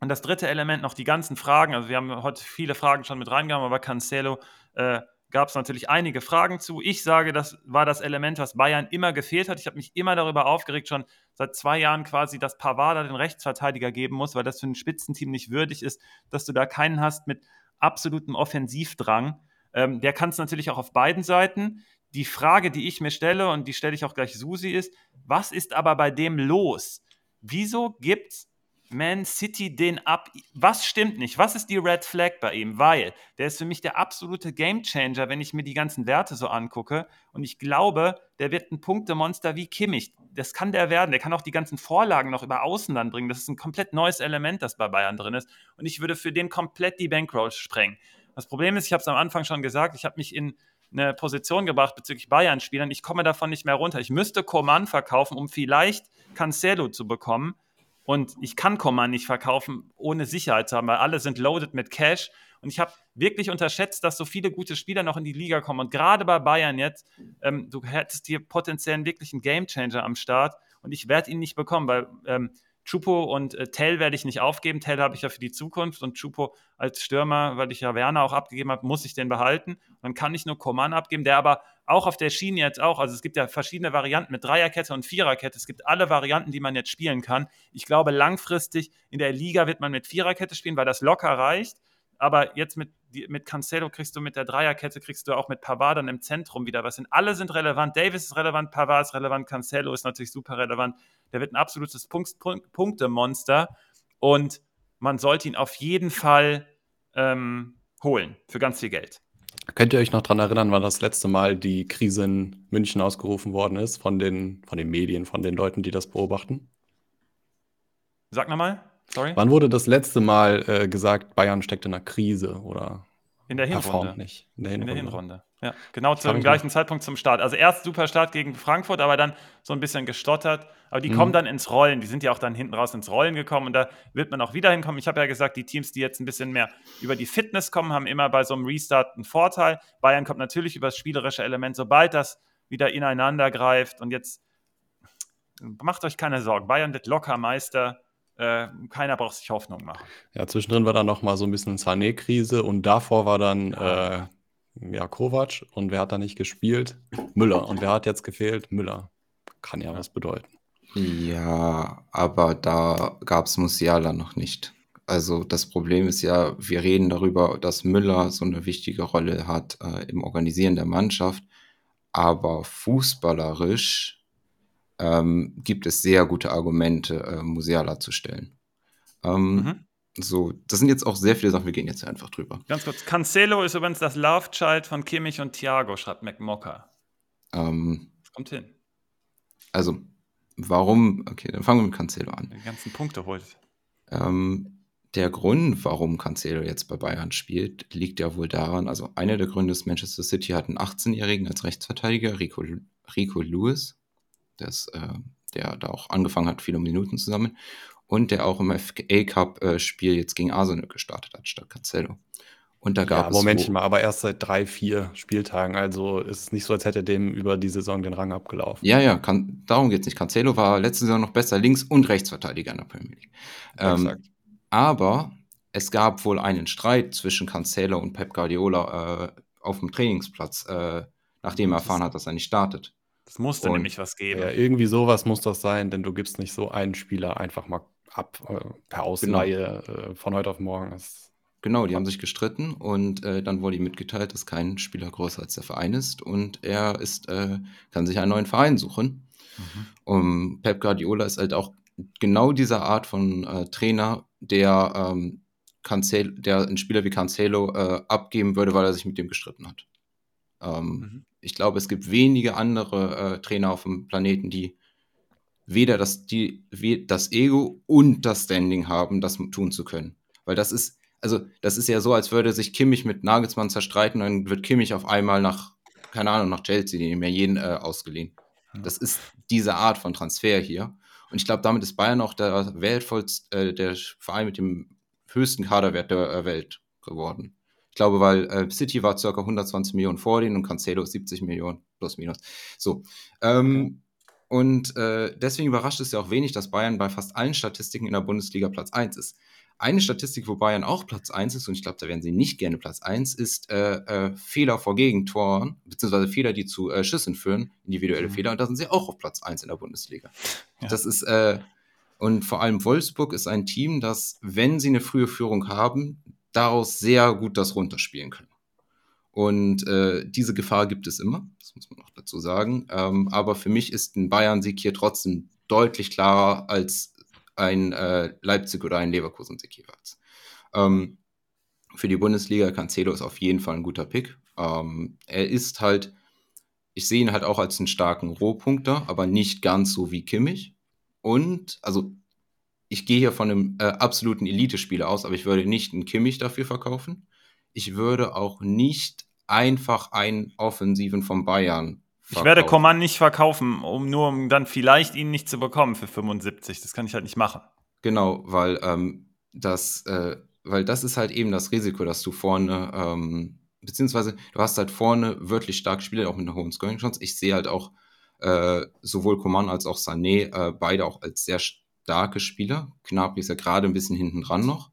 Und das dritte Element noch die ganzen Fragen. Also wir haben heute viele Fragen schon mit reingenommen, aber Cancelo äh, gab es natürlich einige Fragen zu. Ich sage, das war das Element, was Bayern immer gefehlt hat. Ich habe mich immer darüber aufgeregt, schon seit zwei Jahren quasi, dass Pavada den Rechtsverteidiger geben muss, weil das für ein Spitzenteam nicht würdig ist, dass du da keinen hast mit absolutem Offensivdrang. Ähm, der kann es natürlich auch auf beiden Seiten. Die Frage, die ich mir stelle, und die stelle ich auch gleich Susi, ist, was ist aber bei dem los? Wieso gibt es Man City den ab. Was stimmt nicht? Was ist die Red Flag bei ihm? Weil der ist für mich der absolute Gamechanger, wenn ich mir die ganzen Werte so angucke. Und ich glaube, der wird ein Punktemonster wie Kimmich. Das kann der werden. Der kann auch die ganzen Vorlagen noch über Außen dann bringen. Das ist ein komplett neues Element, das bei Bayern drin ist. Und ich würde für den komplett die Bankroll sprengen. Das Problem ist, ich habe es am Anfang schon gesagt, ich habe mich in eine Position gebracht bezüglich Bayern-Spielern. Ich komme davon nicht mehr runter. Ich müsste Coman verkaufen, um vielleicht Cancelo zu bekommen. Und ich kann Coman nicht verkaufen, ohne Sicherheit zu haben, weil alle sind loaded mit Cash. Und ich habe wirklich unterschätzt, dass so viele gute Spieler noch in die Liga kommen. Und gerade bei Bayern jetzt, ähm, du hättest hier potenziell einen wirklichen Gamechanger am Start. Und ich werde ihn nicht bekommen, weil ähm, Chupo und äh, Tell werde ich nicht aufgeben. Tell habe ich ja für die Zukunft und Chupo als Stürmer, weil ich ja Werner auch abgegeben habe, muss ich den behalten. dann kann ich nur Coman abgeben, der aber auch auf der Schiene jetzt auch, also es gibt ja verschiedene Varianten mit Dreierkette und Viererkette. Es gibt alle Varianten, die man jetzt spielen kann. Ich glaube, langfristig in der Liga wird man mit Viererkette spielen, weil das locker reicht. Aber jetzt mit, mit Cancelo kriegst du mit der Dreierkette, kriegst du auch mit Pavard dann im Zentrum wieder was hin. Alle sind relevant. Davis ist relevant, Pavard ist relevant, Cancelo ist natürlich super relevant. Der wird ein absolutes Punkt, Punkt, Punktemonster und man sollte ihn auf jeden Fall ähm, holen für ganz viel Geld. Könnt ihr euch noch daran erinnern, wann das letzte Mal die Krise in München ausgerufen worden ist von den, von den Medien, von den Leuten, die das beobachten? Sag nochmal. Sorry? Wann wurde das letzte Mal äh, gesagt, Bayern steckt in einer Krise oder in der Hinrunde? Nicht? In der Hinrunde. In der Hinrunde. Ja, genau zum gleichen Zeitpunkt zum Start. Also erst super Start gegen Frankfurt, aber dann so ein bisschen gestottert. Aber die mhm. kommen dann ins Rollen. Die sind ja auch dann hinten raus ins Rollen gekommen und da wird man auch wieder hinkommen. Ich habe ja gesagt, die Teams, die jetzt ein bisschen mehr über die Fitness kommen, haben immer bei so einem Restart einen Vorteil. Bayern kommt natürlich über das spielerische Element, sobald das wieder ineinander greift. Und jetzt macht euch keine Sorgen. Bayern wird locker Meister äh, keiner braucht sich Hoffnung machen. Ja, zwischendrin war dann noch mal so ein bisschen Sané-Krise und davor war dann ja. Äh, ja, Kovac und wer hat da nicht gespielt? Müller. Und wer hat jetzt gefehlt? Müller. Kann ja, ja. was bedeuten. Ja, aber da gab es Musiala noch nicht. Also das Problem ist ja, wir reden darüber, dass Müller so eine wichtige Rolle hat äh, im Organisieren der Mannschaft, aber fußballerisch ähm, gibt es sehr gute Argumente, äh, Musiala zu stellen. Ähm, mhm. So, das sind jetzt auch sehr viele Sachen, wir gehen jetzt einfach drüber. Ganz kurz, Cancelo ist übrigens das Love Child von Kimmich und Thiago, schreibt McMocker. Ähm, das kommt hin. Also, warum, okay, dann fangen wir mit Cancelo an. Die ganzen Punkte holt. Ähm, der Grund, warum Cancelo jetzt bei Bayern spielt, liegt ja wohl daran, also einer der Gründe ist, Manchester City hat einen 18-Jährigen als Rechtsverteidiger, Rico, Rico Lewis, das, äh, der da auch angefangen hat, viele Minuten zu sammeln und der auch im FA Cup-Spiel äh, jetzt gegen Arsenal gestartet hat, statt Cancelo. Und da gab ja, es. Momentchen mal, aber erst seit drei, vier Spieltagen. Also ist es nicht so, als hätte dem über die Saison den Rang abgelaufen. Ja, ja, kann, darum geht es nicht. Cancelo war letzte Saison noch besser Links- und Rechtsverteidiger in der Premier League. Ähm, aber es gab wohl einen Streit zwischen Cancelo und Pep Guardiola äh, auf dem Trainingsplatz, äh, nachdem er erfahren hat, dass er nicht startet. Es musste und, nämlich was geben. Ja, irgendwie sowas muss das sein, denn du gibst nicht so einen Spieler einfach mal ab äh, per genau. Ausleihe genau. äh, von heute auf morgen. Das genau, die haben sich gestritten und äh, dann wurde ihm mitgeteilt, dass kein Spieler größer als der Verein ist und er ist, äh, kann sich einen neuen Verein suchen. Mhm. Und Pep Guardiola ist halt auch genau diese Art von äh, Trainer, der, ähm, Cancelo, der einen Spieler wie Cancelo äh, abgeben würde, weil er sich mit dem gestritten hat. Ähm, mhm. Ich glaube, es gibt wenige andere Trainer auf dem Planeten, die weder das, die, das Ego und das Standing haben, das tun zu können. Weil das ist, also das ist ja so, als würde sich Kimmich mit Nagelsmann zerstreiten, dann wird Kimmich auf einmal nach, keine Ahnung, nach Chelsea, die nehmen ja jeden äh, ausgeliehen. Das ist diese Art von Transfer hier. Und ich glaube, damit ist Bayern auch der wertvollste, äh, der Verein mit dem höchsten Kaderwert der äh, Welt geworden. Ich glaube, weil äh, City war ca. 120 Millionen vor denen und Cancelo 70 Millionen plus minus. So. Ähm, und äh, deswegen überrascht es ja auch wenig, dass Bayern bei fast allen Statistiken in der Bundesliga Platz 1 ist. Eine Statistik, wo Bayern auch Platz 1 ist, und ich glaube, da werden sie nicht gerne Platz 1, ist äh, äh, Fehler vor Gegentoren, beziehungsweise Fehler, die zu äh, Schüssen führen, individuelle mhm. Fehler, und da sind sie auch auf Platz 1 in der Bundesliga. Ja. Das ist, äh, und vor allem Wolfsburg ist ein Team, das, wenn sie eine frühe Führung haben, daraus sehr gut das runterspielen können. Und äh, diese Gefahr gibt es immer, das muss man auch dazu sagen. Ähm, aber für mich ist ein Bayern-Sieg hier trotzdem deutlich klarer als ein äh, Leipzig oder ein Leverkusen-Sieg jeweils. Ähm, für die Bundesliga, Cancelo ist auf jeden Fall ein guter Pick. Ähm, er ist halt, ich sehe ihn halt auch als einen starken Rohpunkter, aber nicht ganz so wie Kimmich. Und, also, ich gehe hier von einem äh, absoluten Elite-Spieler aus, aber ich würde nicht einen Kimmich dafür verkaufen. Ich würde auch nicht einfach einen Offensiven von Bayern verkaufen. Ich werde Coman nicht verkaufen, um nur um dann vielleicht ihn nicht zu bekommen für 75. Das kann ich halt nicht machen. Genau, weil ähm, das, äh, weil das ist halt eben das Risiko, dass du vorne, ähm, beziehungsweise du hast halt vorne wirklich starke Spieler, auch mit einer hohen Scoring-Chance. Ich sehe halt auch äh, sowohl Coman als auch Sané äh, beide auch als sehr starke Spieler. Gnabry ist ja gerade ein bisschen hinten dran noch.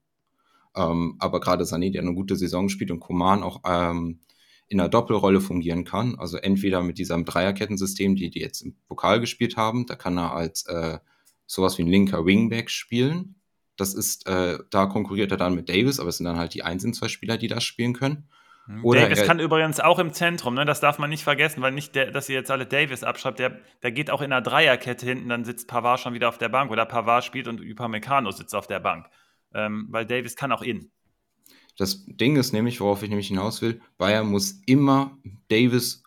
Ähm, aber gerade Sané, der eine gute Saison spielt und Coman auch ähm, in einer Doppelrolle fungieren kann. Also entweder mit diesem Dreierkettensystem, die die jetzt im Pokal gespielt haben, da kann er als äh, sowas wie ein linker Wingback spielen. Das ist, äh, da konkurriert er dann mit Davis, aber es sind dann halt die einzigen zwei Spieler, die das spielen können. Mhm. Oder Davis kann übrigens auch im Zentrum, ne? das darf man nicht vergessen, weil nicht, der, dass ihr jetzt alle Davis abschreibt, der, der geht auch in einer Dreierkette hinten, dann sitzt Pavard schon wieder auf der Bank oder Pavard spielt und Upamecano sitzt auf der Bank, ähm, weil Davis kann auch innen. Das Ding ist nämlich, worauf ich nämlich hinaus will, Bayern muss immer Davis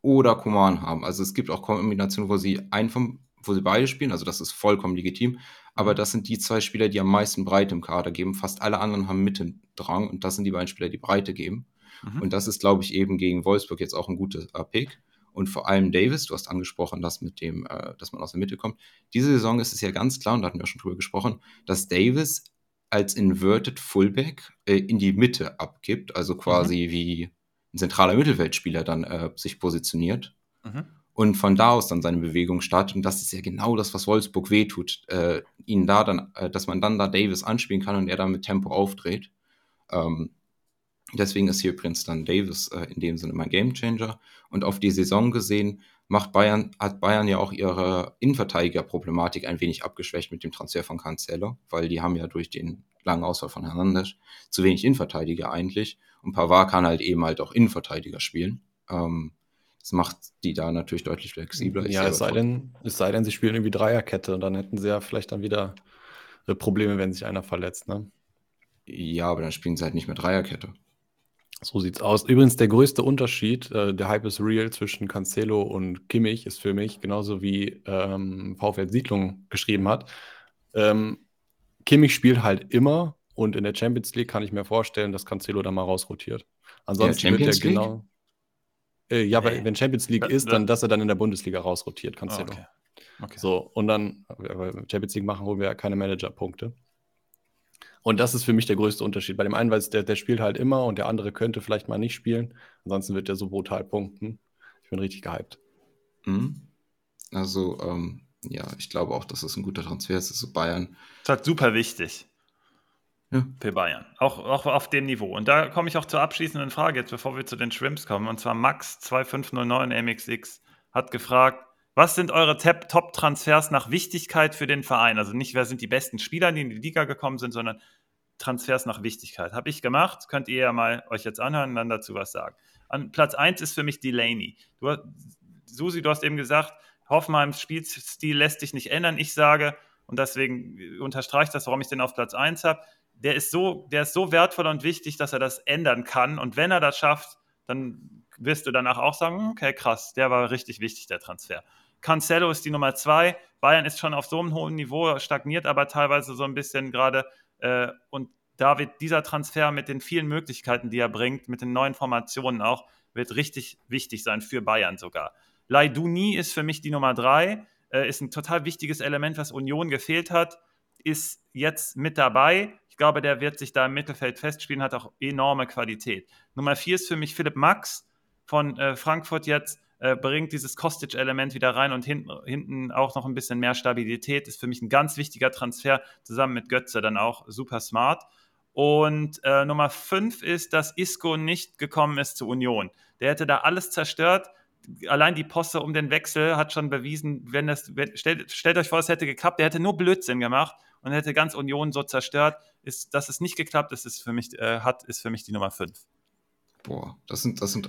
oder Coman haben. Also es gibt auch Kombinationen, wo sie einen vom, wo sie beide spielen, also das ist vollkommen legitim. Aber mhm. das sind die zwei Spieler, die am meisten Breite im Kader geben. Fast alle anderen haben Mittendrang und das sind die beiden Spieler, die Breite geben. Mhm. Und das ist, glaube ich, eben gegen Wolfsburg jetzt auch ein guter Pick. Und vor allem Davis, du hast angesprochen, dass mit dem, äh, dass man aus der Mitte kommt. Diese Saison ist es ja ganz klar, und da hatten wir schon drüber gesprochen, dass Davis als Inverted Fullback äh, in die Mitte abgibt, also quasi mhm. wie ein zentraler Mittelfeldspieler dann äh, sich positioniert mhm. und von da aus dann seine Bewegung startet. Und das ist ja genau das, was Wolfsburg wehtut, äh, ihn da dann, äh, dass man dann da Davis anspielen kann und er dann mit Tempo aufdreht. Ähm, deswegen ist hier übrigens dann Davis äh, in dem Sinne mein Gamechanger. Und auf die Saison gesehen macht Bayern, hat Bayern ja auch ihre Innenverteidigerproblematik ein wenig abgeschwächt mit dem Transfer von Cancelo, weil die haben ja durch den langen Ausfall von Hernandez zu wenig Innenverteidiger eigentlich. Und Pavard kann halt eben halt auch Innenverteidiger spielen. Ähm, das macht die da natürlich deutlich flexibler. Ja, es sei, denn, es sei denn, sie spielen irgendwie Dreierkette und dann hätten sie ja vielleicht dann wieder äh, Probleme, wenn sich einer verletzt, ne? Ja, aber dann spielen sie halt nicht mehr Dreierkette. So sieht's aus. Übrigens, der größte Unterschied, äh, der Hype is real zwischen Cancelo und Kimmich ist für mich, genauso wie ähm, VfL Siedlung geschrieben hat. Ähm, Kimmich spielt halt immer und in der Champions League kann ich mir vorstellen, dass Cancelo da mal rausrotiert. Ansonsten wird er genau. Äh, ja, aber wenn Champions League ist, dann, dass er dann in der Bundesliga rausrotiert, Cancelo. Okay. Okay. So, und dann, Champions League machen, holen wir ja keine Manager-Punkte. Und das ist für mich der größte Unterschied. Bei dem einen, weil der, der spielt halt immer und der andere könnte vielleicht mal nicht spielen. Ansonsten wird der so brutal punkten. Ich bin richtig gehypt. Mhm. Also, ähm, ja, ich glaube auch, dass das ein guter Transfer ist. Das ist Bayern. Das ist halt super wichtig. Ja. Für Bayern. Auch, auch auf dem Niveau. Und da komme ich auch zur abschließenden Frage jetzt, bevor wir zu den Shrimps kommen. Und zwar Max2509 MXX hat gefragt, was sind eure Top-Transfers nach Wichtigkeit für den Verein? Also nicht, wer sind die besten Spieler, die in die Liga gekommen sind, sondern Transfers nach Wichtigkeit. Habe ich gemacht, könnt ihr ja mal euch jetzt anhören und dann dazu was sagen. An Platz 1 ist für mich Delaney. Du, Susi, du hast eben gesagt, Hoffenheims Spielstil lässt dich nicht ändern. Ich sage, und deswegen unterstreiche ich das, warum ich den auf Platz 1 habe, der ist, so, der ist so wertvoll und wichtig, dass er das ändern kann. Und wenn er das schafft, dann wirst du danach auch sagen, okay, krass, der war richtig wichtig, der Transfer. Cancelo ist die Nummer zwei. Bayern ist schon auf so einem hohen Niveau, stagniert aber teilweise so ein bisschen gerade. Äh, und da wird dieser Transfer mit den vielen Möglichkeiten, die er bringt, mit den neuen Formationen auch, wird richtig wichtig sein für Bayern sogar. Laiduni ist für mich die Nummer drei, äh, ist ein total wichtiges Element, was Union gefehlt hat, ist jetzt mit dabei. Ich glaube, der wird sich da im Mittelfeld festspielen, hat auch enorme Qualität. Nummer vier ist für mich Philipp Max von äh, Frankfurt jetzt äh, bringt dieses Kostic-Element wieder rein und hinten, hinten auch noch ein bisschen mehr Stabilität. Ist für mich ein ganz wichtiger Transfer, zusammen mit Götze dann auch super smart. Und äh, Nummer 5 ist, dass Isco nicht gekommen ist zur Union. Der hätte da alles zerstört. Allein die Posse um den Wechsel hat schon bewiesen, wenn das, wenn, stellt, stellt, euch vor, es hätte geklappt, der hätte nur Blödsinn gemacht und hätte ganz Union so zerstört. Ist, dass es nicht geklappt ist, ist für mich, äh, hat, ist für mich die Nummer 5. Boah, das sind, das sind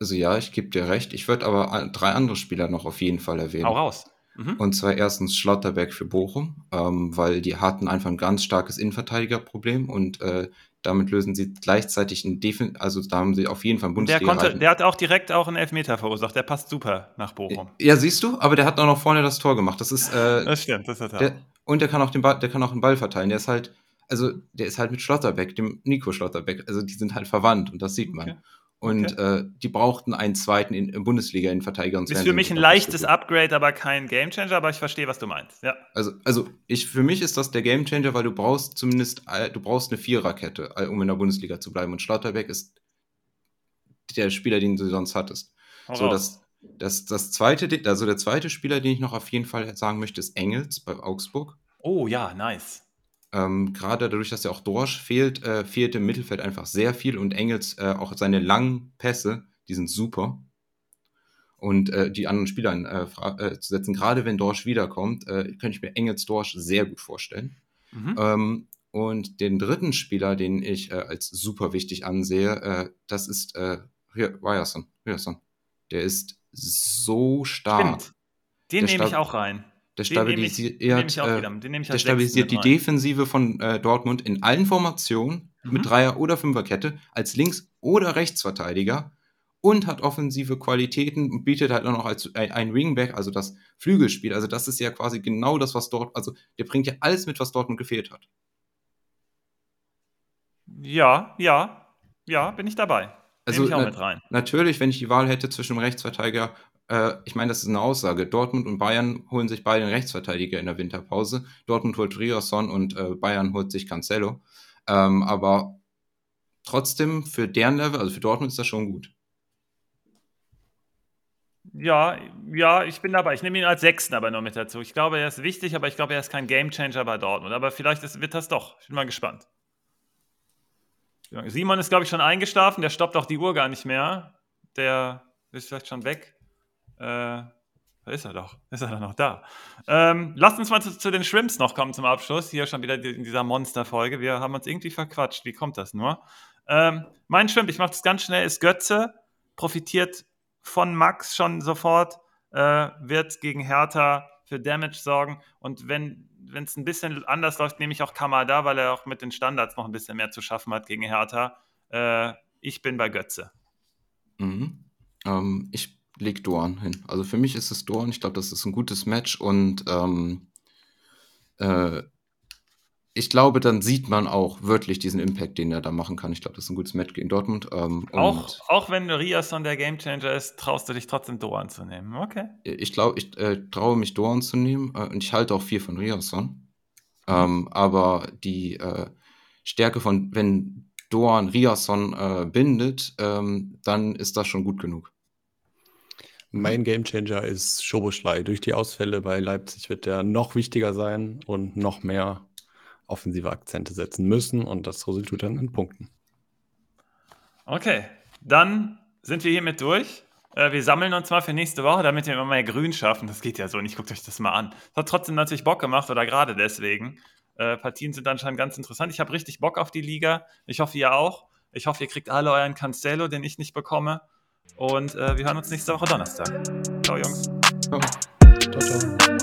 also ja, ich gebe dir recht. Ich würde aber drei andere Spieler noch auf jeden Fall erwähnen. Hau raus. Mhm. Und zwar erstens Schlotterberg für Bochum, ähm, weil die hatten einfach ein ganz starkes Innenverteidigerproblem und äh, damit lösen sie gleichzeitig ein Defen, also da haben sie auf jeden Fall einen Bundesliga. Der, konnte, der hat auch direkt auch einen Elfmeter verursacht. Der passt super nach Bochum. Ja, siehst du, aber der hat auch noch vorne das Tor gemacht. Das ist. Äh, das stimmt, das hat er. Der, und der kann auch den Ball, der kann auch den Ball verteilen. Der ist halt, also der ist halt mit Schlotterbeck, dem Nico Schlotterbeck. Also die sind halt verwandt und das sieht man. Okay. Und okay. äh, die brauchten einen zweiten in, in Bundesliga in Verteidiger und Ist für mich ein leichtes Upgrade, aber kein Gamechanger, aber ich verstehe, was du meinst. Ja. Also, also ich, für mich ist das der Gamechanger, weil du brauchst zumindest, äh, du brauchst eine Viererkette, äh, um in der Bundesliga zu bleiben. Und Schlotterbeck ist der Spieler, den du sonst hattest. Hau so, das, das, das zweite, also der zweite Spieler, den ich noch auf jeden Fall sagen möchte, ist Engels bei Augsburg. Oh ja, nice. Ähm, Gerade dadurch, dass ja auch Dorsch fehlt, äh, fehlt im Mittelfeld einfach sehr viel und Engels äh, auch seine langen Pässe, die sind super. Und äh, die anderen Spieler äh, äh, zu setzen, gerade wenn Dorsch wiederkommt, äh, könnte ich mir Engels Dorsch sehr gut vorstellen. Mhm. Ähm, und den dritten Spieler, den ich als super wichtig ansehe, das ist Ryerson. Ryerson. Der ist so stark. Stimmt. Den nehme ich auch rein. Der stabilisiert, den nehme ich, den nehme ich, nehme ich der stabilisiert die Defensive von äh, Dortmund in allen Formationen mhm. mit Dreier- oder Fünferkette als Links- oder Rechtsverteidiger und hat offensive Qualitäten und bietet halt auch noch als ein, ein Wingback, also das Flügelspiel. Also das ist ja quasi genau das, was dort, also der bringt ja alles mit, was Dortmund gefehlt hat. Ja, ja, ja, bin ich dabei. Also na natürlich, wenn ich die Wahl hätte zwischen einem Rechtsverteidiger äh, ich meine, das ist eine Aussage. Dortmund und Bayern holen sich beide einen Rechtsverteidiger in der Winterpause. Dortmund holt Riosson und äh, Bayern holt sich Cancelo. Ähm, aber trotzdem für deren Level, also für Dortmund ist das schon gut. Ja, ja, ich bin dabei. Ich nehme ihn als Sechsten aber noch mit dazu. Ich glaube, er ist wichtig, aber ich glaube, er ist kein Gamechanger bei Dortmund. Aber vielleicht ist, wird das doch. Ich bin mal gespannt. Simon ist, glaube ich, schon eingeschlafen. Der stoppt auch die Uhr gar nicht mehr. Der ist vielleicht schon weg. Äh, da ist er doch. Ist er doch noch da. Ähm, lasst uns mal zu, zu, den Shrimps noch kommen zum Abschluss. Hier schon wieder in dieser Monsterfolge. Wir haben uns irgendwie verquatscht. Wie kommt das nur? Ähm, mein Shrimp, ich mache das ganz schnell, ist Götze. Profitiert von Max schon sofort. Äh, wird gegen Hertha für Damage sorgen. Und wenn es ein bisschen anders läuft, nehme ich auch Kamada, weil er auch mit den Standards noch ein bisschen mehr zu schaffen hat gegen Hertha. Äh, ich bin bei Götze. Mhm. Ähm, ich leg Dorn hin. Also für mich ist es Dorn. Ich glaube, das ist ein gutes Match und ähm, äh, ich glaube, dann sieht man auch wirklich diesen Impact, den er da machen kann. Ich glaube, das ist ein gutes Match gegen Dortmund. Ähm, auch, auch wenn Riasson der Gamechanger ist, traust du dich trotzdem Dorn zu nehmen. Okay. Ich glaube, ich äh, traue mich Dorn zu nehmen äh, und ich halte auch viel von Riasson. Ähm, aber die äh, Stärke von, wenn Dorn Riasson äh, bindet, ähm, dann ist das schon gut genug. Mein Gamechanger ist Schoboschlei. Durch die Ausfälle bei Leipzig wird der noch wichtiger sein und noch mehr offensive Akzente setzen müssen und das resultiert dann in Punkten. Okay, dann sind wir hiermit durch. Äh, wir sammeln uns mal für nächste Woche, damit wir immer mehr Grün schaffen. Das geht ja so nicht. Guckt euch das mal an. Das hat trotzdem natürlich Bock gemacht oder gerade deswegen. Äh, Partien sind anscheinend ganz interessant. Ich habe richtig Bock auf die Liga. Ich hoffe, ihr auch. Ich hoffe, ihr kriegt alle euren Cancelo, den ich nicht bekomme. Und äh, wir hören uns nächste Woche Donnerstag. Ciao, Jungs. Ciao, ciao. ciao.